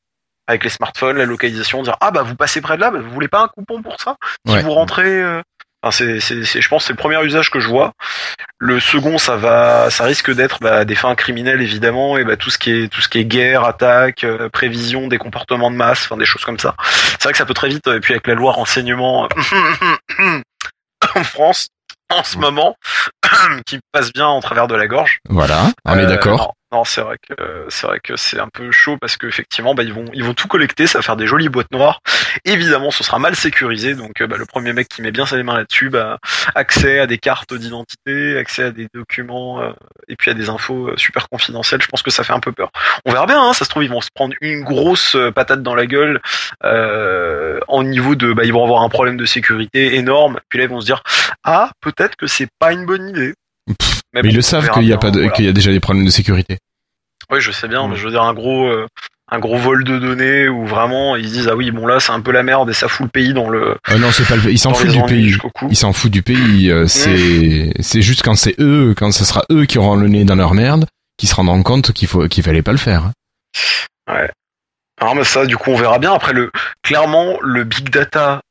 avec les smartphones, la localisation, dire ah bah vous passez près de là, bah, vous voulez pas un coupon pour ça? Si Ouais. vous rentrez, euh, enfin, c'est, c'est, c'est- je pense que c'est le premier usage que je vois. Le second, ça va, ça risque d'être bah, des fins criminelles évidemment et bah, tout ce qui est tout ce qui est guerre, attaque, euh, prévision des comportements de masse, enfin des choses comme ça. C'est vrai que ça peut très vite et puis avec la loi renseignement en France en ce moment qui passe bien en travers de la gorge. Voilà, on est Euh, d'accord. Non, c'est vrai que c'est vrai que c'est un peu chaud parce qu'effectivement, bah, ils vont ils vont tout collecter, ça va faire des jolies boîtes noires. Évidemment, ce sera mal sécurisé, donc euh, bah, le premier mec qui met bien ses mains là-dessus, bah, accès à des cartes d'identité, accès à des documents euh, et puis à des infos euh, super confidentielles. Je pense que ça fait un peu peur. On verra bien, hein, ça se trouve ils vont se prendre une grosse euh, patate dans la gueule euh, en niveau de, bah, ils vont avoir un problème de sécurité énorme. Puis là, ils vont se dire, ah, peut-être que c'est pas une bonne idée. Mais bon, ils le savent qu'il y a bien, pas de, voilà. qu'il y a déjà des problèmes de sécurité. Oui, je sais bien, mais je veux dire un gros, euh, un gros vol de données où vraiment ils se disent ah oui bon là c'est un peu la merde et ça fout le pays dans le. Euh, non, c'est pas le, ils s'en foutent du pays. Ils s'en foutent du pays. euh, c'est, c'est juste quand c'est eux, quand ce sera eux qui auront le nez dans leur merde, qui se rendront compte qu'il faut, qu'il fallait pas le faire. hein. Alors mais ça du coup on verra bien après le clairement le big data,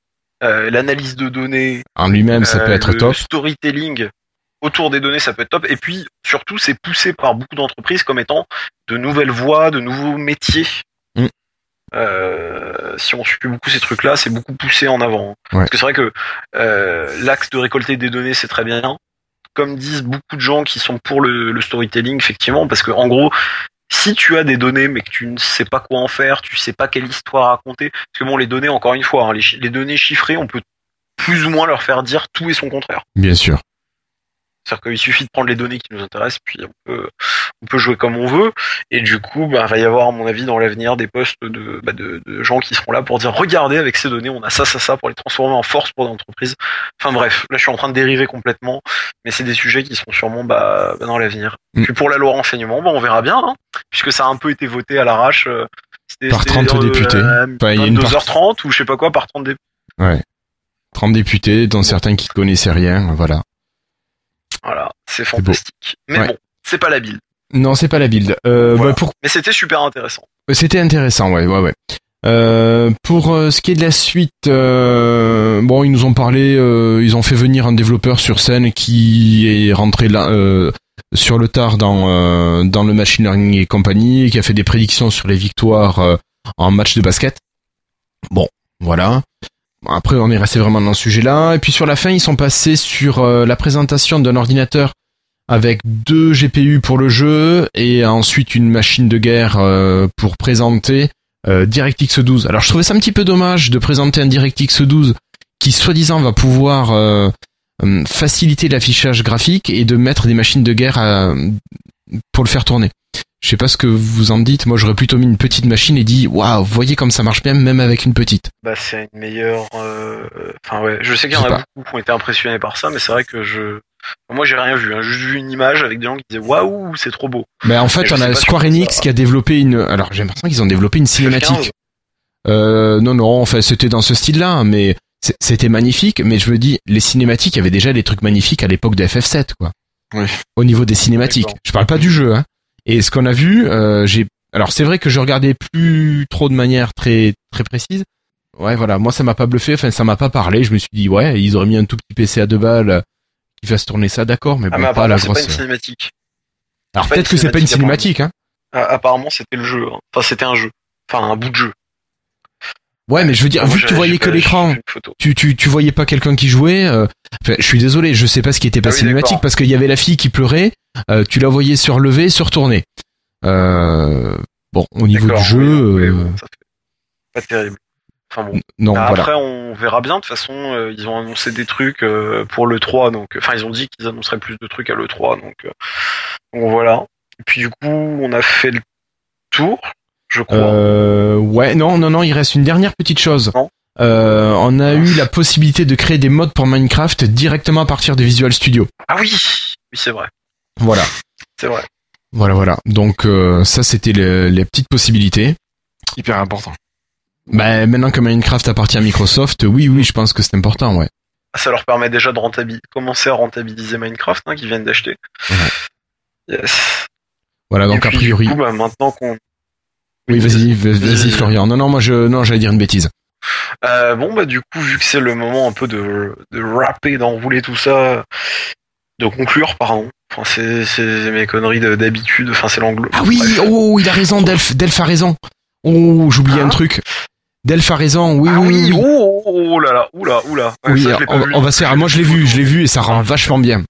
euh, l'analyse de données, En lui-même, ça euh, peut être le top. storytelling autour des données ça peut être top et puis surtout c'est poussé par beaucoup d'entreprises comme étant de nouvelles voies, de nouveaux métiers. Mm. Euh, si on suit beaucoup ces trucs-là, c'est beaucoup poussé en avant. Ouais. Parce que c'est vrai que euh, l'axe de récolter des données, c'est très bien. Comme disent beaucoup de gens qui sont pour le, le storytelling, effectivement, parce que en gros, si tu as des données mais que tu ne sais pas quoi en faire, tu sais pas quelle histoire raconter, parce que bon, les données, encore une fois, hein, les données chiffrées, on peut plus ou moins leur faire dire tout et son contraire. Bien sûr. C'est-à-dire qu'il suffit de prendre les données qui nous intéressent, puis on peut, on peut jouer comme on veut. Et du coup, bah, il va y avoir, à mon avis, dans l'avenir, des postes de, bah, de, de gens qui seront là pour dire, regardez, avec ces données, on a ça, ça, ça, pour les transformer en force pour l'entreprise. Enfin bref, là, je suis en train de dériver complètement, mais c'est des sujets qui seront sûrement bah, bah, dans l'avenir. Mm. Puis pour la loi renseignement, bah, on verra bien, hein, puisque ça a un peu été voté à l'arrache. euh, Par c'était, 30 députés. à Enfin, il y a une 22h30 ou je sais pas quoi, par 30 députés. Ouais. 30 députés, dont certains qui connaissaient rien, voilà. Voilà, c'est fantastique. Mais Ouais. bon, c'est pas la build. Non, c'est pas la build. Euh, Voilà. bah, pour Mais c'était super intéressant. C'était intéressant, ouais, ouais, ouais. Euh, pour euh, ce qui est de la suite, euh, bon, ils nous ont parlé, euh, ils ont fait venir un développeur sur scène qui est rentré là, euh, sur le tard dans euh, dans le machine learning et compagnie, qui a fait des prédictions sur les victoires euh, en match de basket. Bon, voilà. Après, on est resté vraiment dans ce sujet-là. Et puis sur la fin, ils sont passés sur euh, la présentation d'un ordinateur avec deux GPU pour le jeu et ensuite une machine de guerre euh, pour présenter euh, DirectX 12. Alors je trouvais ça un petit peu dommage de présenter un DirectX 12 qui soi-disant va pouvoir euh, faciliter l'affichage graphique et de mettre des machines de guerre à- pour le faire tourner. Je sais pas ce que vous en dites. Moi, j'aurais plutôt mis une petite machine et dit waouh, voyez comme ça marche bien, même avec une petite. Bah, c'est une meilleure. euh, Enfin, ouais. Je sais qu'il y en a pas. beaucoup qui ont été impressionnés par ça, mais c'est vrai que je. Moi, j'ai rien vu. Hein. J'ai juste vu une image avec des gens qui disaient waouh, c'est trop beau. Mais en Et fait, on a Square Enix qui a développé une. Alors, j'ai l'impression qu'ils ont développé une cinématique. FF15, Euh, non, non, enfin, c'était dans ce style-là, mais c'est- c'était magnifique. Mais je me dis, les cinématiques, il y avait déjà des trucs magnifiques à l'époque de FF7, quoi. Oui. Au niveau des cinématiques. Je parle pas du jeu, hein. Et ce qu'on a vu, euh, j'ai. Alors, c'est vrai que je regardais plus trop de manière très très précise. Ouais, voilà. Moi, ça m'a pas bluffé. Enfin, ça m'a pas parlé. Je me suis dit, ouais, ils auraient mis un tout petit PC à deux balles euh, qui fasse tourner ça, d'accord, mais Ah, bon, mais pas la apparemment, c'est pas grosse. une cinématique. Alors peut-être que c'est pas une cinématique, hein. Apparemment, c'était le jeu. hein. Enfin, c'était un jeu. Enfin, un bout de jeu. Ouais, mais je veux dire, moi, vu que tu voyais que pas- l'écran, tu, tu, tu voyais pas quelqu'un qui jouait. euh, je suis désolé, je sais pas ce qui était pas Ah oui, cinématique parce qu'il y avait la fille qui pleurait. euh, tu la voyais se relever, se retourner. Euh, bon, au niveau du jeu, oui, oui, bon, ça fait pas terrible. Enfin bon. non, Bah, voilà. Après, on verra bien. De toute façon, ils ont annoncé des trucs pour le 3, donc enfin, ils ont dit qu'ils annonceraient plus de trucs à le 3, donc, donc voilà. Et puis du coup, on a fait le tour, je crois. Euh, ouais, non, non, non, il reste une dernière petite chose. Non. Euh, on a eu la possibilité de créer des modes pour Minecraft directement à partir de Visual Studio. Ah oui, oui, c'est vrai, Voilà, c'est vrai. voilà, voilà. Donc euh, ça, c'était le- les petites possibilités. Hyper important. Bah, maintenant que Minecraft appartient à Microsoft, oui, oui, je pense que c'est important, ouais. Ça leur permet déjà de rentabiliser, commencer à rentabiliser Minecraft, hein, qu'ils viennent d'acheter. Yes. Voilà, donc a priori. du coup, bah, maintenant qu'on Oui, vas-y, vas- vas-y. Florian. Non, non, moi je, non, j'allais dire une bêtise. Euh, bon, bah, du coup, vu que c'est le moment un peu de, de rapper, d'enrouler tout ça, de conclure, pardon. Enfin, c'est, c'est mes conneries de- d'habitude. Enfin, c'est l'anglo. Ah oui, Bref. oh, il a raison, Delph, Delph a raison. Oh, j'oubliais Hein un truc. Delph a raison, oui, Ah oui, oui, oui. oh, oh, oh là là, oula, oula. Ouais, Oui, ça, on, on va se faire. Moi, je l'ai vu, je l'ai vu et ça rend vachement bien.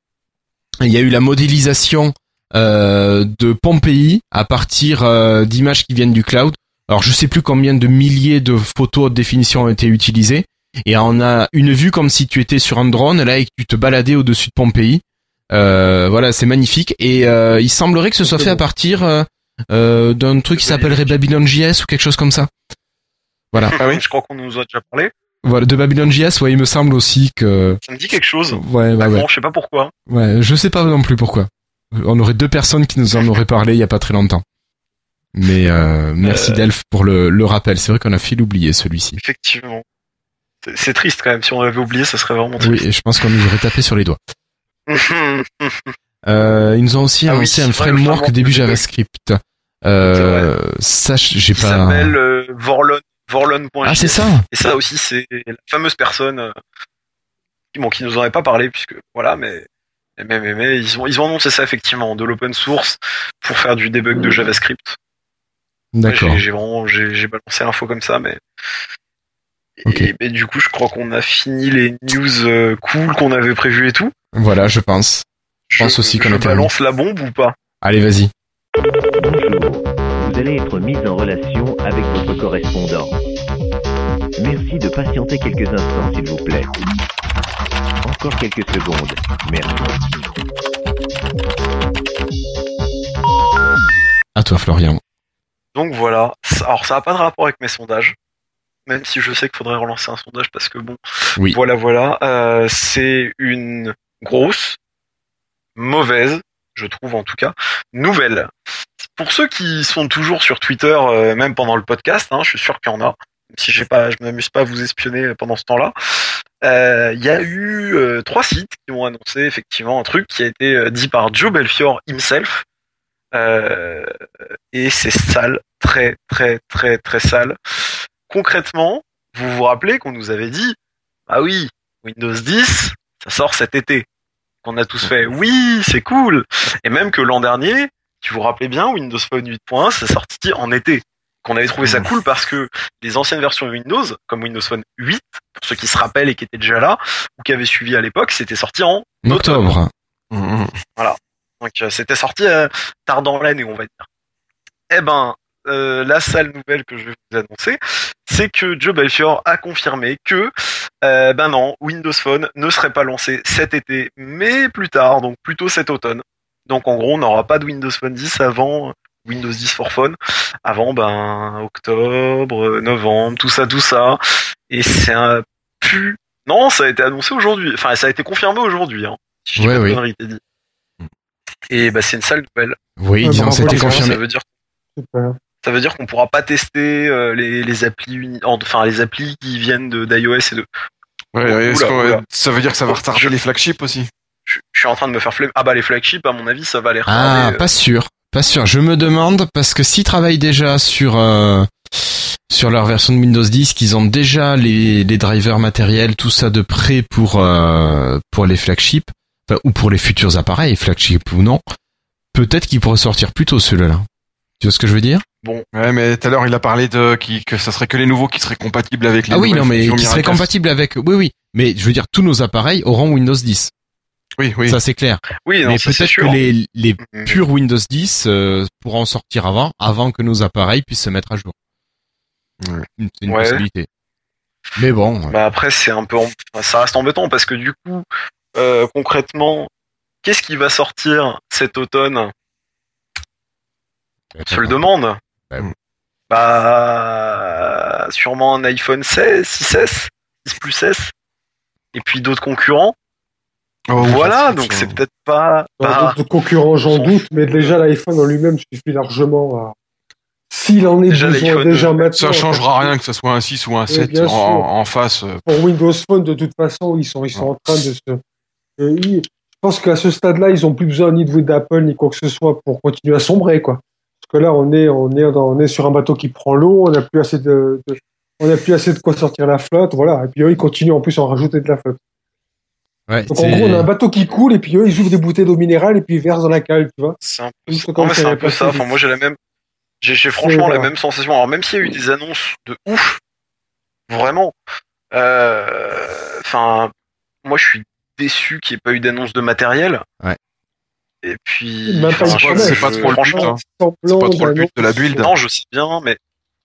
Il y a eu la modélisation euh, de Pompéi à partir euh, d'images qui viennent du cloud. Alors, je sais plus combien de milliers de photos de définition ont été utilisées. Et on a une vue comme si tu étais sur un drone là et que tu te baladais au-dessus de Pompéi. Euh, voilà, c'est magnifique. Et euh, il semblerait que ce soit fait à partir euh, euh, d'un truc qui s'appellerait Babylon.js ou quelque chose comme ça. Voilà. Ah oui Je crois qu'on nous a déjà parlé. Voilà, de Babylon.js, ouais, il me semble aussi que. Ça me dit quelque chose. Ouais, ouais, ouais. Bon, je sais pas pourquoi. Ouais, je sais pas non plus pourquoi. On aurait deux personnes qui nous en auraient parlé il y a pas très longtemps. Mais euh, merci Euh. Delph pour le, le rappel. C'est vrai qu'on a fait l'oublier celui-ci. Effectivement. C'est- triste quand même. Si on l'avait oublié, ça serait vraiment Oui, triste. et je pense qu'on nous aurait tapé sur les doigts. Euh, ils nous ont aussi Ah oui, annoncé c'est un framework début JavaScript. Euh, ça, j'ai pas. s'appelle euh, Vorlon. Vorlon.js. Ah, c'est ça. Et ça aussi, c'est la fameuse personne euh, qui, bon, qui nous en avait pas parlé, puisque voilà, mais, mais, mais, mais ils, ont, ils ont annoncé ça effectivement, de l'open source pour faire du debug de JavaScript. D'accord. J'ai vraiment j'ai j'ai balancé l'info comme ça, mais. Ok. Et, mais du coup, je crois qu'on a fini les news euh, cool qu'on avait prévues et tout. Voilà, je pense. Je pense aussi qu'on terminé. balance la bombe ou pas? Allez, vas-y. Bonjour, vous allez être mis en relation avec votre correspondant. Merci de patienter quelques instants, s'il vous plaît. Encore quelques secondes. Merci. À toi, Florian. Donc voilà. Ça- Alors ça n'a pas de rapport avec mes sondages, même si je sais qu'il faudrait relancer un sondage parce que bon. Oui. Voilà, voilà. Euh, c'est une grosse, mauvaise, je trouve en tout cas, nouvelle. Pour ceux qui sont toujours sur Twitter, euh, même pendant le podcast, hein, je suis sûr qu'il y en a. Même si j'ai pas, je m'amuse pas à vous espionner pendant ce temps-là. Euh, Il y a eu euh, trois sites qui ont annoncé effectivement un truc qui a été euh, dit par Joe Belfior himself. Et c'est sale, très très très très sale. Concrètement, vous vous rappelez qu'on nous avait dit, ah oui, Windows 10, ça sort cet été. qu'on a tous fait oui, c'est cool. Et même que l'an dernier, si vous vous rappelez bien, Windows Phone 8.1, c'est sorti en été. Qu'on avait trouvé ça Mhm. cool parce que les anciennes versions de Windows, comme Windows Phone 8, pour ceux qui se rappellent et qui étaient déjà là, ou qui avaient suivi à l'époque, c'était sorti en octobre. Mhm. Donc euh, c'était sorti euh, tard dans l'année, on va dire. Eh ben, euh, la sale nouvelle que je vais vous annoncer, c'est que Joe Belfior a confirmé que, euh, ben non, Windows Phone ne serait pas lancé cet été, mais plus tard, donc plutôt cet automne. Donc en gros, on n'aura pas de Windows Phone 10 avant Windows 10 for Phone, avant ben octobre, euh, novembre, tout ça, tout ça. Et c'est un pu. Non, ça a été annoncé aujourd'hui. Enfin, ça a été confirmé aujourd'hui. Hein, si je dis Ouais, pas de oui. dit. Et bah c'est une sale nouvelle. Oui, disons, bravo, c'était les gars, Ça confirmé. veut dire Super. ça veut dire qu'on pourra pas tester euh, les, les applis uni- enfin les applis qui viennent de d'iOS et de Ouais, Oula, qu'on- oula. ça veut dire que ça va retarder Je- les flagships aussi? je, je suis en train de me faire flemme. Ah bah les flagships à mon avis ça va les Ah, retarder. euh. pas sûr. Pas sûr. Je me demande parce que s'ils travaillent déjà sur euh, sur leur version de Windows 10, qu'ils ont déjà les, les drivers matériels, tout ça de prêt pour euh, pour les flagships, enfin, ou pour les futurs appareils, flagship ou non. Peut-être qu'ils pourraient sortir plus tôt celui-là. Tu vois ce que je veux dire? Ouais, mais tout à l'heure il a parlé de qui, que ça serait que les nouveaux qui seraient compatibles avec les Ah oui, non, mais qui serait Miracast. compatible avec. Oui, oui. Mais je veux dire, tous nos appareils auront Windows 10. Oui, oui. Ça c'est clair. Oui, non, mais peut-être que les les Mhm. purs Windows 10 euh, pourront sortir avant, avant que nos appareils puissent se mettre à jour. Ouais. C'est une Ouais. possibilité. Mais bon, ouais. Bah après c'est un peu ça reste embêtant parce que du coup euh, concrètement qu'est-ce qui va sortir cet automne? On se le demande. Bah. Bah sûrement un iPhone 16, 6S, 6 plus S et puis d'autres concurrents. Oh, voilà, donc c'est peut-être pas, pas- d'autres concurrents, j'en doute, mais déjà l'iPhone en lui-même suffit largement à. S'il en est Déjà, besoin déjà euh, maintenant. Ça changera rien que ce soit un 6 ou un 7 bien en, face. euh, Pour Windows Phone, de toute façon, ils sont, ils sont en train de se. Euh, ils- je pense qu'à ce stade-là, ils ont plus besoin ni de d'Apple ni quoi que ce soit pour continuer à sombrer, quoi. Parce que là, on est, on est, dans- on est sur un bateau qui prend l'eau, on n'a plus assez de, de- on n'a plus assez de quoi sortir la flotte, voilà. Et puis eux, ils continuent en plus à en rajouter de la flotte. Ouais, Donc en gros, on a un bateau qui coule et puis eux, ils ouvrent des bouteilles d'eau minérale et puis ils versent dans la cale, tu vois. c'est un peu, ça. ce qu'on Non, mais c'est fait un peu passer ça. vite. Enfin, moi j'ai la même, j'ai j'ai franchement la même sensation. Alors même s'il y a eu des annonces de ouf, vraiment. euh, Enfin, moi je suis déçu qu'il n'y ait pas eu d'annonce de matériel. Ouais. Et puis, enfin, je- c'est pas trop le but, hein. Semblant C'est pas trop le but de la build. Non, je sais bien, mais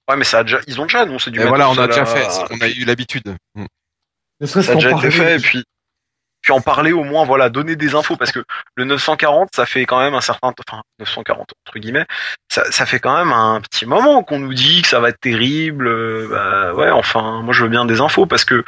ouais, mais ça a déjà, ils ont déjà annoncé du Et voilà, on a déjà la- fait, on a eu l'habitude. Ça a déjà été fait et puis puis en parler au moins voilà donner des infos parce que le 940 ça fait quand même un certain enfin 940 entre guillemets ça, ça fait quand même un petit moment qu'on nous dit que ça va être terrible euh, bah ouais enfin moi je veux bien des infos parce que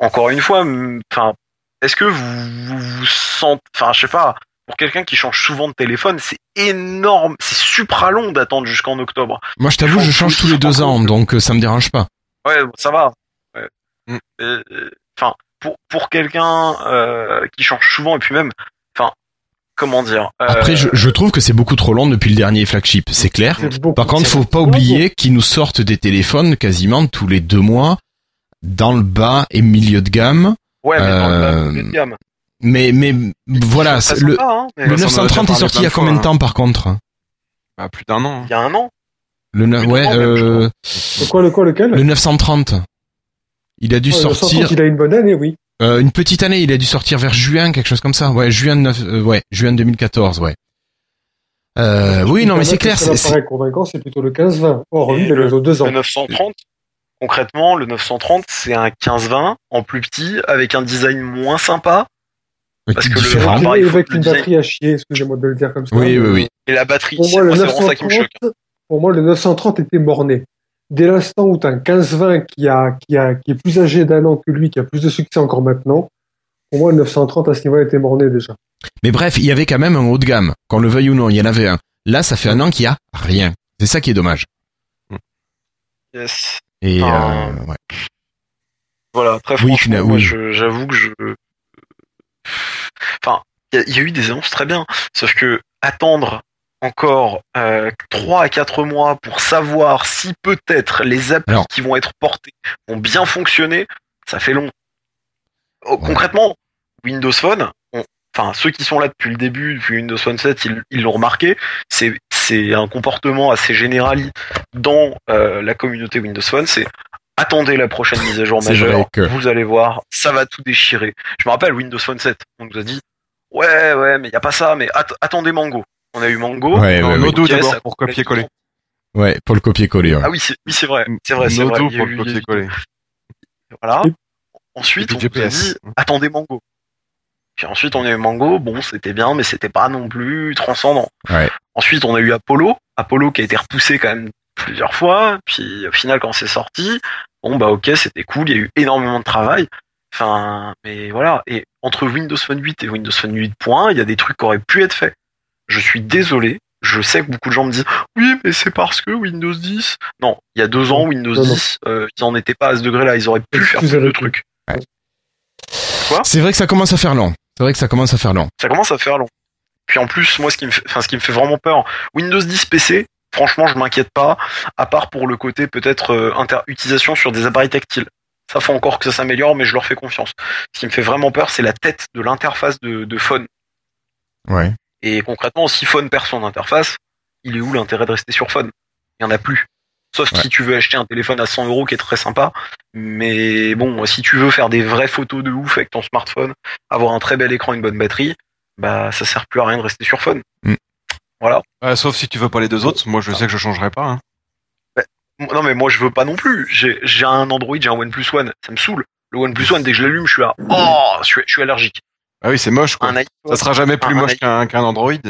encore une fois enfin est-ce que vous vous, vous sentez enfin je sais pas pour quelqu'un qui change souvent de téléphone c'est énorme c'est supra long d'attendre jusqu'en octobre Moi, je t'avoue, je change tous les deux ans, donc euh, ça me dérange pas. Ouais, bon, ça va. Ouais. Mm. Euh, Enfin, pour pour quelqu'un euh, qui change souvent et puis même, enfin, comment dire euh, Après, je, je trouve que c'est beaucoup trop long depuis le dernier flagship, c'est clair. Beaucoup- Par contre, faut pas oublier qu'ils nous sortent des téléphones quasiment tous les deux mois dans le bas et milieu de gamme. Ouais, mais dans le bas euh, de gamme. Mais mais voilà, le, hein, mais le ça, on en a déjà 930 est sorti il y a combien de temps par contre? Bah, plus d'un an. il y a un an. Le ouais, temps, même, je euh, Le quoi, le quoi, lequel? le 930. Il a dû Ouais, le sortir 130, Il a une bonne année, oui. euh, une petite année. Il a dû sortir vers juin, quelque chose comme ça. Ouais, juin 9, euh, ouais, juin 2014, ouais. Euh, oui, non, mais c'est clair. C'est- convaincant, c'est plutôt le 15-20. Or, lui, il a le- bientôt deux ans. Le 930, concrètement, le 930, c'est un 15-20 en plus petit avec un design moins sympa parce que le- différent. Enfin, il faut avec le une design- batterie à chier, excusez-moi de le dire comme ça. Oui, oui, oui. et la batterie. Pour C'est moi, le moi, c'est vraiment ça qui me 930, choque. pour moi, le 930 était morné. Dès l'instant où tu as un 15-20 qui, a, qui, a, qui est plus âgé d'un an que lui, qui a plus de succès encore maintenant, pour moi, le 930 à ce niveau-là était morné déjà. Mais bref, il y avait quand même un haut de gamme. Qu'on le veuille ou non, il y en avait un. Là, ça fait un an qu'il y a rien. C'est ça qui est dommage. Yes. Et Ah. euh, ouais. Voilà, très Oui, franchement, moi, oui. j'avoue que je. Enfin, il y, y a eu des annonces très bien, sauf que attendre encore euh, 3 à 4 mois pour savoir si peut-être les applis Alors. qui vont être portées vont bien fonctionner, ça fait long. Oh, Ouais. Concrètement, Windows Phone, on- enfin ceux qui sont là depuis le début, depuis Windows Phone 7, ils l'ont remarqué. C'est un comportement assez général dans euh, la communauté Windows Phone. C'est attendez la prochaine mise à jour majeure. que- Vous allez voir, ça va tout déchirer. Je me rappelle Windows Phone 7, on nous a dit ouais ouais mais y a pas ça, mais att- attendez Mango. On a eu Mango. Ouais, ouais, ouais. Nodo d'abord ça pour copier-coller. Ouais, pour le copier-coller. ouais. Ah oui c'est oui c'est vrai, c'est vrai, c'est vrai. Nodo Il y a pour eu- le copier-coller. Voilà. Ensuite, on a dit attendez Mango. Puis ensuite, on a eu Mango. Bon, c'était bien, mais c'était pas non plus transcendant. Ouais. Ensuite, on a eu Apollo. Apollo qui a été repoussé quand même plusieurs fois. Puis au final, quand c'est sorti, bon bah ok, c'était cool. Il y a eu énormément de travail. Enfin, mais voilà. Et entre Windows Phone 8 et Windows Phone 8.1, il y a des trucs qui auraient pu être faits. Je suis désolé. Je sais que beaucoup de gens me disent oui, mais c'est parce que Windows 10. Non, il y a deux ans, Windows Non, non. 10, euh, ils en étaient pas à ce degré-là. Ils auraient pu faire plus de trucs. C'est vrai que ça commence à faire long. C'est vrai que ça commence à faire long. ça commence à faire long. Puis en plus, moi, ce qui me fait, enfin, ce qui me fait vraiment peur, Windows 10 PC, franchement, je m'inquiète pas, à part pour le côté peut-être euh, utilisation sur des appareils tactiles. Ça fait encore que ça s'améliore, mais je leur fais confiance. Ce qui me fait vraiment peur, c'est la tête de l'interface de, de phone. Ouais. Et concrètement, si phone perd son interface, il est où l'intérêt de rester sur phone Il y en a plus. Sauf Ouais. si tu veux acheter un téléphone à 100 euros qui est très sympa. Mais bon, si tu veux faire des vraies photos de ouf avec ton smartphone, avoir un très bel écran, une bonne batterie, bah ça sert plus à rien de rester sur phone. Mm. Voilà. Ouais, sauf si tu veux pas les deux autres, moi je sais que je changerai pas. Hein. Non mais moi je veux pas non plus. J'ai un Android, j'ai un OnePlus One, ça me saule. Le OnePlus One, dès que je l'allume, je suis là. Oh, je suis, je suis allergique. Ah oui, c'est moche quoi. Un iPhone. Ça sera jamais plus moche qu'un qu'un Android.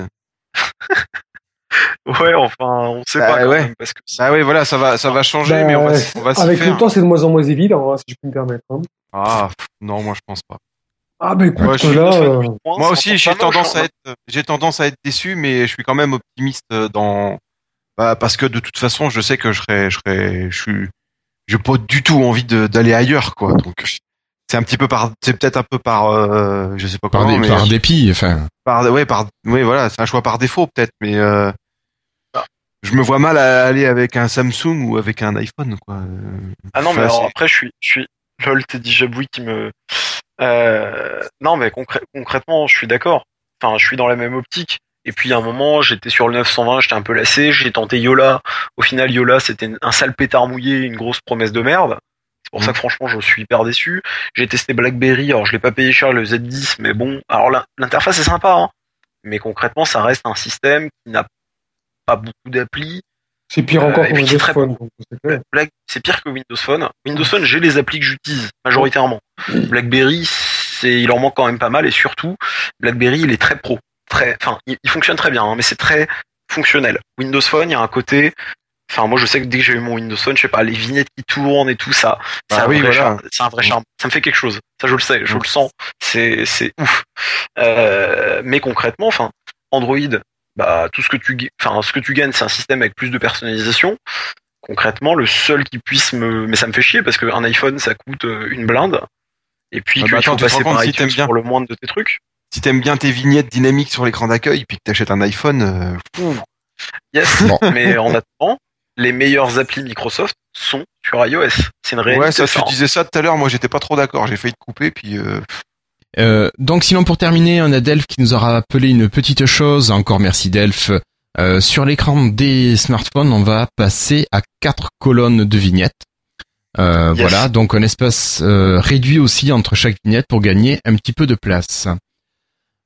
Ouais, enfin, on sait Bah, pas quand ouais. même, parce que Ah oui, voilà, ça va, ça va changer, Bah, mais on va, on va Avec faire. le temps, c'est de moins en moins évident, hein, si je peux me permettre. hein. Ah non, moi je pense pas. Ah, bah écoute, Ouais, je suis là, Windows euh, Phone 8.1, Moi aussi, encore j'ai tendance hein. à être, j'ai tendance à être déçu, mais je suis quand même optimiste dans, bah, parce que de toute façon, je sais que je serai, je serai, je suis, j'ai pas du tout envie d'aller ailleurs, quoi. Donc, c'est un petit peu par, c'est peut-être un peu par, euh, je sais pas Par, comment, mais par dépit, enfin. par, ouais, par, ouais, voilà, c'est un choix par défaut peut-être, mais euh, je me vois mal à aller avec un Samsung ou avec un iPhone, quoi. Ah non, mais alors après, je suis, je suis, lol, t'es dit Jaboui qui me, euh, non, mais concrè- concrètement, je suis d'accord. Enfin, je suis dans la même optique. Et puis, à un moment, j'étais sur le 920, j'étais un peu lassé, j'ai tenté Yola. Au final, Yola, c'était un sale pétard mouillé, une grosse promesse de merde. C'est pour ça que franchement, je suis hyper déçu. J'ai testé BlackBerry, alors je l'ai pas payé cher le Z10, mais bon, alors l'interface est sympa, hein. Mais concrètement, ça reste un système qui n'a pas beaucoup d'applis. c'est pire Euh, encore est Windows très Phone. c'est pire que Windows Phone. Windows Phone, j'ai les applis que j'utilise majoritairement. BlackBerry, c'est, il en manque quand même pas mal et surtout, BlackBerry, il est très pro, très, enfin, il, il fonctionne très bien, hein, mais c'est très fonctionnel. Windows Phone, il y a un côté, enfin, moi, je sais que dès que j'ai eu mon Windows Phone, je sais pas, les vignettes qui tournent et tout ça, c'est Bah un oui, voilà. un vrai charme. Ça me fait quelque chose. Ça, je le sais, je le sens. C'est, c'est ouf. Euh, mais concrètement, enfin, Android, bah, tout ce que tu, enfin, ce que tu gagnes, c'est un système avec plus de personnalisation. Concrètement, le seul qui puisse me, mais ça me fait chier parce qu'un iPhone, ça coûte euh, une blinde. Et puis, Ah tu bah tu te passer par si iTunes pour le moindre de tes trucs. si t'aimes bien tes vignettes dynamiques sur l'écran d'accueil, puis que t'achètes un iPhone, euh, Yes. Mais en attendant, les meilleures applis Microsoft sont sur iOS. C'est une réalité. ouais, ça, tu hein. disais ça tout à l'heure, moi j'étais pas trop d'accord, j'ai failli te couper, puis euh, Euh, donc sinon pour terminer, on a Delph qui nous aura rappelé une petite chose. Encore merci Delph. Euh, sur l'écran des smartphones, on va passer à quatre colonnes de vignettes. Euh, Yes. Voilà, donc un espace euh, réduit aussi entre chaque vignette pour gagner un petit peu de place.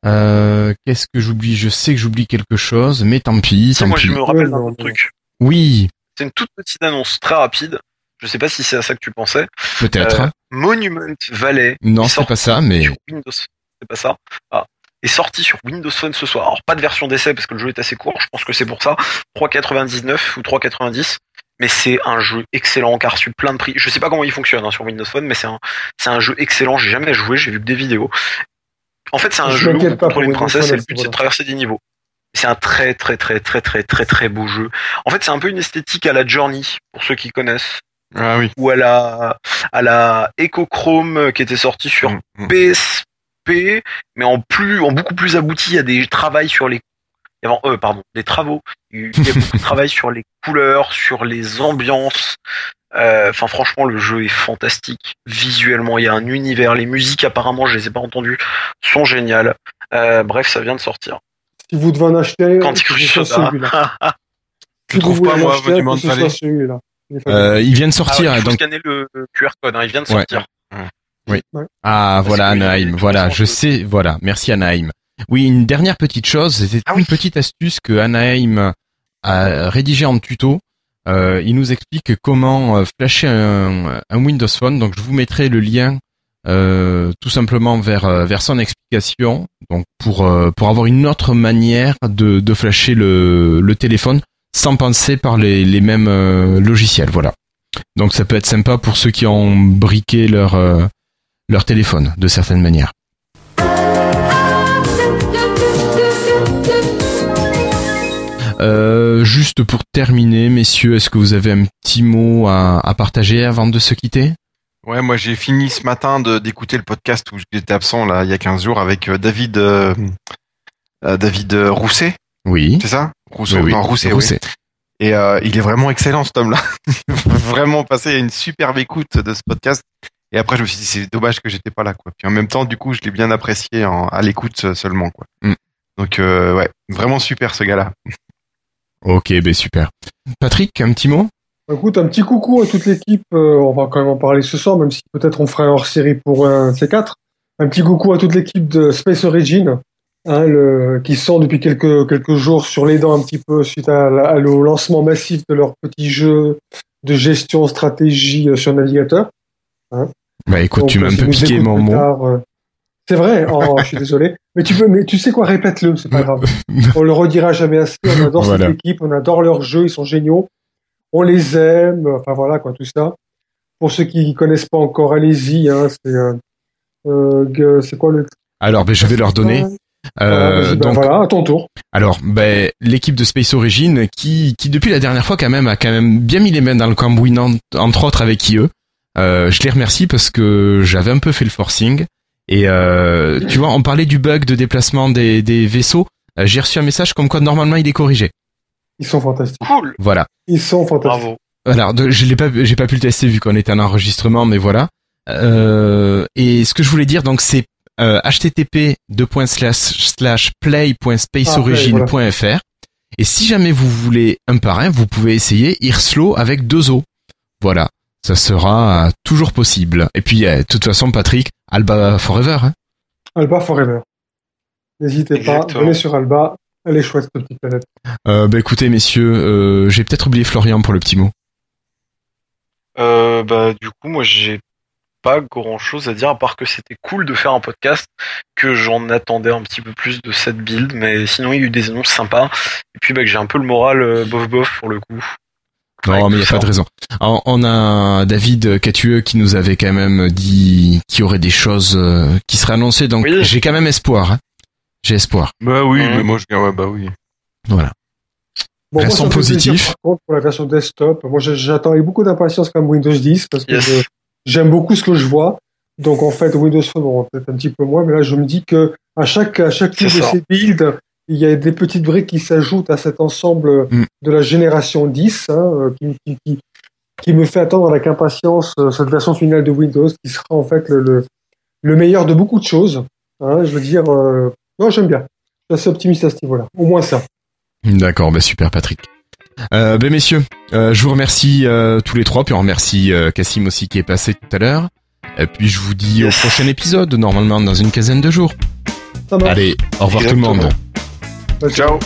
Euh, Qu'est-ce que j'oublie? Je sais que j'oublie quelque chose, mais tant pis. Tant moi, pis. je me rappelle d'un truc. Oui, C'est une toute petite annonce très rapide. Je sais pas si c'est à ça que tu pensais. peut-être. Euh, Monument Valley. non, est c'est sorti pas ça, mais sur Windows. C'est pas ça. Ah. Est sorti sur Windows Phone ce soir. Alors pas de version d'essai parce que le jeu est assez court. Je pense que c'est pour ça. 3,99 ou 3,90. Mais c'est un jeu excellent qui a reçu plein de prix. Je sais pas comment il fonctionne hein, sur Windows Phone, mais c'est un, c'est un jeu excellent. J'ai jamais joué. J'ai vu que des vidéos. En fait, c'est un Je jeu où on pas contrôle pour une princesse et le but c'est de traverser des niveaux. C'est un très très très très très très très beau jeu. En fait, c'est un peu une esthétique à la Journey pour ceux qui connaissent ah oui. ou à la à la Echochrome qui était sortie sur Mm, mm. PSP, mais en plus, en beaucoup plus abouti. Il y a des travaux sur les, euh, pardon, des travaux. Il y a beaucoup de travail sur les couleurs, sur les ambiances. Euh, Enfin, franchement, le jeu est fantastique. Visuellement, il y a un univers. Les musiques, apparemment, je les ai pas entendues, sont géniales. Euh, bref, ça vient de sortir. Si vous devez en acheter, Candy que ce Crush soit Soda. celui-là. Je Si trouve pas, moi, acheter, Monument Valley. celui-là. Euh, de Ah ouais, sortir, il faut donc scanner le le QR code, hein, il vient de Ouais. sortir. Ah, voilà, Parce oui, Anaheim. Voilà, je sais, voilà. Merci, Anaheim. Oui, une dernière petite chose. C'était Ah une oui. petite astuce que Anaheim a rédigée en tuto. Euh, il nous explique comment euh, flasher un, un Windows Phone. Donc, je vous mettrai le lien euh, tout simplement vers euh, vers son explication. Donc, pour euh, pour avoir une autre manière de de flasher le le téléphone sans passer par les les mêmes euh, logiciels. Voilà. Donc, ça peut être sympa pour ceux qui ont briqué leur leur téléphone de certaines manières. Euh, juste pour terminer, messieurs, est-ce que vous avez un petit mot à, à partager avant de se quitter? Ouais, moi j'ai fini ce matin de d'écouter le podcast où j'étais absent là il y a 15 jours avec euh, David euh, euh, David euh, Rousset, Oui. c'est ça? Rousseau Oui, oui. Non, Rousset, oui. Et euh, il est vraiment excellent cet homme-là. Vraiment passé une superbe écoute de ce podcast. Et après je me suis dit c'est dommage que j'étais pas là quoi. Puis en même temps du coup je l'ai bien apprécié en, à l'écoute seulement quoi. Mm. Donc euh, ouais, vraiment super ce gars-là. Ok, ben super. Patrick, un petit mot? Écoute, un petit coucou à toute l'équipe. euh, on va quand même en parler ce soir, même si peut-être on fera un hors-série pour un de ces quatre. Un petit coucou à toute l'équipe de Space Origin, hein, le, qui sont depuis quelques, quelques jours sur les dents un petit peu suite à, à le lancement massif de leur petit jeu de gestion stratégie euh, sur navigateur. Bah écoute, Donc, tu m'as un peu piqué mon mot. euh, C'est vrai, oh, je suis désolé. Mais tu peux, mais tu sais quoi, répète-le, c'est pas grave. On le redira jamais assez. On adore Voilà. cette équipe, on adore leurs jeux, ils sont géniaux. On les aime, enfin voilà quoi, tout ça. Pour ceux qui connaissent pas encore, allez-y. Hein, c'est euh, euh, que- c'est quoi le Alors, ben je vais leur donner. Euh, ben donc, voilà, à ton tour. alors, ben l'équipe de Space Origin qui, qui depuis la dernière fois quand même a quand même bien mis les mains dans le cambouis, en- entre autres avec IE. Euh, je les remercie parce que j'avais un peu fait le forcing. Et euh, tu vois, on parlait du bug de déplacement des, des vaisseaux. Euh, J'ai reçu un message comme quoi normalement il est corrigé. Ils sont fantastiques. Cool, Voilà. Ils sont fantastiques. bravo. Alors, de- je l'ai pas, j'ai pas pu le tester vu qu'on était en enregistrement, mais voilà. Euh, et ce que je voulais dire, donc, c'est euh, http play.spaceorigin.fr. Et si jamais vous voulez un parrain, vous pouvez essayer Irslo avec deux O. Voilà, ça sera euh, toujours possible. Et puis, euh, de toute façon, Patrick, Alba Forever. Hein. Alba Forever. N'hésitez pas, venez sur Alba. Elle est chouette, cette petite planète. Euh, bah écoutez, messieurs, euh, j'ai peut-être oublié Florian pour le petit mot. Euh, bah, du coup, moi, j'ai pas grand chose à dire à part que c'était cool de faire un podcast, que j'en attendais un petit peu plus de cette build, mais sinon, il y a eu des annonces sympas. Et puis, bah, que j'ai un peu le moral euh, bof bof pour le coup. Non, mais il n'y a ça. pas de raison. Alors, on a David Catueux qui nous avait quand même dit qu'il y aurait des choses euh, qui seraient annoncées, donc Oui. j'ai quand même espoir. hein. J'ai espoir. Bah oui, mais moi je ouais, bah oui. Voilà. Bon, Restons positifs. par contre, pour la version desktop, moi, j'attends avec beaucoup d'impatience comme Windows 10 parce que Yes. j'aime beaucoup ce que je vois. Donc, en fait, Windows Phone, bon, peut-être un petit peu moins, mais là, je me dis que à chaque, à chaque de ces builds, il y a des petites briques qui s'ajoutent à cet ensemble Mm. de la génération 10, hein, euh, qui, qui, qui, qui me fait attendre avec impatience euh, cette version finale de Windows qui sera en fait le, le, le meilleur de beaucoup de choses. Hein, je veux dire, euh, non, j'aime bien. Je suis assez optimiste à ce niveau-là. Au moins ça. D'accord, bah super Patrick. Euh, ben messieurs, euh, je vous remercie euh, tous les trois, puis on remercie euh, Cassim aussi qui est passé tout à l'heure. Et puis je vous dis Yes. au prochain épisode, normalement dans une quinzaine de jours. Ça marche. Allez, au revoir tout le monde. Ciao.